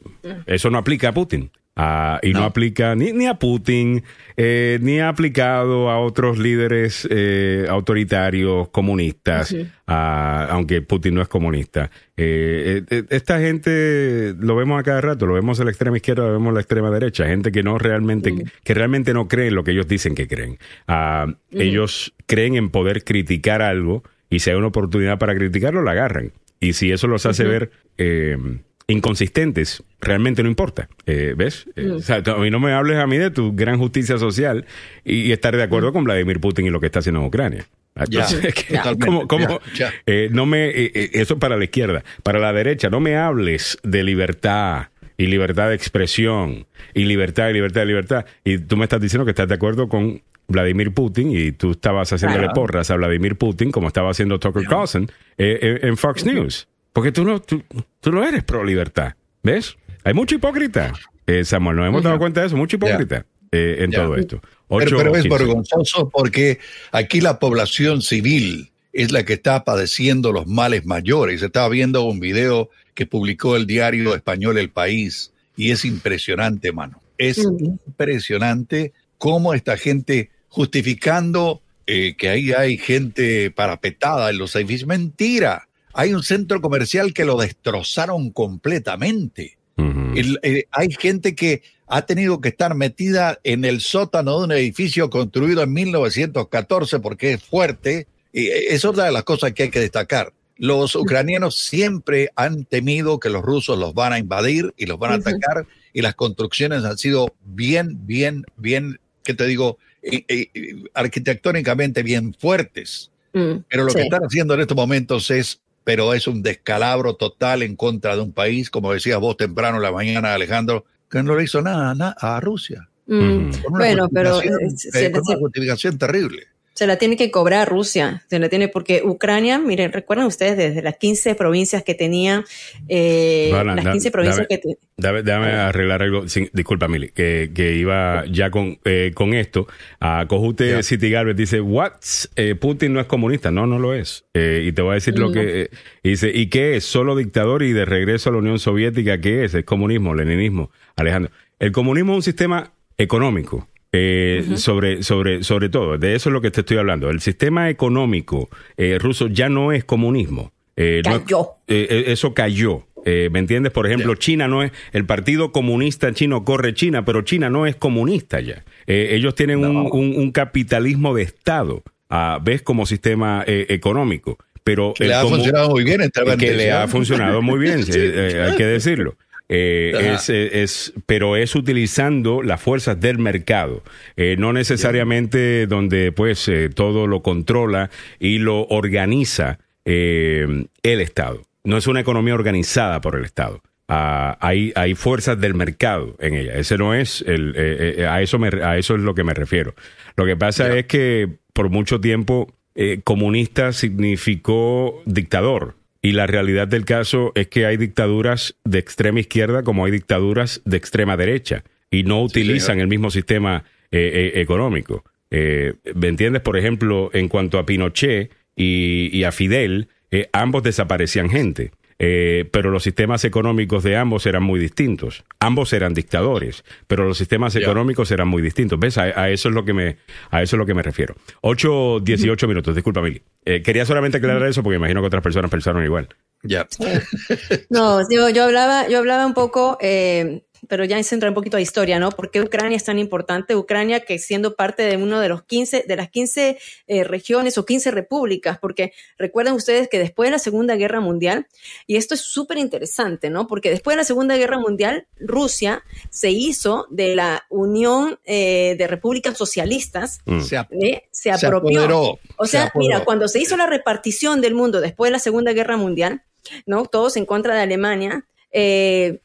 eso no aplica a Putin. Ah, y no. No. aplica ni, ni a Putin, eh, ni ha aplicado a otros líderes eh, autoritarios comunistas, ah, aunque Putin no es comunista. Esta gente lo vemos a cada rato, lo vemos a la extrema izquierda, lo vemos a la extrema derecha, gente que no realmente, que realmente no cree en lo que ellos dicen que creen. Ah, Ellos creen en poder criticar algo y si hay una oportunidad para criticarlo, la agarran. Y si eso los hace ver eh, inconsistentes, realmente no importa. Eh, ¿Ves? Eh, o sea, a mí no me hables a mí de tu gran justicia social y, y estar de acuerdo con Vladimir Putin y lo que está haciendo en Ucrania. Ya, Entonces, ya. Eh, no me, eso es para la izquierda. Para la derecha, no me hables de libertad y libertad de expresión y libertad y libertad y libertad. Y tú me estás diciendo que estás de acuerdo con Vladimir Putin y tú estabas haciéndole Claro. porras a Vladimir Putin como estaba haciendo Tucker Carlson eh, eh, en Fox News. Porque tú no, tú, tú no eres pro libertad. ¿Ves? Hay mucho hipócrita. Eh, Samuel, nos hemos dado cuenta de eso, mucho hipócrita eh, en todo esto. Pero, Ocho, pero es vergonzoso porque aquí la población civil es la que está padeciendo los males mayores. Estaba viendo un video que publicó el diario español El País y es impresionante, mano. Es impresionante cómo esta gente justificando eh, que ahí hay gente parapetada en los edificios. Mentira. Hay un centro comercial que lo destrozaron completamente. El- eh, hay gente que ha tenido que estar metida en el sótano de un edificio construido en 1914 porque es fuerte. Y eh, es otra de las cosas que hay que destacar. Los ucranianos siempre han temido que los rusos los van a invadir y los van a atacar y las construcciones han sido bien, bien, bien, ¿qué te digo? Eh, arquitectónicamente bien fuertes. Mm, Pero lo sí. que están haciendo en estos momentos es, pero es un descalabro total en contra de un país, como decías vos temprano en la mañana, Alejandro, que no le hizo nada, nada a Rusia. Mm, Ujú. Con una Bueno, pero justificación, eh, eh, con una justificación terrible. Se la tiene que cobrar Rusia, se la tiene porque Ucrania, miren, recuerdan ustedes desde las 15 provincias que tenía, eh, las 15 provincias que tenía. Déjame, arreglar algo, disculpa Mili, que, que, iba ya con, eh, con esto. A Cojute City Garbage dice, what? Eh, Putin no es comunista, no, no lo es. Eh, y te voy a decir lo que eh, dice, ¿y qué es? Solo dictador y de regreso a la Unión Soviética, ¿qué es? Es comunismo, leninismo. Alejandro, el comunismo es un sistema económico eh, sobre, sobre, sobre todo, de eso es lo que te estoy hablando. El sistema económico eh, ruso ya no es comunismo. Eh, cayó. eso cayó. ¿Me entiendes? Por ejemplo, China no es, el Partido Comunista Chino corre China, pero China no es comunista ya. ellos tienen un, capitalismo de Estado, ah, ¿ves? Como sistema económico. Pero que le ha funcionado muy bien. Que le ha funcionado muy bien, hay que decirlo. Eh, es, eh, es, pero es utilizando las fuerzas del mercado, eh, no necesariamente donde pues eh, todo lo controla y lo organiza el Estado. No es una economía organizada por el Estado. Ah, hay, hay fuerzas del mercado en ella. Ese no es el, a eso me, a eso es lo que me refiero. Lo que pasa es que por mucho tiempo comunista significó dictador y la realidad del caso es que hay dictaduras de extrema izquierda como hay dictaduras de extrema derecha y no utilizan el mismo sistema eh, eh, económico. Eh, ¿Me entiendes? Por ejemplo, en cuanto a Pinochet y, a Fidel, ambos desaparecían gente. Eh, pero los sistemas económicos de ambos eran muy distintos. Ambos eran dictadores, pero los sistemas económicos eran muy distintos. ¿Ves? A, eso es lo que me, a eso es lo que me refiero. 8, 18 minutos, disculpa, Mili. Eh, quería solamente aclarar eso porque imagino que otras personas pensaron igual. Ya. no, yo, yo hablaba, yo hablaba un poco eh, pero ya se entra un poquito a historia, ¿no? ¿Por qué Ucrania es tan importante? Ucrania que siendo parte de uno de los 15, de las 15 eh, regiones o 15 repúblicas, porque recuerden ustedes que después de la Segunda Guerra Mundial, y esto es súper interesante, ¿no? Porque después de la Segunda Guerra Mundial, Rusia se hizo de la Unión eh, de Repúblicas Socialistas, mm. se, eh, se, apropió. o sea, mira, cuando se hizo la repartición del mundo después de la Segunda Guerra Mundial, ¿no? Todos en contra de Alemania, eh,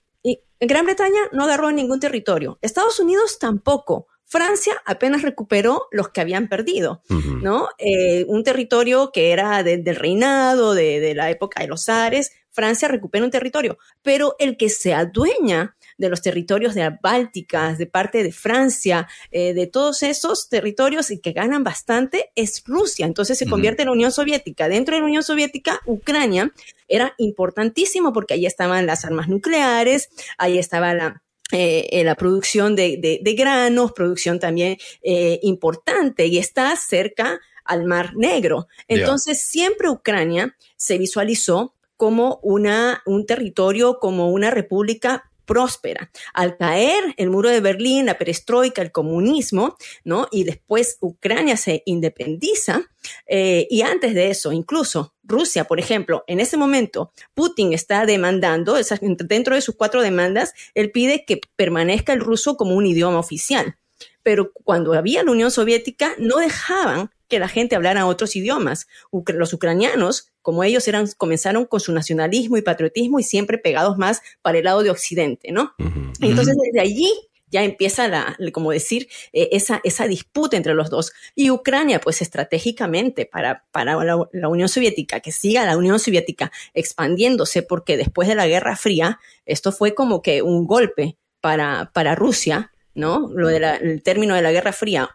Gran Bretaña no agarró ningún territorio. Estados Unidos tampoco. Francia apenas recuperó los que habían perdido, ¿no? Eh, un territorio que era del reinado, de, la época de los Ares, Francia recupera un territorio, pero el que se adueña de los territorios de las Bálticas, de parte de Francia, eh, de todos esos territorios y que ganan bastante es Rusia. Entonces se convierte en la Unión Soviética. Dentro de la Unión Soviética, Ucrania era importantísimo porque ahí estaban las armas nucleares, ahí estaba la eh, la producción de, granos, producción también eh, importante y está cerca al Mar Negro. Entonces, siempre Ucrania se visualizó como una, un territorio, como una república próspera. Al caer el muro de Berlín, la perestroika, el comunismo, ¿no? Y después Ucrania se independiza. Eh, y antes de eso, incluso Rusia, por ejemplo, en ese momento, Putin está demandando, dentro de sus cuatro demandas, él pide que permanezca el ruso como un idioma oficial. Pero cuando había la Unión Soviética, no dejaban que la gente hablara otros idiomas. Los ucranianos, como ellos eran, comenzaron con su nacionalismo y patriotismo y siempre pegados más para el lado de Occidente, ¿no? Entonces, desde allí ya empieza la, como decir, eh, esa, esa disputa entre los dos. Y Ucrania, pues estratégicamente para, para la, Unión Soviética, que siga la Unión Soviética expandiéndose, porque después de la Guerra Fría, esto fue como que un golpe para, para Rusia, ¿no? Lo del término de la Guerra Fría,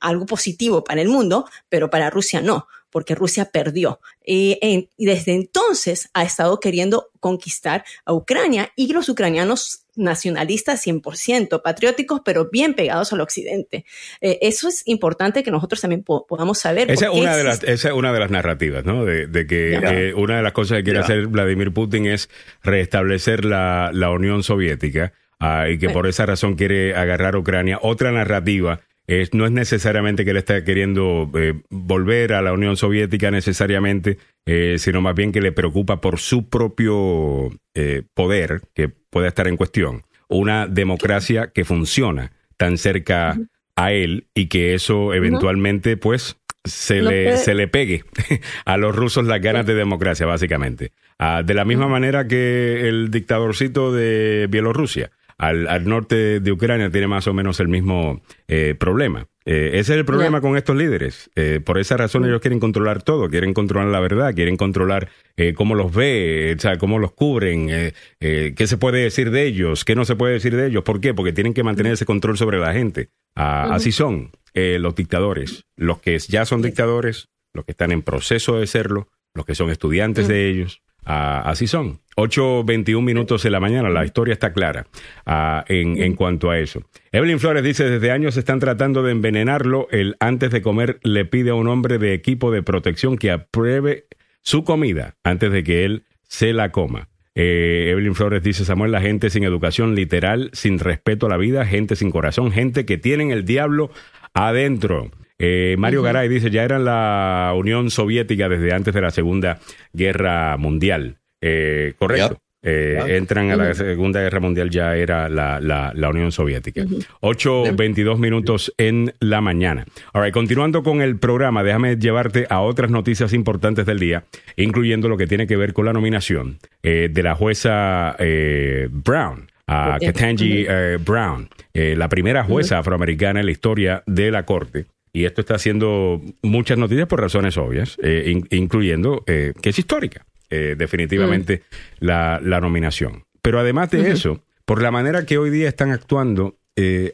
algo positivo para el mundo, pero para Rusia no, porque Rusia perdió. y desde entonces ha estado queriendo conquistar a Ucrania y los ucranianos nacionalistas 100%, patrióticos, pero bien pegados al occidente. Eh, eso es importante que nosotros también podamos saber. Esa es, una de las, esa es una de las narrativas, ¿no? De, que eh, una de las cosas que quiere hacer Vladimir Putin es restablecer la, la Unión Soviética Ah, y que por esa razón quiere agarrar a Ucrania. Otra narrativa es, no es necesariamente que él está queriendo eh, volver a la Unión Soviética necesariamente, eh, sino más bien que le preocupa por su propio eh, poder que pueda estar en cuestión. Una democracia que funciona tan cerca a él y que eso eventualmente pues se, le, se le pegue a los rusos las ganas de democracia, básicamente. Ah, de la misma manera que el dictadorcito de Bielorrusia al, al norte de Ucrania tiene más o menos el mismo eh, problema. Eh, ese es el problema con estos líderes. Eh, por esa razón ellos quieren controlar todo, quieren controlar la verdad, quieren controlar eh, cómo los ve, o sea, cómo los cubren, eh, eh, qué se puede decir de ellos, qué no se puede decir de ellos. ¿Por qué? Porque tienen que mantener ese control sobre la gente. Ah, Así son eh, los dictadores, los que ya son dictadores, los que están en proceso de serlo, los que son estudiantes de ellos. Ah, así son. 8.21 minutos de la mañana, la historia está clara ah, en, en cuanto a eso. Evelyn Flores dice, desde años están tratando de envenenarlo. Él antes de comer le pide a un hombre de equipo de protección que apruebe su comida antes de que él se la coma. Eh, Evelyn Flores dice, Samuel, la gente sin educación literal, sin respeto a la vida, gente sin corazón, gente que tienen el diablo adentro. Eh, Mario Garay dice, ya era la Unión Soviética desde antes de la Segunda Guerra Mundial. Eh, correcto. Yep. Eh. Entran a la Segunda Guerra Mundial, ya era la, la, la Unión Soviética. 8.22 minutos en la mañana. All right, continuando con el programa, déjame llevarte a otras noticias importantes del día, incluyendo lo que tiene que ver con la nominación eh, de la jueza eh, Brown. A. Ketanji eh, Brown, eh, la primera jueza afroamericana en la historia de la Corte. Y esto está haciendo muchas noticias por razones obvias, eh, in- incluyendo eh, que es histórica, eh, definitivamente, la, la nominación. Pero además de eso, por la manera que hoy día están actuando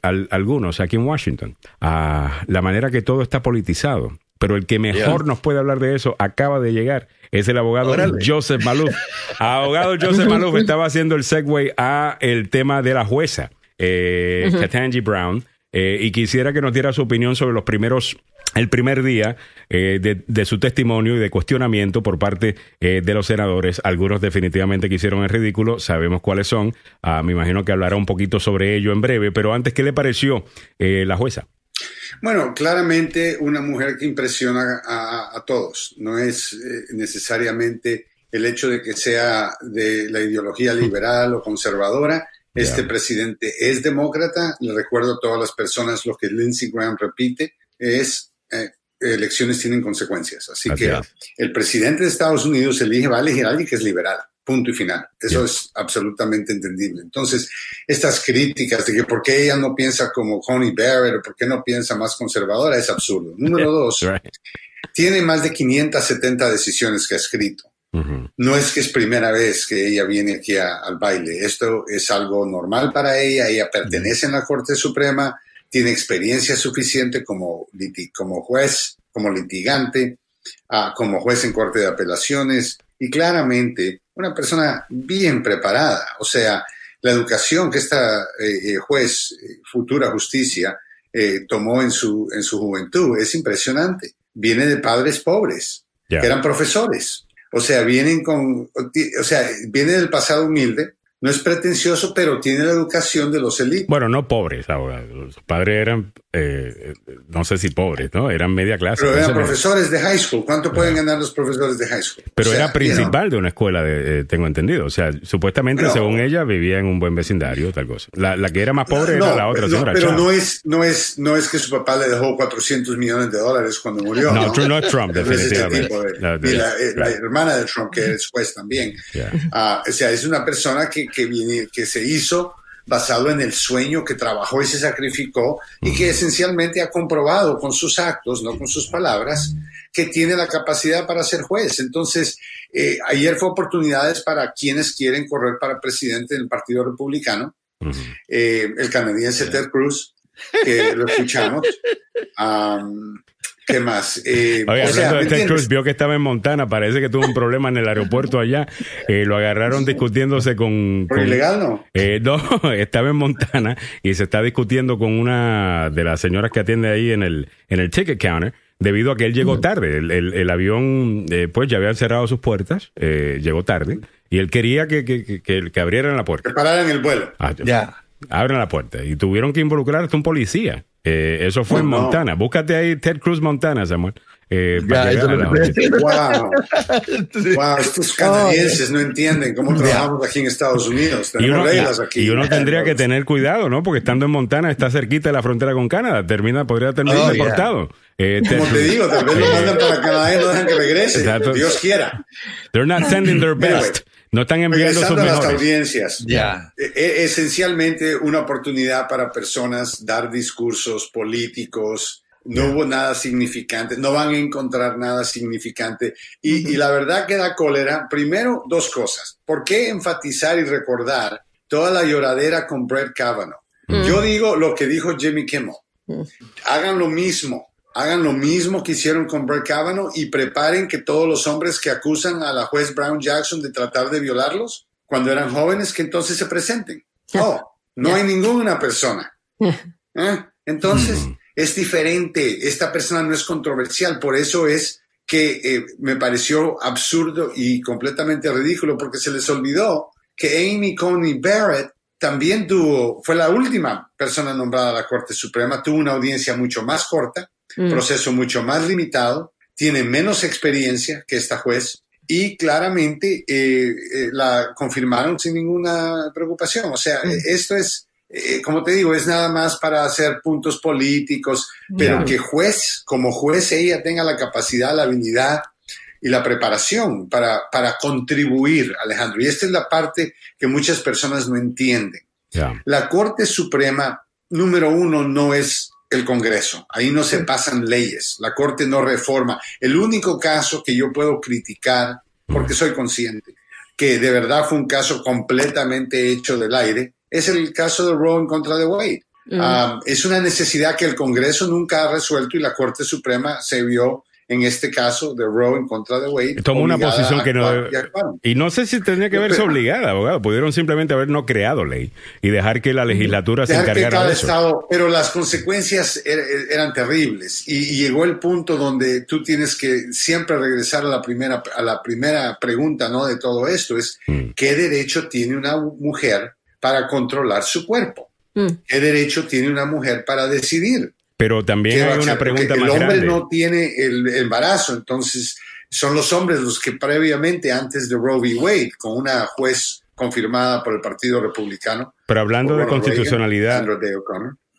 al- algunos aquí en Washington, a la manera que todo está politizado. Pero el que mejor Yeah. nos puede hablar de eso acaba de llegar. Es el abogado Órale. Joseph Maluf. abogado Joseph Maluf estaba haciendo el segue a el tema de la jueza, eh, Ketanji Brown, eh, y quisiera que nos diera su opinión sobre los primeros, el primer día eh, de, de su testimonio y de cuestionamiento por parte eh, de los senadores. Algunos definitivamente que hicieron el ridículo, sabemos cuáles son. Ah, me imagino que hablará un poquito sobre ello en breve, pero antes, ¿qué le pareció eh, la jueza? Bueno, claramente una mujer que impresiona a, todos. No es eh, necesariamente el hecho de que sea de la ideología liberal o conservadora. Este presidente es demócrata. Le recuerdo a todas las personas lo que Lindsey Graham repite es eh, elecciones tienen consecuencias. Así Así que es. el presidente de Estados Unidos elige, va a elegir a alguien que es liberal. Punto y final. Eso es absolutamente entendible. Entonces, estas críticas de que por qué ella no piensa como Connie Barrett o por qué no piensa más conservadora es absurdo. Número dos, Right. tiene más de 570 decisiones que ha escrito. No es que es primera vez que ella viene aquí a- al baile. Esto es algo normal para ella. Ella pertenece en la Corte Suprema, tiene experiencia suficiente como, como juez, como litigante, ah, como juez en Corte de Apelaciones y claramente una persona bien preparada. O sea, la educación que esta eh, eh, juez, eh, futura justicia, eh, tomó en su, en su juventud es impresionante. Viene de padres pobres que eran profesores. O sea, vienen con, o sea, viene del pasado humilde, no es pretencioso, pero tiene la educación de los élites. Bueno, no pobres, abogados. Sus padres eran, eh, eh, no sé si pobres, ¿no? Eran media clase. Pero no eran profesores de high school. ¿Cuánto pueden ganar los profesores de high school? Pero O sea, era principal de una escuela, de, eh, tengo entendido. O sea, supuestamente, Pero- según ella, vivía en un buen vecindario, tal cosa. La, la que era más pobre era la otra no, señora. pero no es, no, es, no es que su papá le dejó 400 millones de dólares cuando murió. No, No, Trump- no es Trump, No es ese definitivamente. de- No, y la, la hermana de Trump, que es juez también. Ya. Ah, o sea, es una persona que, que, viene, que se hizo basado en el sueño, que trabajó y se sacrificó y que esencialmente ha comprobado con sus actos, no con sus palabras, que tiene la capacidad para ser juez. Entonces, eh, ayer fue oportunidades para quienes quieren correr para presidente del Partido Republicano, eh, el canadiense Ted Cruz, que lo escuchamos. Am, ¿Qué más? Eh, Oye, o sea, hablando ¿me de Ted? Cruz, vio que estaba en Montana, parece que tuvo un problema en el aeropuerto allá. Eh, lo agarraron discutiéndose con... ¿Por con- ilegal no? Eh, no, estaba en Montana y se está discutiendo con una de las señoras que atiende ahí en el, en el ticket counter debido a que él llegó tarde. El, el- el avión, eh, pues ya habían cerrado sus puertas, eh, llegó tarde y él quería que, que, que, que- que abrieran la puerta. Prepararan el vuelo. Ah, Ya. Abren la puerta y tuvieron que involucrar hasta un policía. Eh, eso fue en no. Montana. Búscate ahí Ted Cruz Montana, Samuel. Eh, para Ya, llegar eso lo. Wow. Wow, estos canadienses no entienden cómo trabajamos aquí en Estados Unidos. Y uno, reglas aquí. y uno tendría que tener cuidado, ¿no? Porque estando en Montana está cerquita de la frontera con Canadá. Termina, podría terminar Oh, deportado. Eh, Como te digo, tal vez lo eh, mandan para Canadá y no dejan que regrese. Exacto. Dios quiera. They're not sending their Anyway. best. No están enviando sus Regresando a las mejores. audiencias. Ya. E- esencialmente una oportunidad para personas dar discursos políticos. No hubo nada significante, no van a encontrar nada significante. Y, y la verdad que da cólera, primero, dos cosas. ¿Por qué enfatizar y recordar toda la lloradera con Brett Kavanaugh? Yo digo lo que dijo Jimmy Kimmel. Hagan lo mismo. Hagan lo mismo que hicieron con Brett Kavanaugh y preparen que todos los hombres que acusan a la juez Brown Jackson de tratar de violarlos cuando eran jóvenes, que entonces se presenten. Oh, no hay ninguna persona. ¿Eh? Entonces, es diferente. Esta persona no es controversial. Por eso es que eh, me pareció absurdo y completamente ridículo porque se les olvidó que Amy Coney Barrett también tuvo, fue la última persona nombrada a la Corte Suprema, tuvo una audiencia mucho más corta, proceso mucho más limitado, tiene menos experiencia que esta juez y claramente eh, eh, la confirmaron sin ninguna preocupación. O sea, eh, esto es, eh, como te digo, es nada más para hacer puntos políticos, pero que juez, como juez, ella tenga la capacidad, la habilidad y la preparación para, para contribuir, Alejandro. Y esta es la parte que muchas personas no entienden. La Corte Suprema, número uno, no es el Congreso. Ahí no se pasan leyes. La Corte no reforma. El único caso que yo puedo criticar, porque soy consciente, que de verdad fue un caso completamente hecho del aire, es el caso de Roe en contra de Wade. Ah, es una necesidad que el Congreso nunca ha resuelto y la Corte Suprema se vio en este caso de Roe en contra de Wade. Tomó una posición que no y actuaron. Y no sé si tendría que verse pero- obligada, abogado. Pudieron simplemente haber no creado ley y dejar que la legislatura se encargara cada de eso. estado, pero las consecuencias er- er- eran terribles y, y llegó el punto donde tú tienes que siempre regresar a la primera a la primera pregunta, ¿no? De todo esto es Mm. qué derecho tiene una mujer para controlar su cuerpo, Mm. qué derecho tiene una mujer para decidir. Pero también ¿Qué va hay una pregunta más el hombre grande. no tiene el embarazo, entonces son los hombres los que previamente antes de Roe v. Wade, con una juez confirmada por el Partido Republicano, Pero hablando de Ronald constitucionalidad,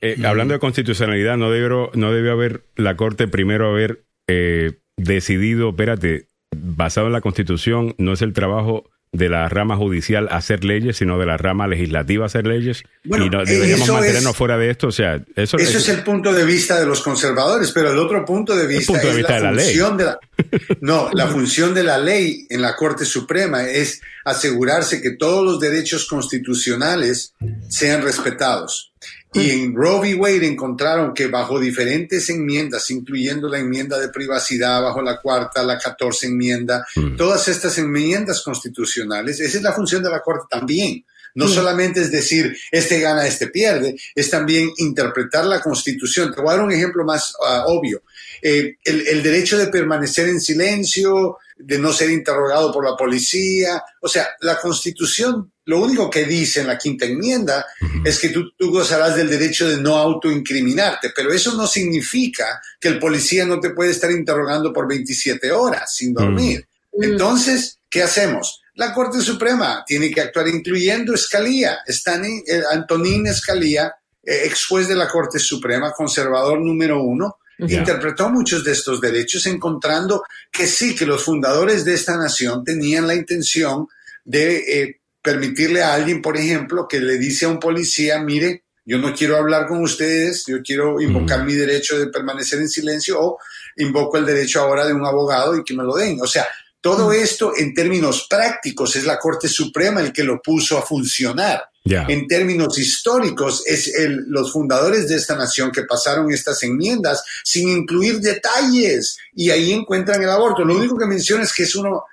eh, hablando de constitucionalidad, no debió, no debió haber la Corte primero haber eh, decidido, espérate, basado en la Constitución, no es el trabajo de la rama judicial hacer leyes, sino de la rama legislativa hacer leyes. Bueno, y no, deberíamos eso mantenernos es- fuera de esto. O sea, eso, Eso es el punto de vista de los conservadores, pero el otro punto de vista punto de es vista la de la ley. función de la No, la función de la ley en la Corte Suprema es asegurarse que todos los derechos constitucionales sean respetados. Y en Roe v. Wade encontraron que bajo diferentes enmiendas, incluyendo la enmienda de privacidad, bajo la cuarta, la 14 enmienda, todas estas enmiendas constitucionales, esa es la función de la Corte también. No solamente es decir, este gana, este pierde, es también interpretar la Constitución. Te voy a dar un ejemplo más ah, obvio. Eh, el, el derecho de permanecer en silencio, de no ser interrogado por la policía. O sea, la Constitución, lo único que dice en la quinta enmienda es que tú, tú gozarás del derecho de no autoincriminarte, pero eso no significa que el policía no te puede estar interrogando por 27 horas sin dormir. Entonces, ¿qué hacemos? La Corte Suprema tiene que actuar incluyendo Escalía, Stanley, eh, Antonín Escalía, eh, ex juez de la Corte Suprema, conservador número uno, interpretó muchos de estos derechos encontrando que sí, que los fundadores de esta nación tenían la intención de eh, permitirle a alguien, por ejemplo, que le dice a un policía, mire, yo no quiero hablar con ustedes, yo quiero invocar mi derecho de permanecer en silencio o invoco el derecho ahora de un abogado y que me lo den. O sea, todo esto en términos prácticos es la Corte Suprema el que lo puso a funcionar. En términos históricos, es el- los fundadores de esta nación que pasaron estas enmiendas sin incluir detalles y ahí encuentran el aborto. Lo único que menciona es que es uno,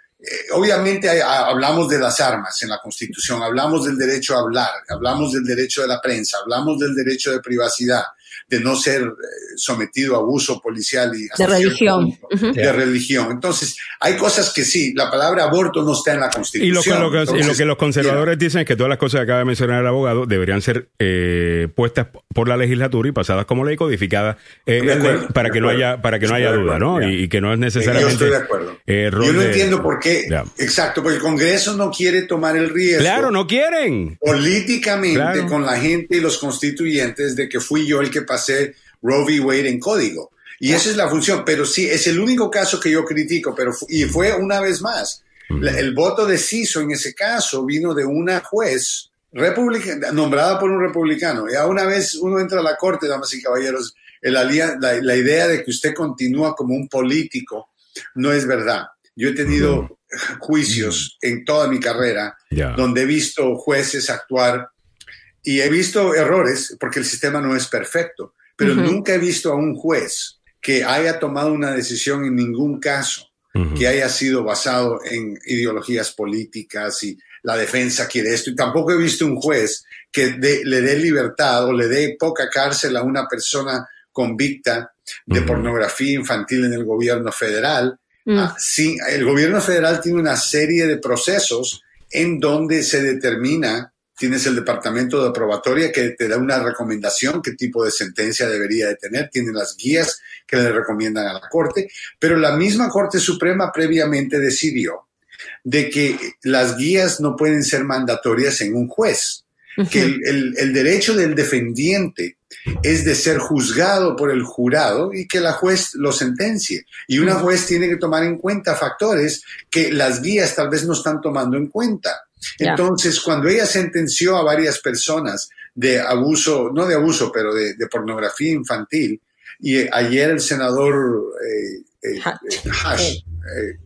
obviamente hay- a- hablamos de las armas en la Constitución, hablamos del derecho a hablar, hablamos del derecho de la prensa, hablamos del derecho de privacidad, de no ser eh, sometido a abuso policial y De religión. punto, de religión. Entonces, hay cosas que sí, la palabra aborto no está en la Y lo, Constitución. que, lo que- y lo que los conservadores dicen es que todas las cosas que acaba de mencionar el abogado deberían ser eh, puestas por la legislatura y pasadas como ley codificada eh, acuerdo, para que no haya para que no Estoy haya duda, acuerdo, ¿no? Y, y que no es Yo necesariamente estoy de acuerdo. eh, Yo no de- entiendo por qué. Exacto, porque el Congreso no quiere tomar el riesgo. Claro, no quieren. Políticamente Claro. con la gente y los constituyentes de que fui yo el que pasé Roe v. Wade en código. Y esa es la función. Pero sí, es el único caso que yo critico. Pero y fue una vez más. La- el voto deciso en ese caso vino de una juez republicana, nombrada por un republicano. Ya una vez uno entra a la corte, damas y caballeros, el alia- la, la idea de que usted continúa como un político no es verdad. Yo he tenido juicios en toda mi carrera donde he visto jueces actuar y he visto errores porque el sistema no es perfecto, pero nunca he visto a un juez que haya tomado una decisión en ningún caso que haya sido basado en ideologías políticas y la defensa quiere esto. Y tampoco he visto un juez que de- le dé libertad o le dé poca cárcel a una persona convicta de pornografía infantil en el gobierno federal. Mm. Ah, sí, el gobierno federal tiene una serie de procesos en donde se determina, tienes el departamento de probatoria que te da una recomendación qué tipo de sentencia debería de tener, tiene las guías que le recomiendan a la Corte, pero la misma Corte Suprema previamente decidió de que las guías no pueden ser mandatorias en un juez, que el, el- el derecho del defendiente es de ser juzgado por el jurado y que la juez lo sentencie. Y una juez tiene que tomar en cuenta factores que las guías tal vez no están tomando en cuenta. Entonces, cuando ella sentenció a varias personas de abuso, no de abuso, pero de, de pornografía infantil, y eh, ayer el senador eh, eh, Hash, eh,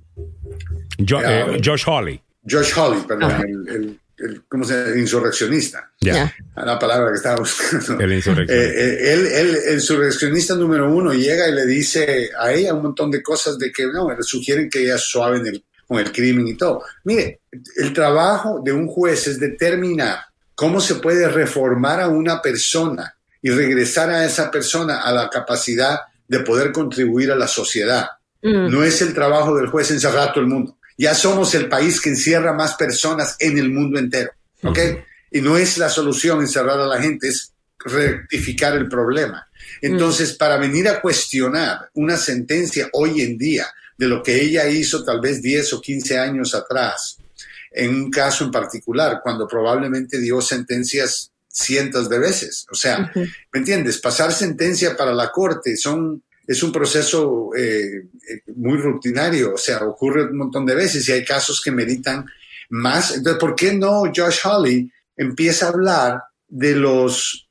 Jo- eh, Josh Hawley. Josh Hawley, perdón, el, el- el- ¿cómo se llama? Insurreccionista. Ya. Ya. La palabra que estaba buscando. El insurreccionista. Eh, eh, él, él, el insurreccionista número uno, llega y le dice a ella un montón de cosas de que no, le sugieren que ella suave en el- con el crimen y todo. Mire, el trabajo de un juez es determinar cómo se puede reformar a una persona y regresar a esa persona a la capacidad de poder contribuir a la sociedad. Mm. No es el trabajo del juez encerrar a todo el mundo. Ya somos el país que encierra más personas en el mundo entero. ¿Ok? Y no es la solución encerrar a la gente, es rectificar el problema. Entonces, para venir a cuestionar una sentencia hoy en día de lo que ella hizo tal vez 10 o 15 años atrás, en un caso en particular, cuando probablemente dio sentencias cientos de veces. O sea. ¿me entiendes? Pasar sentencia para la corte son, es un proceso eh, eh, muy rutinario, o sea, ocurre un montón de veces y hay casos que meritan más. Entonces, ¿por qué no Josh Hawley empieza a hablar de los...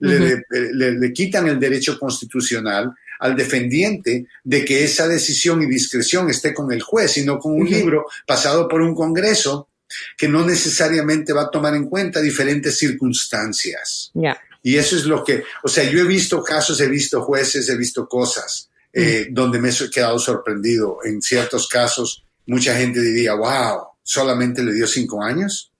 le, le- le- le quitan el derecho constitucional al defendiente de que esa decisión y discreción esté con el juez, sino con un libro pasado por un Congreso que no necesariamente va a tomar en cuenta diferentes circunstancias. Ya. Y eso es lo que, o sea, yo he visto casos, he visto jueces, he visto cosas eh, donde me he quedado sorprendido. En ciertos casos, mucha gente diría, wow, solamente le dio cinco años.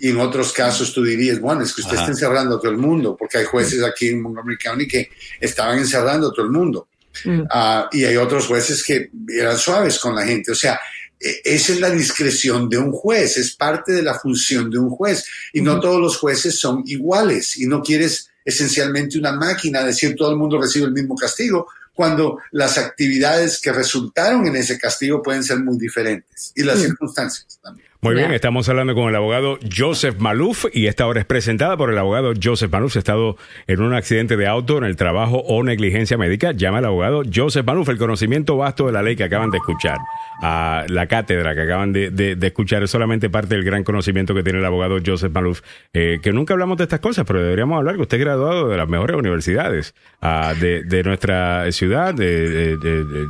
Y en otros casos tú dirías, bueno, es que usted Ajá. está encerrando a todo el mundo, porque hay jueces aquí en Montgomery County que estaban encerrando a todo el mundo. Mm. Ah, y hay otros jueces que eran suaves con la gente. O sea, e- esa es la discreción de un juez, es parte de la función de un juez. Y no todos los jueces son iguales. Y no quieres esencialmente una máquina decir todo el mundo recibe el mismo castigo, cuando las actividades que resultaron en ese castigo pueden ser muy diferentes. Y las Mm. circunstancias también. Muy bien, estamos hablando con el abogado Joseph Maluf y esta hora es presentada por el abogado Joseph Maluf. Ha estado en un accidente de auto, en el trabajo o negligencia médica. Llama al abogado Joseph Maluf. El conocimiento vasto de la ley que acaban de escuchar, a la cátedra que acaban de, de- de escuchar, es solamente parte del gran conocimiento que tiene el abogado Joseph Maluf. eh, que nunca hablamos de estas cosas, pero deberíamos hablar que usted es graduado de las mejores universidades ah, de, de nuestra ciudad, de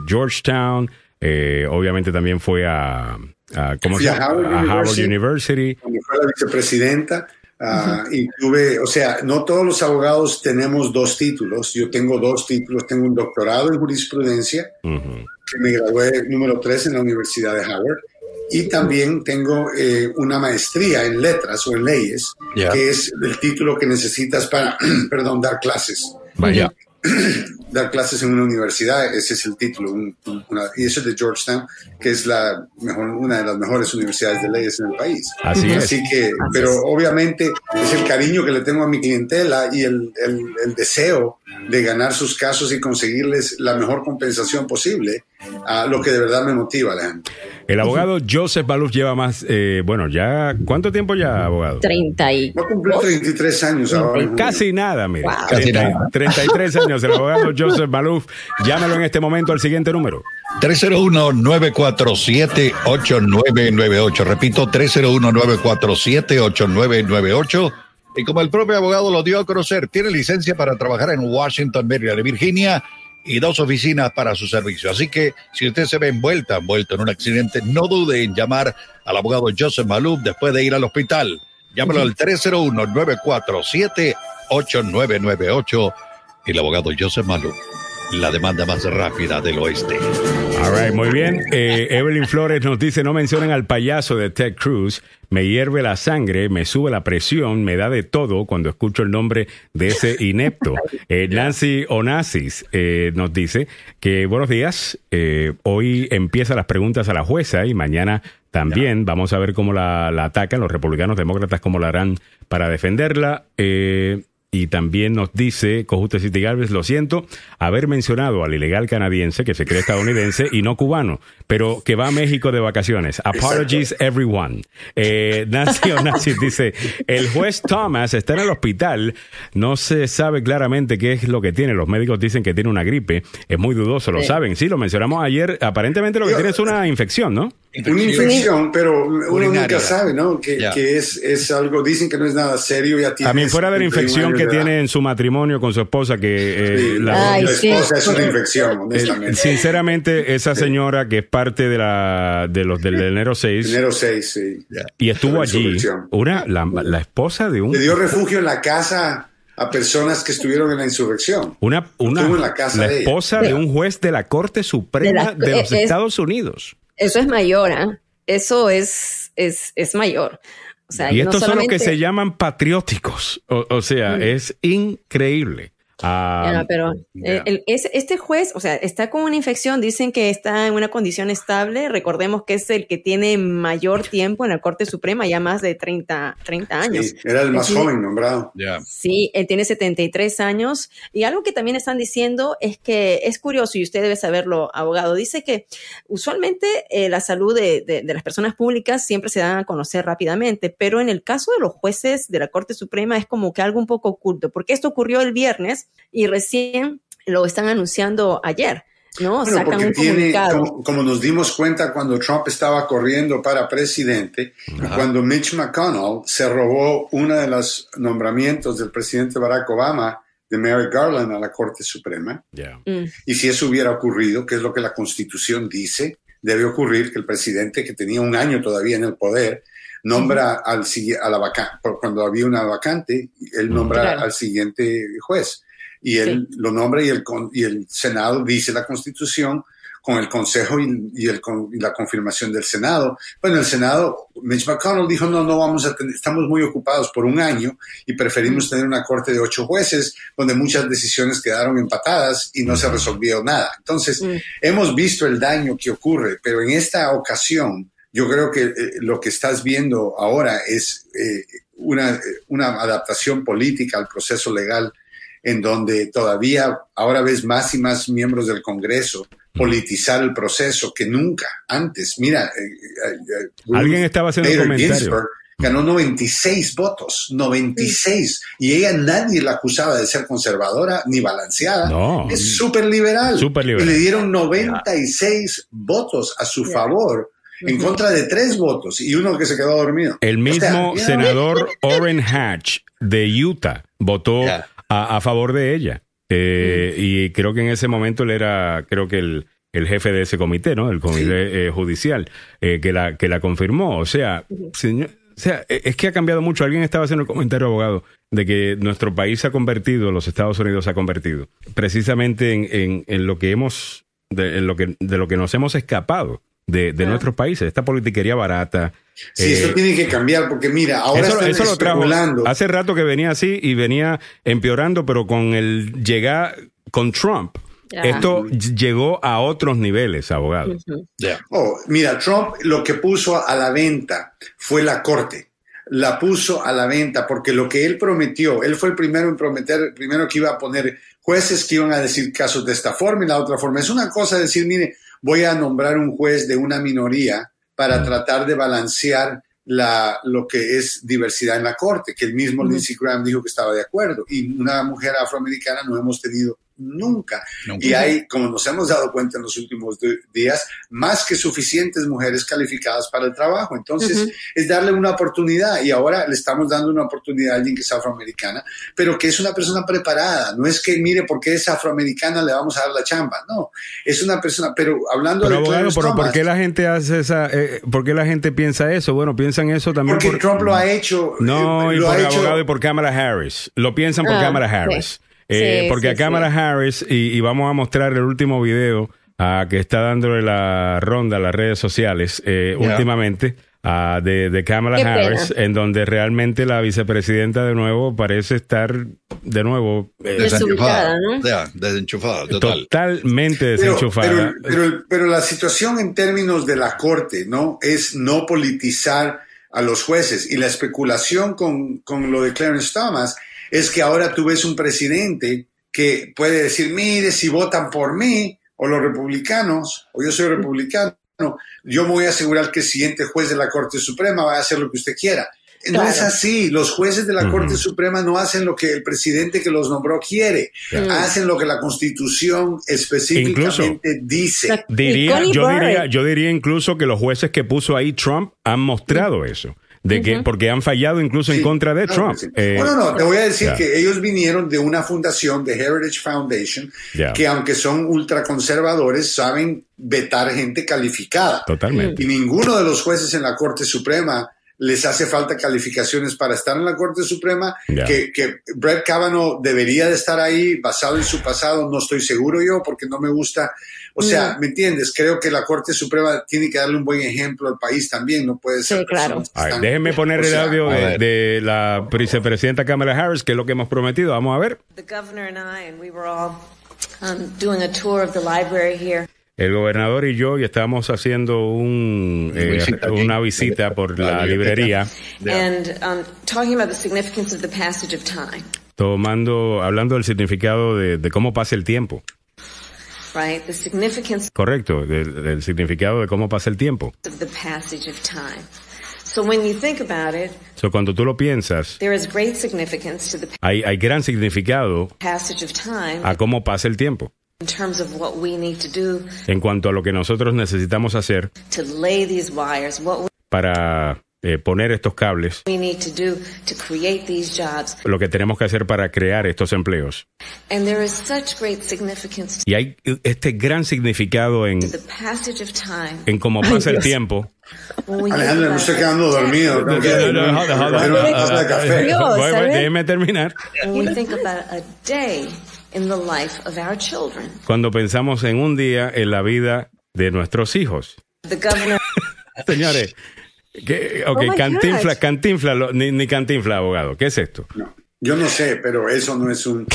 Georgetown. eh, obviamente también fue a, a, ¿cómo se llama? A Howard University. Cuando fue la vicepresidenta ah, y tuve, o sea, no todos los abogados tenemos dos títulos. Yo tengo dos títulos, tengo un doctorado en jurisprudencia, Ujú. que me gradué número 3 en la Universidad de Howard, y también tengo eh, una maestría en letras o en leyes, Ya. que es el título que necesitas para, perdón, dar clases. Vaya. Dar clases en una universidad, ese es el título, un- una- y eso es de Georgetown, que es la mejor, una de las mejores universidades de leyes en el país. Así es. Así que, pero obviamente es el cariño que le tengo a mi clientela y el, el- el deseo de ganar sus casos y conseguirles la mejor compensación posible ah, lo que de verdad me motiva, Alejandro. El abogado Joseph Baluf lleva más, eh, bueno, ya, ¿cuánto tiempo ya, abogado? 30 y... Va a cumplir 33 años ahora. Casi nada, mire. Wow. Casi 30 nada. 33 años, el abogado Joseph Baluf. Llámelo en este momento al siguiente número. 301-947-8998. Repito, 301-947-8998. Y como el propio abogado lo dio a conocer, tiene licencia para trabajar en Washington, Maryland y Virginia y dos oficinas para su servicio. Así que si usted se ve envuelta, envuelto en un accidente, no dude en llamar al abogado Joseph Maluf después de ir al hospital. Llámalo al 301-947-8998. El abogado Joseph Maluf, la demanda más rápida del oeste. All right, muy bien. Eh, Evelyn Flores nos dice, no mencionen al payaso de Ted Cruz. Me hierve la sangre, me sube la presión, me da de todo cuando escucho el nombre de ese inepto. Eh, Nancy Onassis eh, nos dice que buenos días. eh, hoy empiezan las preguntas a la jueza y mañana también vamos a ver cómo la, la atacan los republicanos demócratas, cómo la harán para defenderla. Eh, y también nos dice Cojute City Garbage, lo siento, haber mencionado al ilegal canadiense que se cree estadounidense y no cubano, pero que va a México de vacaciones. Apologies everyone. Eh, Nancy Onassis dice, el juez Thomas está en el hospital, no se sabe claramente qué es lo que tiene. Los médicos dicen que tiene una gripe, es muy dudoso, lo Sí. saben. Sí, lo mencionamos ayer, aparentemente lo que Yo- tiene es una infección, ¿no? Una infección, pero uno Urinaria. nunca sabe, ¿no? Que, es, es algo, dicen que no es nada serio. Ya A mí fuera de la 31 infección que de tiene en su matrimonio con su esposa, que eh, Sí, la- Ay, la sí. esposa es una infección, honestamente. sinceramente, esa señora que es parte de la de los del enero 6 Enero 6, sí. y estuvo La allí, una la, la esposa de un Le dio refugio en la casa a personas que estuvieron en la insurrección. una una Estuvo en la casa de ella. esposa de un juez de la Corte Suprema de, De la- los es- Estados Unidos. Eso es mayor, ¿ah? Eso es, es, es mayor. O sea, Y no estos son los que se llaman patrióticos. O, o sea, Mm. es increíble. Ah, pero eh, el- este juez, o sea, está con una infección, dicen que está en una condición estable. Recordemos que es el que tiene mayor tiempo en la Corte Suprema, ya más de 30, 30 años. Sí, era el más Sí. joven nombrado. Ya. Sí, él tiene 73 años. Y algo que también están diciendo es que es curioso, y usted debe saberlo, abogado, dice que usualmente eh, la salud de, de- de las personas públicas siempre se dan a conocer rápidamente, pero en el caso de los jueces de la Corte Suprema es como que algo un poco oculto, porque esto ocurrió el viernes y recién lo están anunciando ayer. ¿no? Bueno, Sacan porque un tiene, comunicado. como, como nos dimos cuenta cuando Trump estaba corriendo para presidente, y cuando Mitch McConnell se robó uno de los nombramientos del presidente Barack Obama de Merrick Garland a la Corte Suprema. Mm, Y si eso hubiera ocurrido, que es lo que la Constitución dice, debe ocurrir que el presidente que tenía un año todavía en el poder nombra al a la cuando había una vacante, él nombra Claro. al siguiente juez y él lo nombra y el, con- y el Senado dice la Constitución con el Consejo y, y el, con- y la confirmación del Senado. Bueno, el Senado, Mitch McConnell dijo, no, no vamos a tener, estamos muy ocupados por un año y preferimos tener una corte de ocho jueces donde muchas decisiones quedaron empatadas y no se resolvió nada. Entonces, Mm. hemos visto el daño que ocurre, pero en esta ocasión, yo creo que eh, lo que estás viendo ahora es eh, una, eh, una adaptación política al proceso legal en donde todavía ahora ves más y más miembros del Congreso politizar el proceso que nunca antes. Mira, eh, eh, eh, Alguien estaba haciendo un comentario. Ginsburg ganó 96 votos, 96. Y ella nadie la acusaba de ser conservadora ni balanceada. No. Es súper liberal. Súper liberal. Y le dieron 96 votos a su favor, en contra de tres votos y uno que se quedó dormido. El O sea, mismo senador Orrin Hatch de Utah votó. A, a favor de ella. Eh, Y creo que en ese momento él era, creo que el, el jefe de ese comité, ¿no? El comité eh, judicial, eh, que, la, que la confirmó. O sea, señor, o sea, e- es que ha cambiado mucho. Alguien estaba haciendo el comentario, abogado, de que nuestro país se ha convertido, los Estados Unidos se ha convertido, precisamente en, en, en lo que hemos, de, en lo que, de lo que nos hemos escapado de, de Ah. nuestros países, esta politiquería barata. Sí, eh, eso tiene que cambiar porque mira, ahora eso, están eso lo trajo. especulando. Hace rato que venía así y venía empeorando, pero con el llegar con Trump, esto ll- llegó a otros niveles, abogado. Oh, mira, Trump lo que puso a la venta fue la corte. La puso a la venta porque lo que él prometió, él fue el primero en prometer, primero que iba a poner jueces que iban a decir casos de esta forma y la otra forma. Es una cosa decir, mire, voy a nombrar un juez de una minoría para tratar de balancear la, lo que es diversidad en la corte, que el mismo Lindsey Graham dijo que estaba de acuerdo. Y una mujer afroamericana no hemos tenido nunca. Nunca. Y hay, como nos hemos dado cuenta en los últimos días, más que suficientes mujeres calificadas para el trabajo. Entonces, es darle una oportunidad. Y ahora le estamos dando una oportunidad a alguien que es afroamericana, pero que es una persona preparada. No es que, mire, porque es afroamericana le vamos a dar la chamba. No, es una persona, pero hablando Pero de abogado, pero ¿por qué la gente hace esa, eh, por qué la gente piensa eso? Bueno, piensan eso también porque por... Trump lo ha hecho. No, eh, y lo por ha hecho- abogado y por Kamala Harris. Lo piensan por Ah, Kamala sí. Harris. Eh, Sí, porque sí, a sí. Harris, y, y vamos a mostrar el último video ah, que está dándole la ronda a las redes sociales eh, últimamente. de, de Kamala Qué pena. Harris, en donde realmente la vicepresidenta de nuevo parece estar de nuevo eh, Desubicada, ¿no? Ya, desenchufada, total. totalmente Pero, desenchufada. pero, pero- pero la situación en términos de la corte, ¿no? Es no politizar a los jueces. Y la especulación con, con lo de Clarence Thomas es que ahora tú ves un presidente que puede decir, mire, si votan por mí, o los republicanos, o yo soy republicano, yo me voy a asegurar que el siguiente juez de la Corte Suprema va a hacer lo que usted quiera. No Claro. es así. Los jueces de la. Corte Suprema no hacen lo que el presidente que los nombró quiere. Hacen lo que la Constitución específicamente dice. La- Diría, yo diría, yo diría incluso que los jueces que puso ahí Trump han mostrado eso, de que porque han fallado incluso en Sí, contra de claro Trump. sí. Eh, no, no, no, te voy a decir ya. que ellos vinieron de una fundación, de Heritage Foundation, Ya. que aunque son ultraconservadores, saben vetar gente calificada. Totalmente. Y ninguno de los jueces en la Corte Suprema les hace falta calificaciones para estar en la Corte Suprema, Ya. que, que Brett Kavanaugh debería de estar ahí basado en su pasado, no estoy seguro yo porque no me gusta. O sea, ¿me entiendes? Creo que la Corte Suprema tiene que darle un buen ejemplo al país también, no puede ser. Sí, claro. están- déjenme poner o el sea, audio de, de la vicepresidenta Kamala Harris, que es lo que hemos prometido. Vamos a ver. The governor and I, and we were all um, doing a tour of the library here. El gobernador y yo y estamos haciendo un, eh, Visita una visita por La librería, And um, talking about the significance of the passage of time, tomando, hablando del significado de, de cómo pasa el tiempo. right? The significance Correcto, del, del significado de cómo pasa el tiempo. of the passage of time. So when you think about it, So, cuando tú lo piensas, there is great significance to the hay, hay gran significado passage of time a cómo pasa el tiempo. In terms of what we need to do En cuanto a lo que nosotros necesitamos hacer para eh, poner estos cables, we need to do to create these jobs. lo que tenemos que hacer para crear estos empleos. And there is such great significance Y hay este gran significado en, to the passage of time en cómo pasa el tiempo. Alejandro, me estoy quedando dormido. No, no, hold on. In the life of our children. Cuando pensamos en un día en la vida de nuestros hijos. The governor Señores, que, ok, Oh cantinfla, cantinfla, lo- ni, ni cantinfla, abogado. ¿Qué es esto? No, yo no sé, pero eso no es un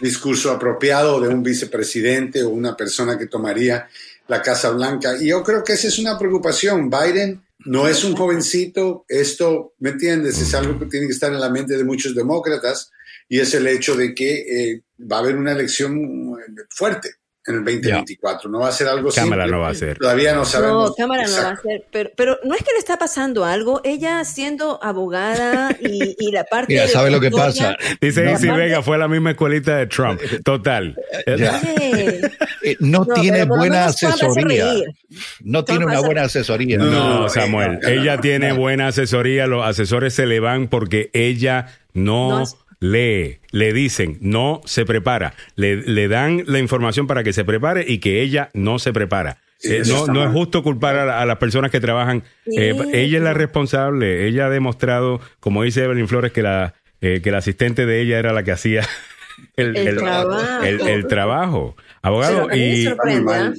discurso apropiado de un vicepresidente o una persona que tomaría la Casa Blanca. Y yo creo que esa es una preocupación. Biden no es un jovencito. Esto, ¿me entiendes? Es algo que tiene que estar en la mente de muchos demócratas y es el hecho de que eh, va a haber una elección eh, fuerte en el 2024. No va a ser algo Cámara simple. no va a ser. Todavía no sabemos. No, cámara no va a ser. Pero, pero no es que le está pasando algo. Ella siendo abogada y, y la parte. Mira, de ¿sabe lo que pasa? Dice No, Isi no. Vega, fue a la misma escuelita de Trump. Total. Ya. Oye, Eh, no, No, tiene buena asesoría. No tiene una buena asesoría. No, No, Samuel. eh, no, no, ella no, tiene no. buena asesoría. Los asesores se le van porque ella no, No es- lee. Le dicen, no se prepara. Le, le dan la información para que se prepare y que ella no se prepara. Eh, no, no es justo culpar a, la- a las personas que trabajan. Eh, Sí. ella es la responsable. Ella ha demostrado, como dice Evelyn Flores, que la, eh, que la asistente de ella era la que hacía el, El el- trabajo. el- el trabajo. Abogado, y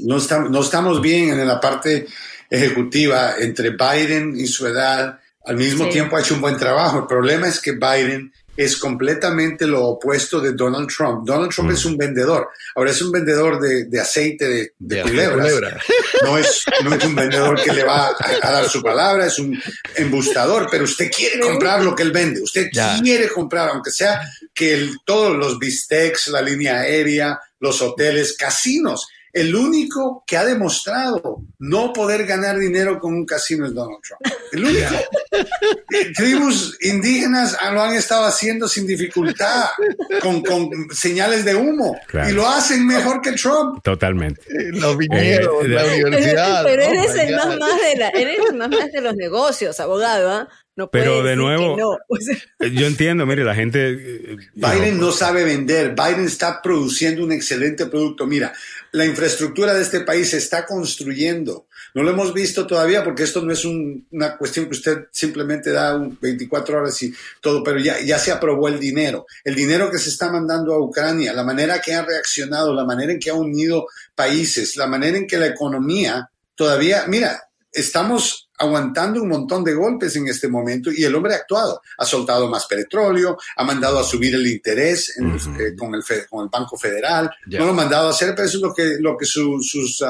No, estamos, no estamos bien en la parte ejecutiva entre Biden y su edad. Al mismo Sí. tiempo ha hecho un buen trabajo. El problema es que Biden es completamente lo opuesto de Donald Trump. Donald Trump es un vendedor. Ahora es un vendedor de, de aceite de, de De culebras. culebra. No es, no es un vendedor que le va a, a dar su palabra, es un embustador, pero usted quiere comprar lo que él vende, usted Ya. quiere comprar, aunque sea que el- todos los bistecs, la línea aérea, los hoteles, casinos, el único que ha demostrado no poder ganar dinero con un casino es Donald Trump. El único. Tribus indígenas lo han estado haciendo sin dificultad, con, con señales de humo, Claro. y lo hacen mejor que Trump. Totalmente. Los viñedos, Eh, la pero- universidad. Pero oh eres my el más más de la, eres el más más de los negocios, abogado, ¿ah? No Pero de nuevo- no. Eh, Yo entiendo, mire, la gente... eh, Biden no sabe vender. Biden está produciendo un excelente producto. Mira, la infraestructura de este país se está construyendo. No lo hemos visto todavía porque esto no es un- una cuestión que usted simplemente da un 24 horas y todo, pero ya, ya se aprobó el dinero. El dinero que se está mandando a Ucrania, la manera que ha reaccionado, la manera en que ha unido países, la manera en que la economía todavía, mira, estamos aguantando un montón de golpes en este momento y el hombre ha actuado. Ha soltado más petróleo, ha mandado a subir el interés en- eh, con, el fe- con el Banco Federal. No lo ha mandado a hacer, pero eso es lo que, lo que su, sus,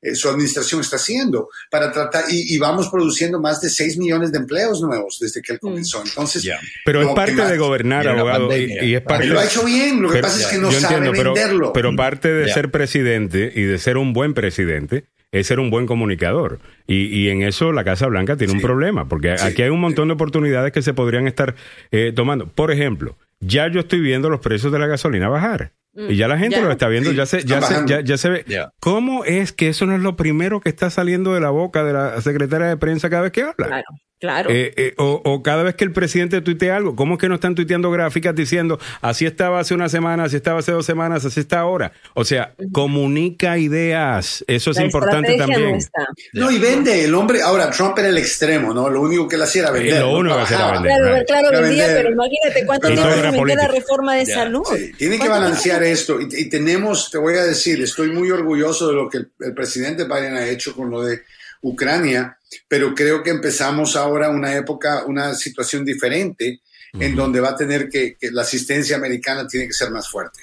eh, su administración está haciendo para tratar, y, y vamos produciendo más de 6 millones de empleos nuevos desde que él comenzó. Entonces. Pero es parte más- de gobernar, abogado, y, es parte... él lo ha hecho bien, lo que Pero- pasa es que no yo sabe entiendo, pero, venderlo. pero parte de ser presidente y de ser un buen presidente es ser un buen comunicador. Y, y en eso la Casa Blanca tiene un problema, porque Sí. aquí hay un montón de oportunidades que se podrían estar eh, tomando. Por ejemplo, ya yo estoy viendo los precios de la gasolina bajar. Y ya la gente Ya. lo está viendo, Sí, ya se, ya se, ya, ya se ve. Ya. ¿Cómo es que eso no es lo primero que está saliendo de la boca de la secretaria de prensa cada vez que habla? claro, claro. Eh, eh, o, o cada vez que el presidente tuitea algo, ¿cómo es que no están tuiteando gráficas diciendo así estaba hace una semana, así estaba hace dos semanas, así está ahora? O sea, comunica ideas. Eso es La importante también. no está. No, y vende el hombre. Ahora, Trump era el extremo, ¿no? Lo único que él hacía era vender. Eh, lo no único que hacía era vender. Claro, right. claro, vendía, vender. pero imagínate cuánto tiempo era vendió la reforma de Ya, salud. Sí, tiene que ¿Cuánto balancear esto. Y, y tenemos, te voy a decir, estoy muy orgulloso de lo que el, el presidente Biden ha hecho con lo de Ucrania, pero creo que empezamos ahora una época, una situación diferente en donde va a tener que, que la asistencia americana tiene que ser más fuerte.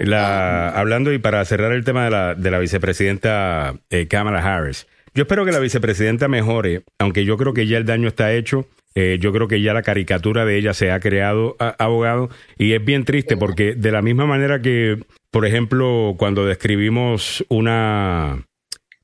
La, hablando y para cerrar el tema de la, de la vicepresidenta eh, Kamala Harris, yo espero que la vicepresidenta mejore, aunque yo creo que ya el daño está hecho. eh, yo creo que ya la caricatura de ella se ha creado, a- abogado, y es bien triste porque de la misma manera que, por ejemplo, cuando describimos una,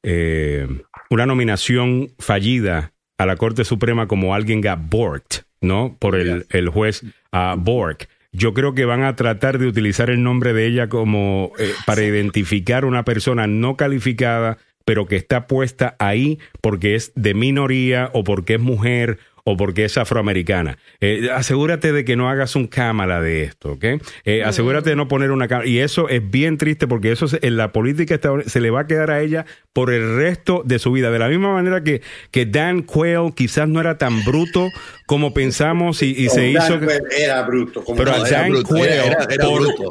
eh, una nominación fallida a la Corte Suprema como alguien got borked, ¿no? Por el, el juez ah, Bork. Yo creo que van a tratar de utilizar el nombre de ella como eh, para identificar una persona no calificada, pero que está puesta ahí porque es de minoría o porque es mujer o porque es afroamericana. Eh, asegúrate de que no hagas un cámara de esto, ¿ok? Eh, asegúrate de no poner una cámara. Y eso es bien triste porque eso se- en la política estadounidense se le va a quedar a ella por el resto de su vida. De la misma manera que, que Dan Quayle quizás no era tan bruto como pensamos y, y se Dan hizo... Quayle era bruto. Como Pero no, a era Dan bruto, Quayle, era- era- era por- bruto.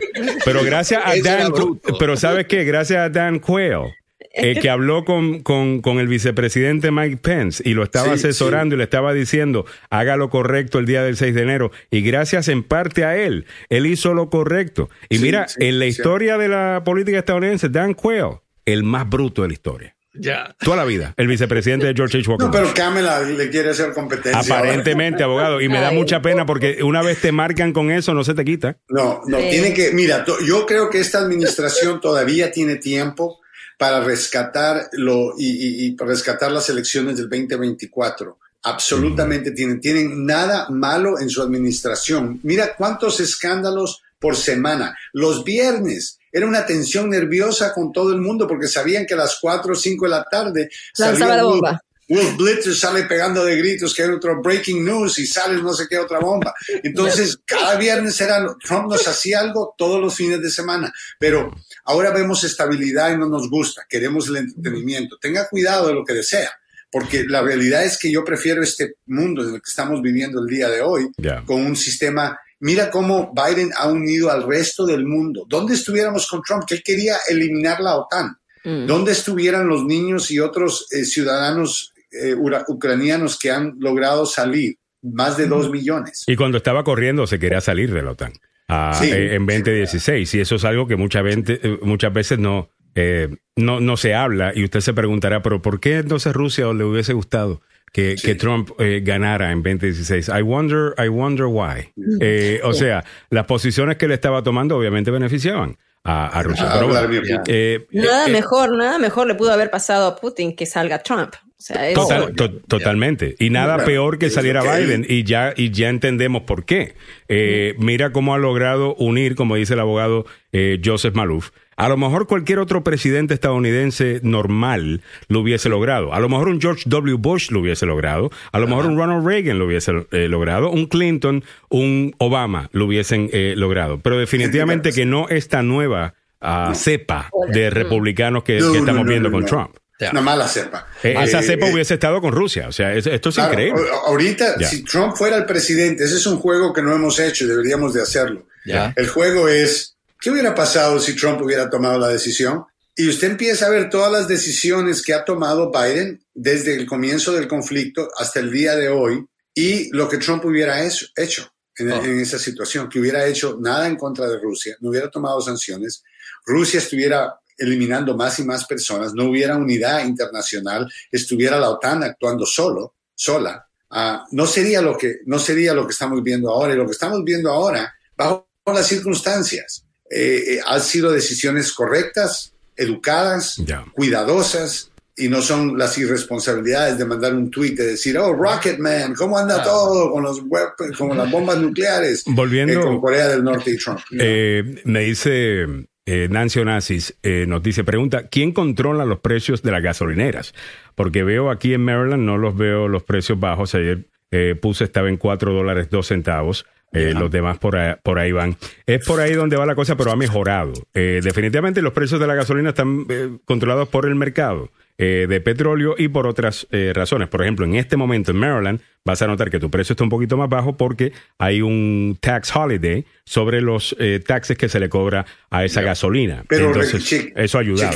pero gracias a Dan, bruto. pero ¿sabes qué? Gracias a Dan Quayle, eh, que habló con, con, con el vicepresidente Mike Pence y lo estaba Sí, asesorando y le estaba diciendo, haga lo correcto el día del 6 de enero. Y gracias en parte a él, él hizo lo correcto. Y Sí, mira, sí, en la sí. historia de la política estadounidense, Dan Quayle, el más bruto de la historia. Ya. Toda la vida, el vicepresidente de George H. Walker. No, pero Kamala le quiere hacer competencia. Aparentemente, abogado. Y me da mucha pena porque una vez te marcan con eso, no se te quita. No, no, Sí. tiene que, mira, yo creo que esta administración todavía tiene tiempo para rescatar lo y, y- y para rescatar las elecciones del 2024. Absolutamente tienen, tienen nada malo en su administración. Mira cuántos escándalos por semana. Los viernes era una tensión nerviosa con todo el mundo porque sabían que a las 4 o 5 de la tarde Lanzaba salía la bomba. Will Blitzer sale pegando de gritos que hay otro breaking news y sale no sé qué otra bomba. Entonces, cada viernes era, Trump nos hacía algo todos los fines de semana, pero ahora vemos estabilidad y no nos gusta, queremos el entretenimiento. Tenga cuidado de lo que desea, porque la realidad es que yo prefiero este mundo en el que estamos viviendo el día de hoy con un sistema. Mira cómo Biden ha unido al resto del mundo. ¿Dónde estuviéramos con Trump? Que él quería eliminar la OTAN. Mm. ¿Dónde estuvieran los niños y otros eh, ciudadanos eh, ucranianos que han logrado salir? Más de dos millones. Y cuando estaba corriendo se quería salir de la OTAN ah, Sí. eh, en 2016. Y eso es algo que mucha vente- eh, muchas veces no, eh, no, no se habla. Y usted se preguntará, pero ¿por qué entonces Rusia le hubiese gustado que, Sí. que Trump eh, ganara en 2016? I wonder, I wonder why. Eh, o sea, las posiciones que le estaba tomando obviamente beneficiaban a, a Rusia. A Pero bueno, Putin. eh, Nada eh, mejor, nada mejor le pudo haber pasado a Putin que salga Trump. O sea, eso- Total- to- totalmente. Y nada Claro, peor que saliera que- Biden. Y ya, y ya entendemos por qué. Eh, Mira cómo ha logrado unir, como dice el abogado eh, Joseph Malouf. A lo mejor cualquier otro presidente estadounidense normal lo hubiese logrado. A lo mejor un George W. Bush lo hubiese logrado. A lo mejor un Ronald Reagan lo hubiese eh, logrado. Un Clinton, un Obama lo hubiesen eh, logrado. Pero definitivamente que no esta nueva ah, cepa de republicanos que, No, que no, estamos no, viendo con no. Trump. Una mala cepa. Eh, esa Eh, cepa eh, hubiese estado con Rusia. O sea, es- esto es Claro, increíble. Ahorita, Ya. si Trump fuera el presidente, ese es un juego que no hemos hecho y deberíamos de hacerlo. Ya. El juego es, ¿qué hubiera pasado si Trump hubiera tomado la decisión? Y usted empieza a ver todas las decisiones que ha tomado Biden desde el comienzo del conflicto hasta el día de hoy y lo que Trump hubiera hecho, hecho en, Oh. en esa situación, que hubiera hecho nada en contra de Rusia, no hubiera tomado sanciones, Rusia estuviera eliminando más y más personas, no hubiera unidad internacional, estuviera la OTAN actuando solo, sola, ah, no sería lo que no sería lo que estamos viendo ahora. Y lo que estamos viendo ahora, bajo las circunstancias, eh, eh, han sido decisiones correctas, educadas, cuidadosas. Y no son las irresponsabilidades de mandar un tuit de decir, oh, Rocketman, ¿cómo anda Ah. todo con, los weapons, con las bombas nucleares? Volviendo- eh, con Corea del Norte y Trump. Eh, me dice eh, Nancy Onassis, eh, nos dice, pregunta, ¿quién controla los precios de las gasolineras? Porque veo aquí en Maryland, no los veo los precios bajos. Ayer eh, puse, estaba en 4 dólares 2 centavos. Eh, Los demás por ahí, por ahí van. Es por ahí donde va la cosa, pero ha mejorado. Eh, definitivamente los precios de la gasolina están eh, controlados por el mercado eh, de petróleo y por otras eh, razones. Por ejemplo, en este momento en Maryland vas a notar que tu precio está un poquito más bajo porque hay un tax holiday sobre los eh, taxes que se le cobra a esa gasolina. Pero Entonces, eso ha ayudado.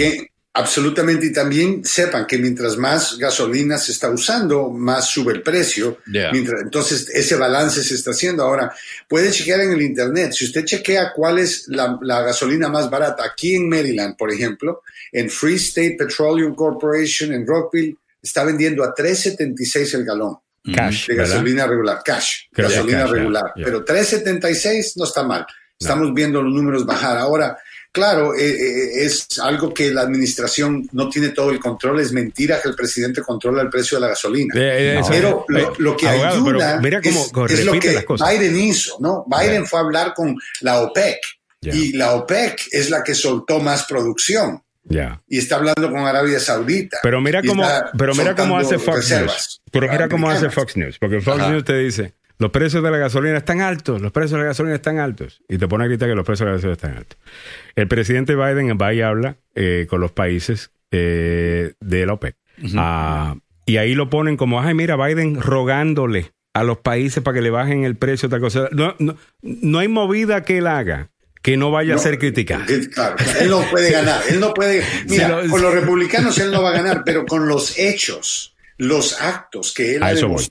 Absolutamente, y también sepan que mientras más gasolina se está usando, más sube el precio. Yeah. Mientras, entonces, ese balance se está haciendo. Ahora, puede chequear en el Internet. Si usted chequea cuál es la, la gasolina más barata, aquí en Maryland, por ejemplo, en Free State Petroleum Corporation, en Rockville, está vendiendo a 3.76 el galón Cash, de ¿verdad? gasolina regular, cash, Creo gasolina cash, regular. ya. Pero 3.76 no está mal. Estamos viendo los números bajar. Ahora, claro, eh, eh, es algo que la administración no tiene todo el control. Es mentira que el presidente controla el precio de la gasolina. Eh, Pero lo, lo que abogado, ayuda mira cómo cómo es lo que las cosas. Biden hizo, ¿no? Biden fue a hablar con la OPEC y la OPEC es la que soltó más producción Ya. y está hablando con Arabia Saudita. Pero mira cómo, pero mira cómo hace Fox News. Pero mira cómo hace. Fox News. Porque Fox Ajá. News te dice, los precios de la gasolina están altos, los precios de la gasolina están altos. Y te pone a gritar que los precios de la gasolina están altos. El presidente Biden va y habla eh, con los países eh, de la OPEC. Ah, y ahí lo ponen como, ay, mira, Biden rogándole a los países para que le bajen el precio, tal cosa. No, no, no hay movida que él haga que no vaya a ser criticada. Claro, él no puede ganar. Él no puede. Mira, Sí, lo- con los republicanos él no va a ganar, pero con los hechos, los actos que él ha voy.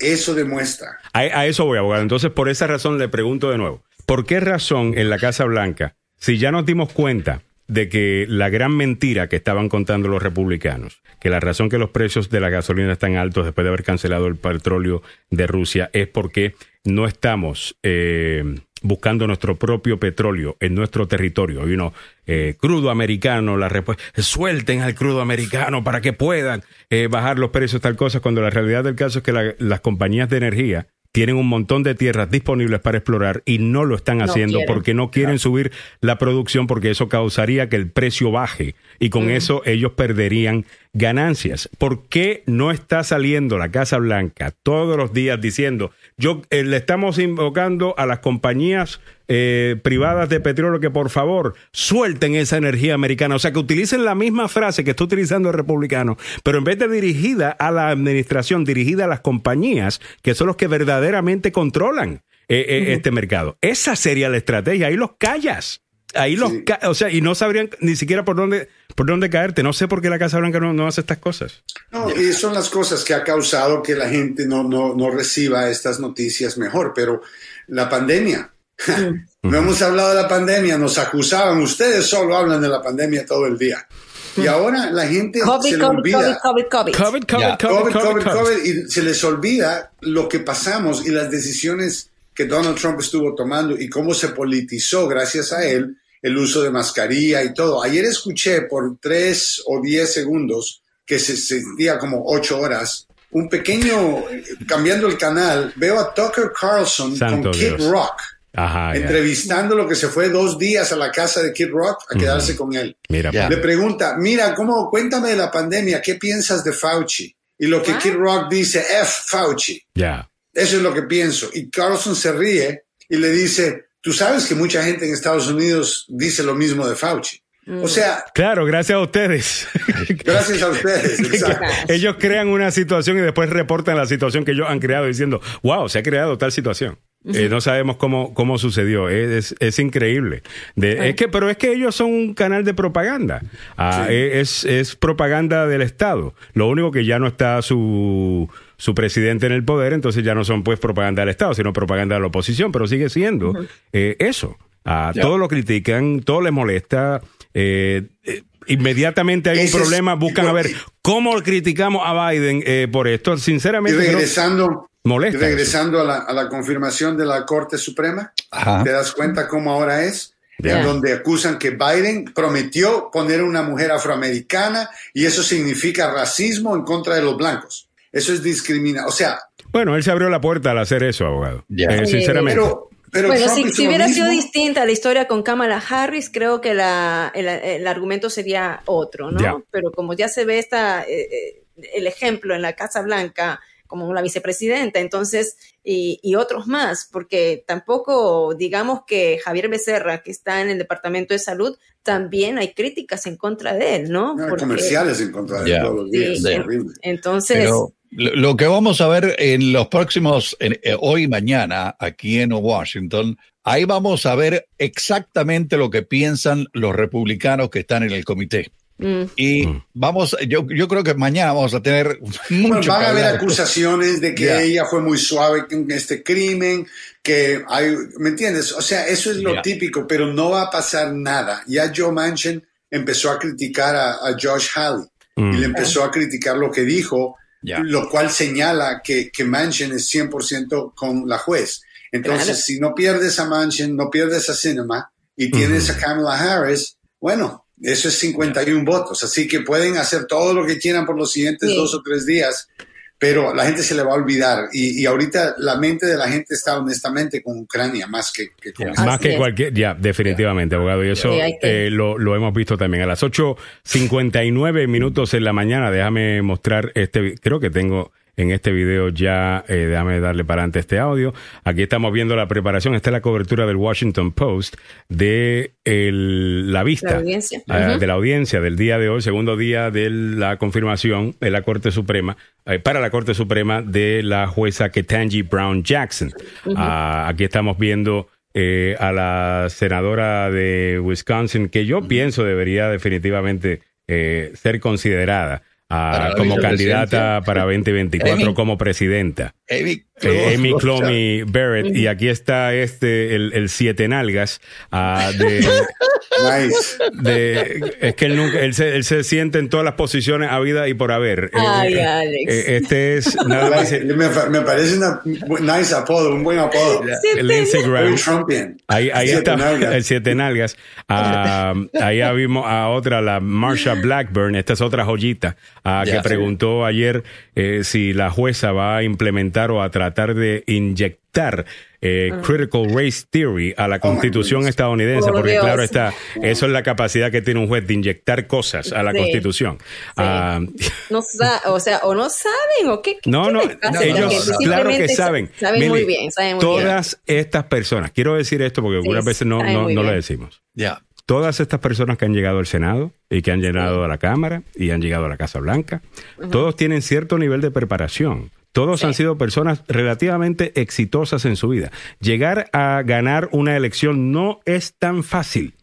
Eso demuestra. A, a eso voy, abogado. Entonces, por esa razón le pregunto de nuevo, ¿por qué razón en la Casa Blanca, si ya nos dimos cuenta de que la gran mentira que estaban contando los republicanos, que la razón que los precios de la gasolina están altos después de haber cancelado el petróleo de Rusia es porque no estamos eh, buscando nuestro propio petróleo en nuestro territorio. Y uno, eh, crudo americano, la respuesta, suelten al crudo americano para que puedan eh, bajar los precios, tal cosa, cuando la realidad del caso es que la- las compañías de energía tienen un montón de tierras disponibles para explorar y no lo están haciendo porque no quieren subir la producción porque eso causaría que el precio baje y con eso ellos perderían ganancias. ¿Por qué no está saliendo la Casa Blanca todos los días diciendo, yo eh, le estamos invocando a las compañías eh, privadas de petróleo que por favor suelten esa energía americana? O sea, que utilicen la misma frase que está utilizando el republicano, pero en vez de dirigida a la administración, dirigida a las compañías que son los que verdaderamente controlan eh, eh, este mercado. Esa sería la estrategia. Ahí los callas. Ahí los Sí. o sea, y no sabrían ni siquiera por dónde, por dónde caerte. No sé por qué la Casa Blanca no, no hace estas cosas. No, y son las cosas que ha causado que la gente no, no, no reciba estas noticias mejor, pero la pandemia. no hemos hablado de la pandemia, nos acusaban, ustedes solo hablan de la pandemia todo el día. Y ahora la gente se COVID, le COVID, olvida. COVID, COVID, COVID. COVID, COVID, Ya. COVID, COVID, COVID, COVID. COVID, y se les olvida lo que pasamos y las decisiones que Donald Trump estuvo tomando y cómo se politizó gracias a él el uso de mascarilla y todo. Ayer escuché por tres o diez segundos que se sentía como ocho horas. Un pequeño, cambiando el canal, veo a Tucker Carlson Santo con Kid Dios. Rock, Ajá, entrevistando lo que se fue dos días a la casa de Kid Rock a quedarse con él. Mira. Le pregunta, mira, ¿cómo, cuéntame de la pandemia, ¿qué piensas de Fauci? Y lo que Ah. Kid Rock dice, F Fauci. ya. Eso es lo que pienso. Y Carlson se ríe y le dice, tú sabes que mucha gente en Estados Unidos dice lo mismo de Fauci. O sea, Claro, gracias a ustedes. gracias a ustedes. exacto. ellos crean una situación y después reportan la situación que ellos han creado diciendo, wow, se ha creado tal situación. Eh, no sabemos cómo, cómo sucedió. Es, es increíble. De- es que, pero es que ellos son un canal de propaganda. Ah, es, es propaganda del Estado. Lo único que ya no está su, su presidente en el poder, entonces ya no son pues propaganda del Estado, sino propaganda de la oposición, pero sigue siendo eh, eso. Ah. Todo lo critican, todo les molesta. eh, eh, inmediatamente hay un Ese es- problema, buscan a ver cómo criticamos a Biden eh, por esto. Sinceramente, regresando, Molesta y regresando a la, a la confirmación de la Corte Suprema, Ajá. ¿te das cuenta cómo ahora es? En donde acusan que Biden prometió poner una mujer afroamericana y eso significa racismo en contra de los blancos. Eso es discriminación. O sea, bueno, él se abrió la puerta al hacer eso, abogado. Eh, sinceramente. pero, pero bueno, si, hubiera mismo. sido distinta la historia con Kamala Harris, creo que la, el, el argumento sería otro, ¿no? Pero como ya se ve esta, eh, eh, el ejemplo en la Casa Blanca como la vicepresidenta, entonces, y, y otros más, porque tampoco, digamos que Javier Becerra, que está en el Departamento de Salud, también hay críticas en contra de él, ¿no? No, hay Porque- comerciales en contra de Ya. todos los días. Sí, es horrible. Entonces, Pero lo que vamos a ver en los próximos, en- eh, hoy y mañana, aquí en Washington, ahí vamos a ver exactamente lo que piensan los republicanos que están en el comité. mm, Y Mm. vamos, yo, yo creo que mañana vamos a tener mucho van a haber acusaciones de que ella fue muy suave con este crimen, que hay, ¿me entiendes? O sea, eso es lo típico, pero no va a pasar nada. Ya Joe Manchin empezó a criticar a, a Josh Halley Mm. y le empezó a criticar lo que dijo, Lo cual señala que, que Manchin es 100% con la juez. Entonces, Claro. si no pierdes a Manchin, no pierdes a Cinema y tienes a Kamala Harris, bueno, eso es 51 votos. Así que pueden hacer todo lo que quieran por los siguientes Sí. dos o tres días, pero la gente se le va a olvidar. Y, y ahorita la mente de la gente está honestamente con Ucrania más que, que con Ya. esto. Más que cualquier, ya, definitivamente, abogado. Y eso eh, lo, lo hemos visto también. A las 8.59 minutos en la mañana, déjame mostrar este, creo que tengo en este video ya, eh, déjame darle para adelante este audio. Aquí estamos viendo la preparación, esta es la cobertura del Washington Post de el- la vista La audiencia. Ujú. de la audiencia del día de hoy, segundo día de la confirmación de la Corte Suprema, eh, para la Corte Suprema de la jueza Ketanji Brown Jackson. Ah, aquí estamos viendo eh, a la senadora de Wisconsin, que yo pienso debería definitivamente eh, ser considerada ah, la como candidata para 2024 Amy. como presidenta. Amy, Eh, Amy Barrett, y aquí está este, el, el siete nalgas ah, de, Nice. de- es que él nunca, él se, él se siente en todas las posiciones a vida y por haber. Eh, Ay, eh, Alex. eh, este es nada más me, me parece una nice apodo, un buen apodo. el Instagram. Muy Trumpian. Ahí, ahí Siete está nalgas. el siete nalgas. Ah, ahí vimos a otra, la Marsha Blackburn. Esta es otra joyita Ya, que sí. preguntó ayer eh, si la jueza va a implementar o a tratar de inyectar eh, Critical Race Theory a la Constitución estadounidense, Por porque Dios. claro está, eso es la capacidad que tiene un juez de inyectar cosas a la Sí. Constitución. Ah, no o sea, o no saben, o qué. qué- no, qué no, ellos claro que saben. Saben muy bien, saben muy bien. todas estas personas, quiero decir esto porque algunas veces no, no, no lo decimos. Ya. Todas estas personas que han llegado al Senado y que han llegado a la Cámara y han llegado a la Casa Blanca, todos tienen cierto nivel de preparación. Todos Sí. han sido personas relativamente exitosas en su vida. Llegar a ganar una elección no es tan fácil.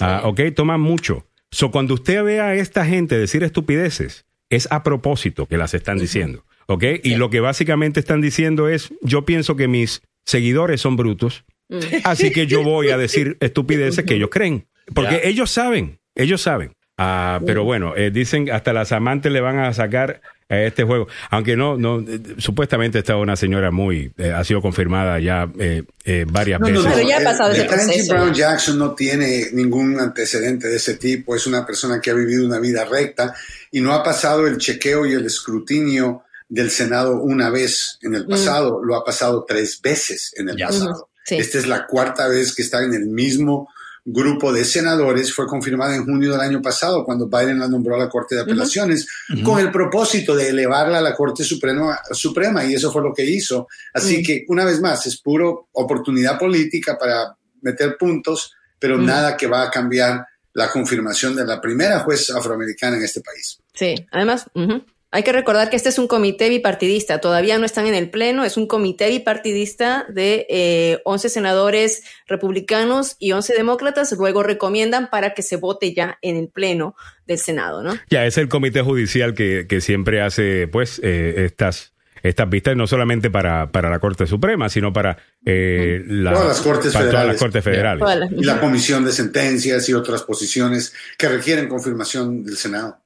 Ah, ok, toma mucho. So, cuando usted ve a esta gente decir estupideces, es a propósito que las están diciendo. ¿Ok? Y lo que básicamente están diciendo es: yo pienso que mis seguidores son brutos, así que yo voy a decir estupideces que ellos creen. Porque ellos saben, ellos saben. Ah, pero bueno, eh, dicen hasta las amantes le van a sacar este juego. Aunque no, no, eh, supuestamente está una señora muy, eh, ha sido confirmada ya eh, eh, varias veces. Pero ya ha pasado ese Ketanji proceso. Brown Jackson no tiene ningún antecedente de ese tipo. Es una persona que ha vivido una vida recta y no ha pasado el chequeo y el escrutinio del Senado una vez en el pasado. Lo ha pasado tres veces en el pasado. Sí. Esta es la cuarta vez que está en el mismo grupo de senadores. Fue confirmada en junio del año pasado cuando Biden la nombró a la Corte de Apelaciones con el propósito de elevarla a la Corte Suprema, Suprema y eso fue lo que hizo. Así que, una vez más, es puro oportunidad política para meter puntos, pero nada que va a cambiar la confirmación de la primera juez afroamericana en este país. Sí, además. Hay que recordar que este es un comité bipartidista, todavía no están en el pleno, es un comité bipartidista de eh, 11 senadores republicanos y 11 demócratas, luego recomiendan para que se vote ya en el pleno del Senado, ¿no? Ya, es el comité judicial que, que siempre hace, pues, eh, estas, estas vistas, no solamente para, para la Corte Suprema, sino para, eh, la- Todas las cortes para todas federales. las cortes federales. Y la comisión de sentencias y otras posiciones que requieren confirmación del Senado.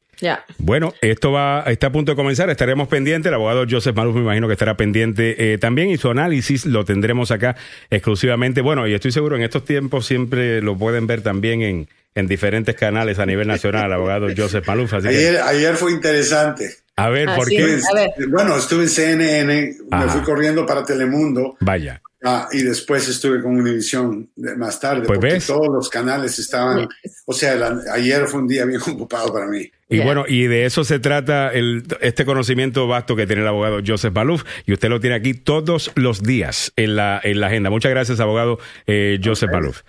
Bueno, esto va, está a punto de comenzar, estaremos pendientes, el abogado Joseph Maluf me imagino que estará pendiente eh, también y su análisis lo tendremos acá exclusivamente. Bueno, y estoy seguro en estos tiempos siempre lo pueden ver también en, en diferentes canales a nivel nacional, el abogado Joseph Maluf. Así que, Ayer, ayer fue interesante. a ver, Ah, ¿por sí. qué? A ver. Bueno, estuve en CNN, Ajá. me fui corriendo para Telemundo Vaya. Ah, y después estuve con Univisión de- más tarde, Pues porque ves. todos los canales estaban, o sea, la- ayer fue un día bien ocupado para mí. Y bueno, y de eso se trata el, este conocimiento vasto que tiene el abogado Joseph Maluf, y usted lo tiene aquí todos los días en la, en la agenda. Muchas gracias, abogado eh, Joseph Maluf.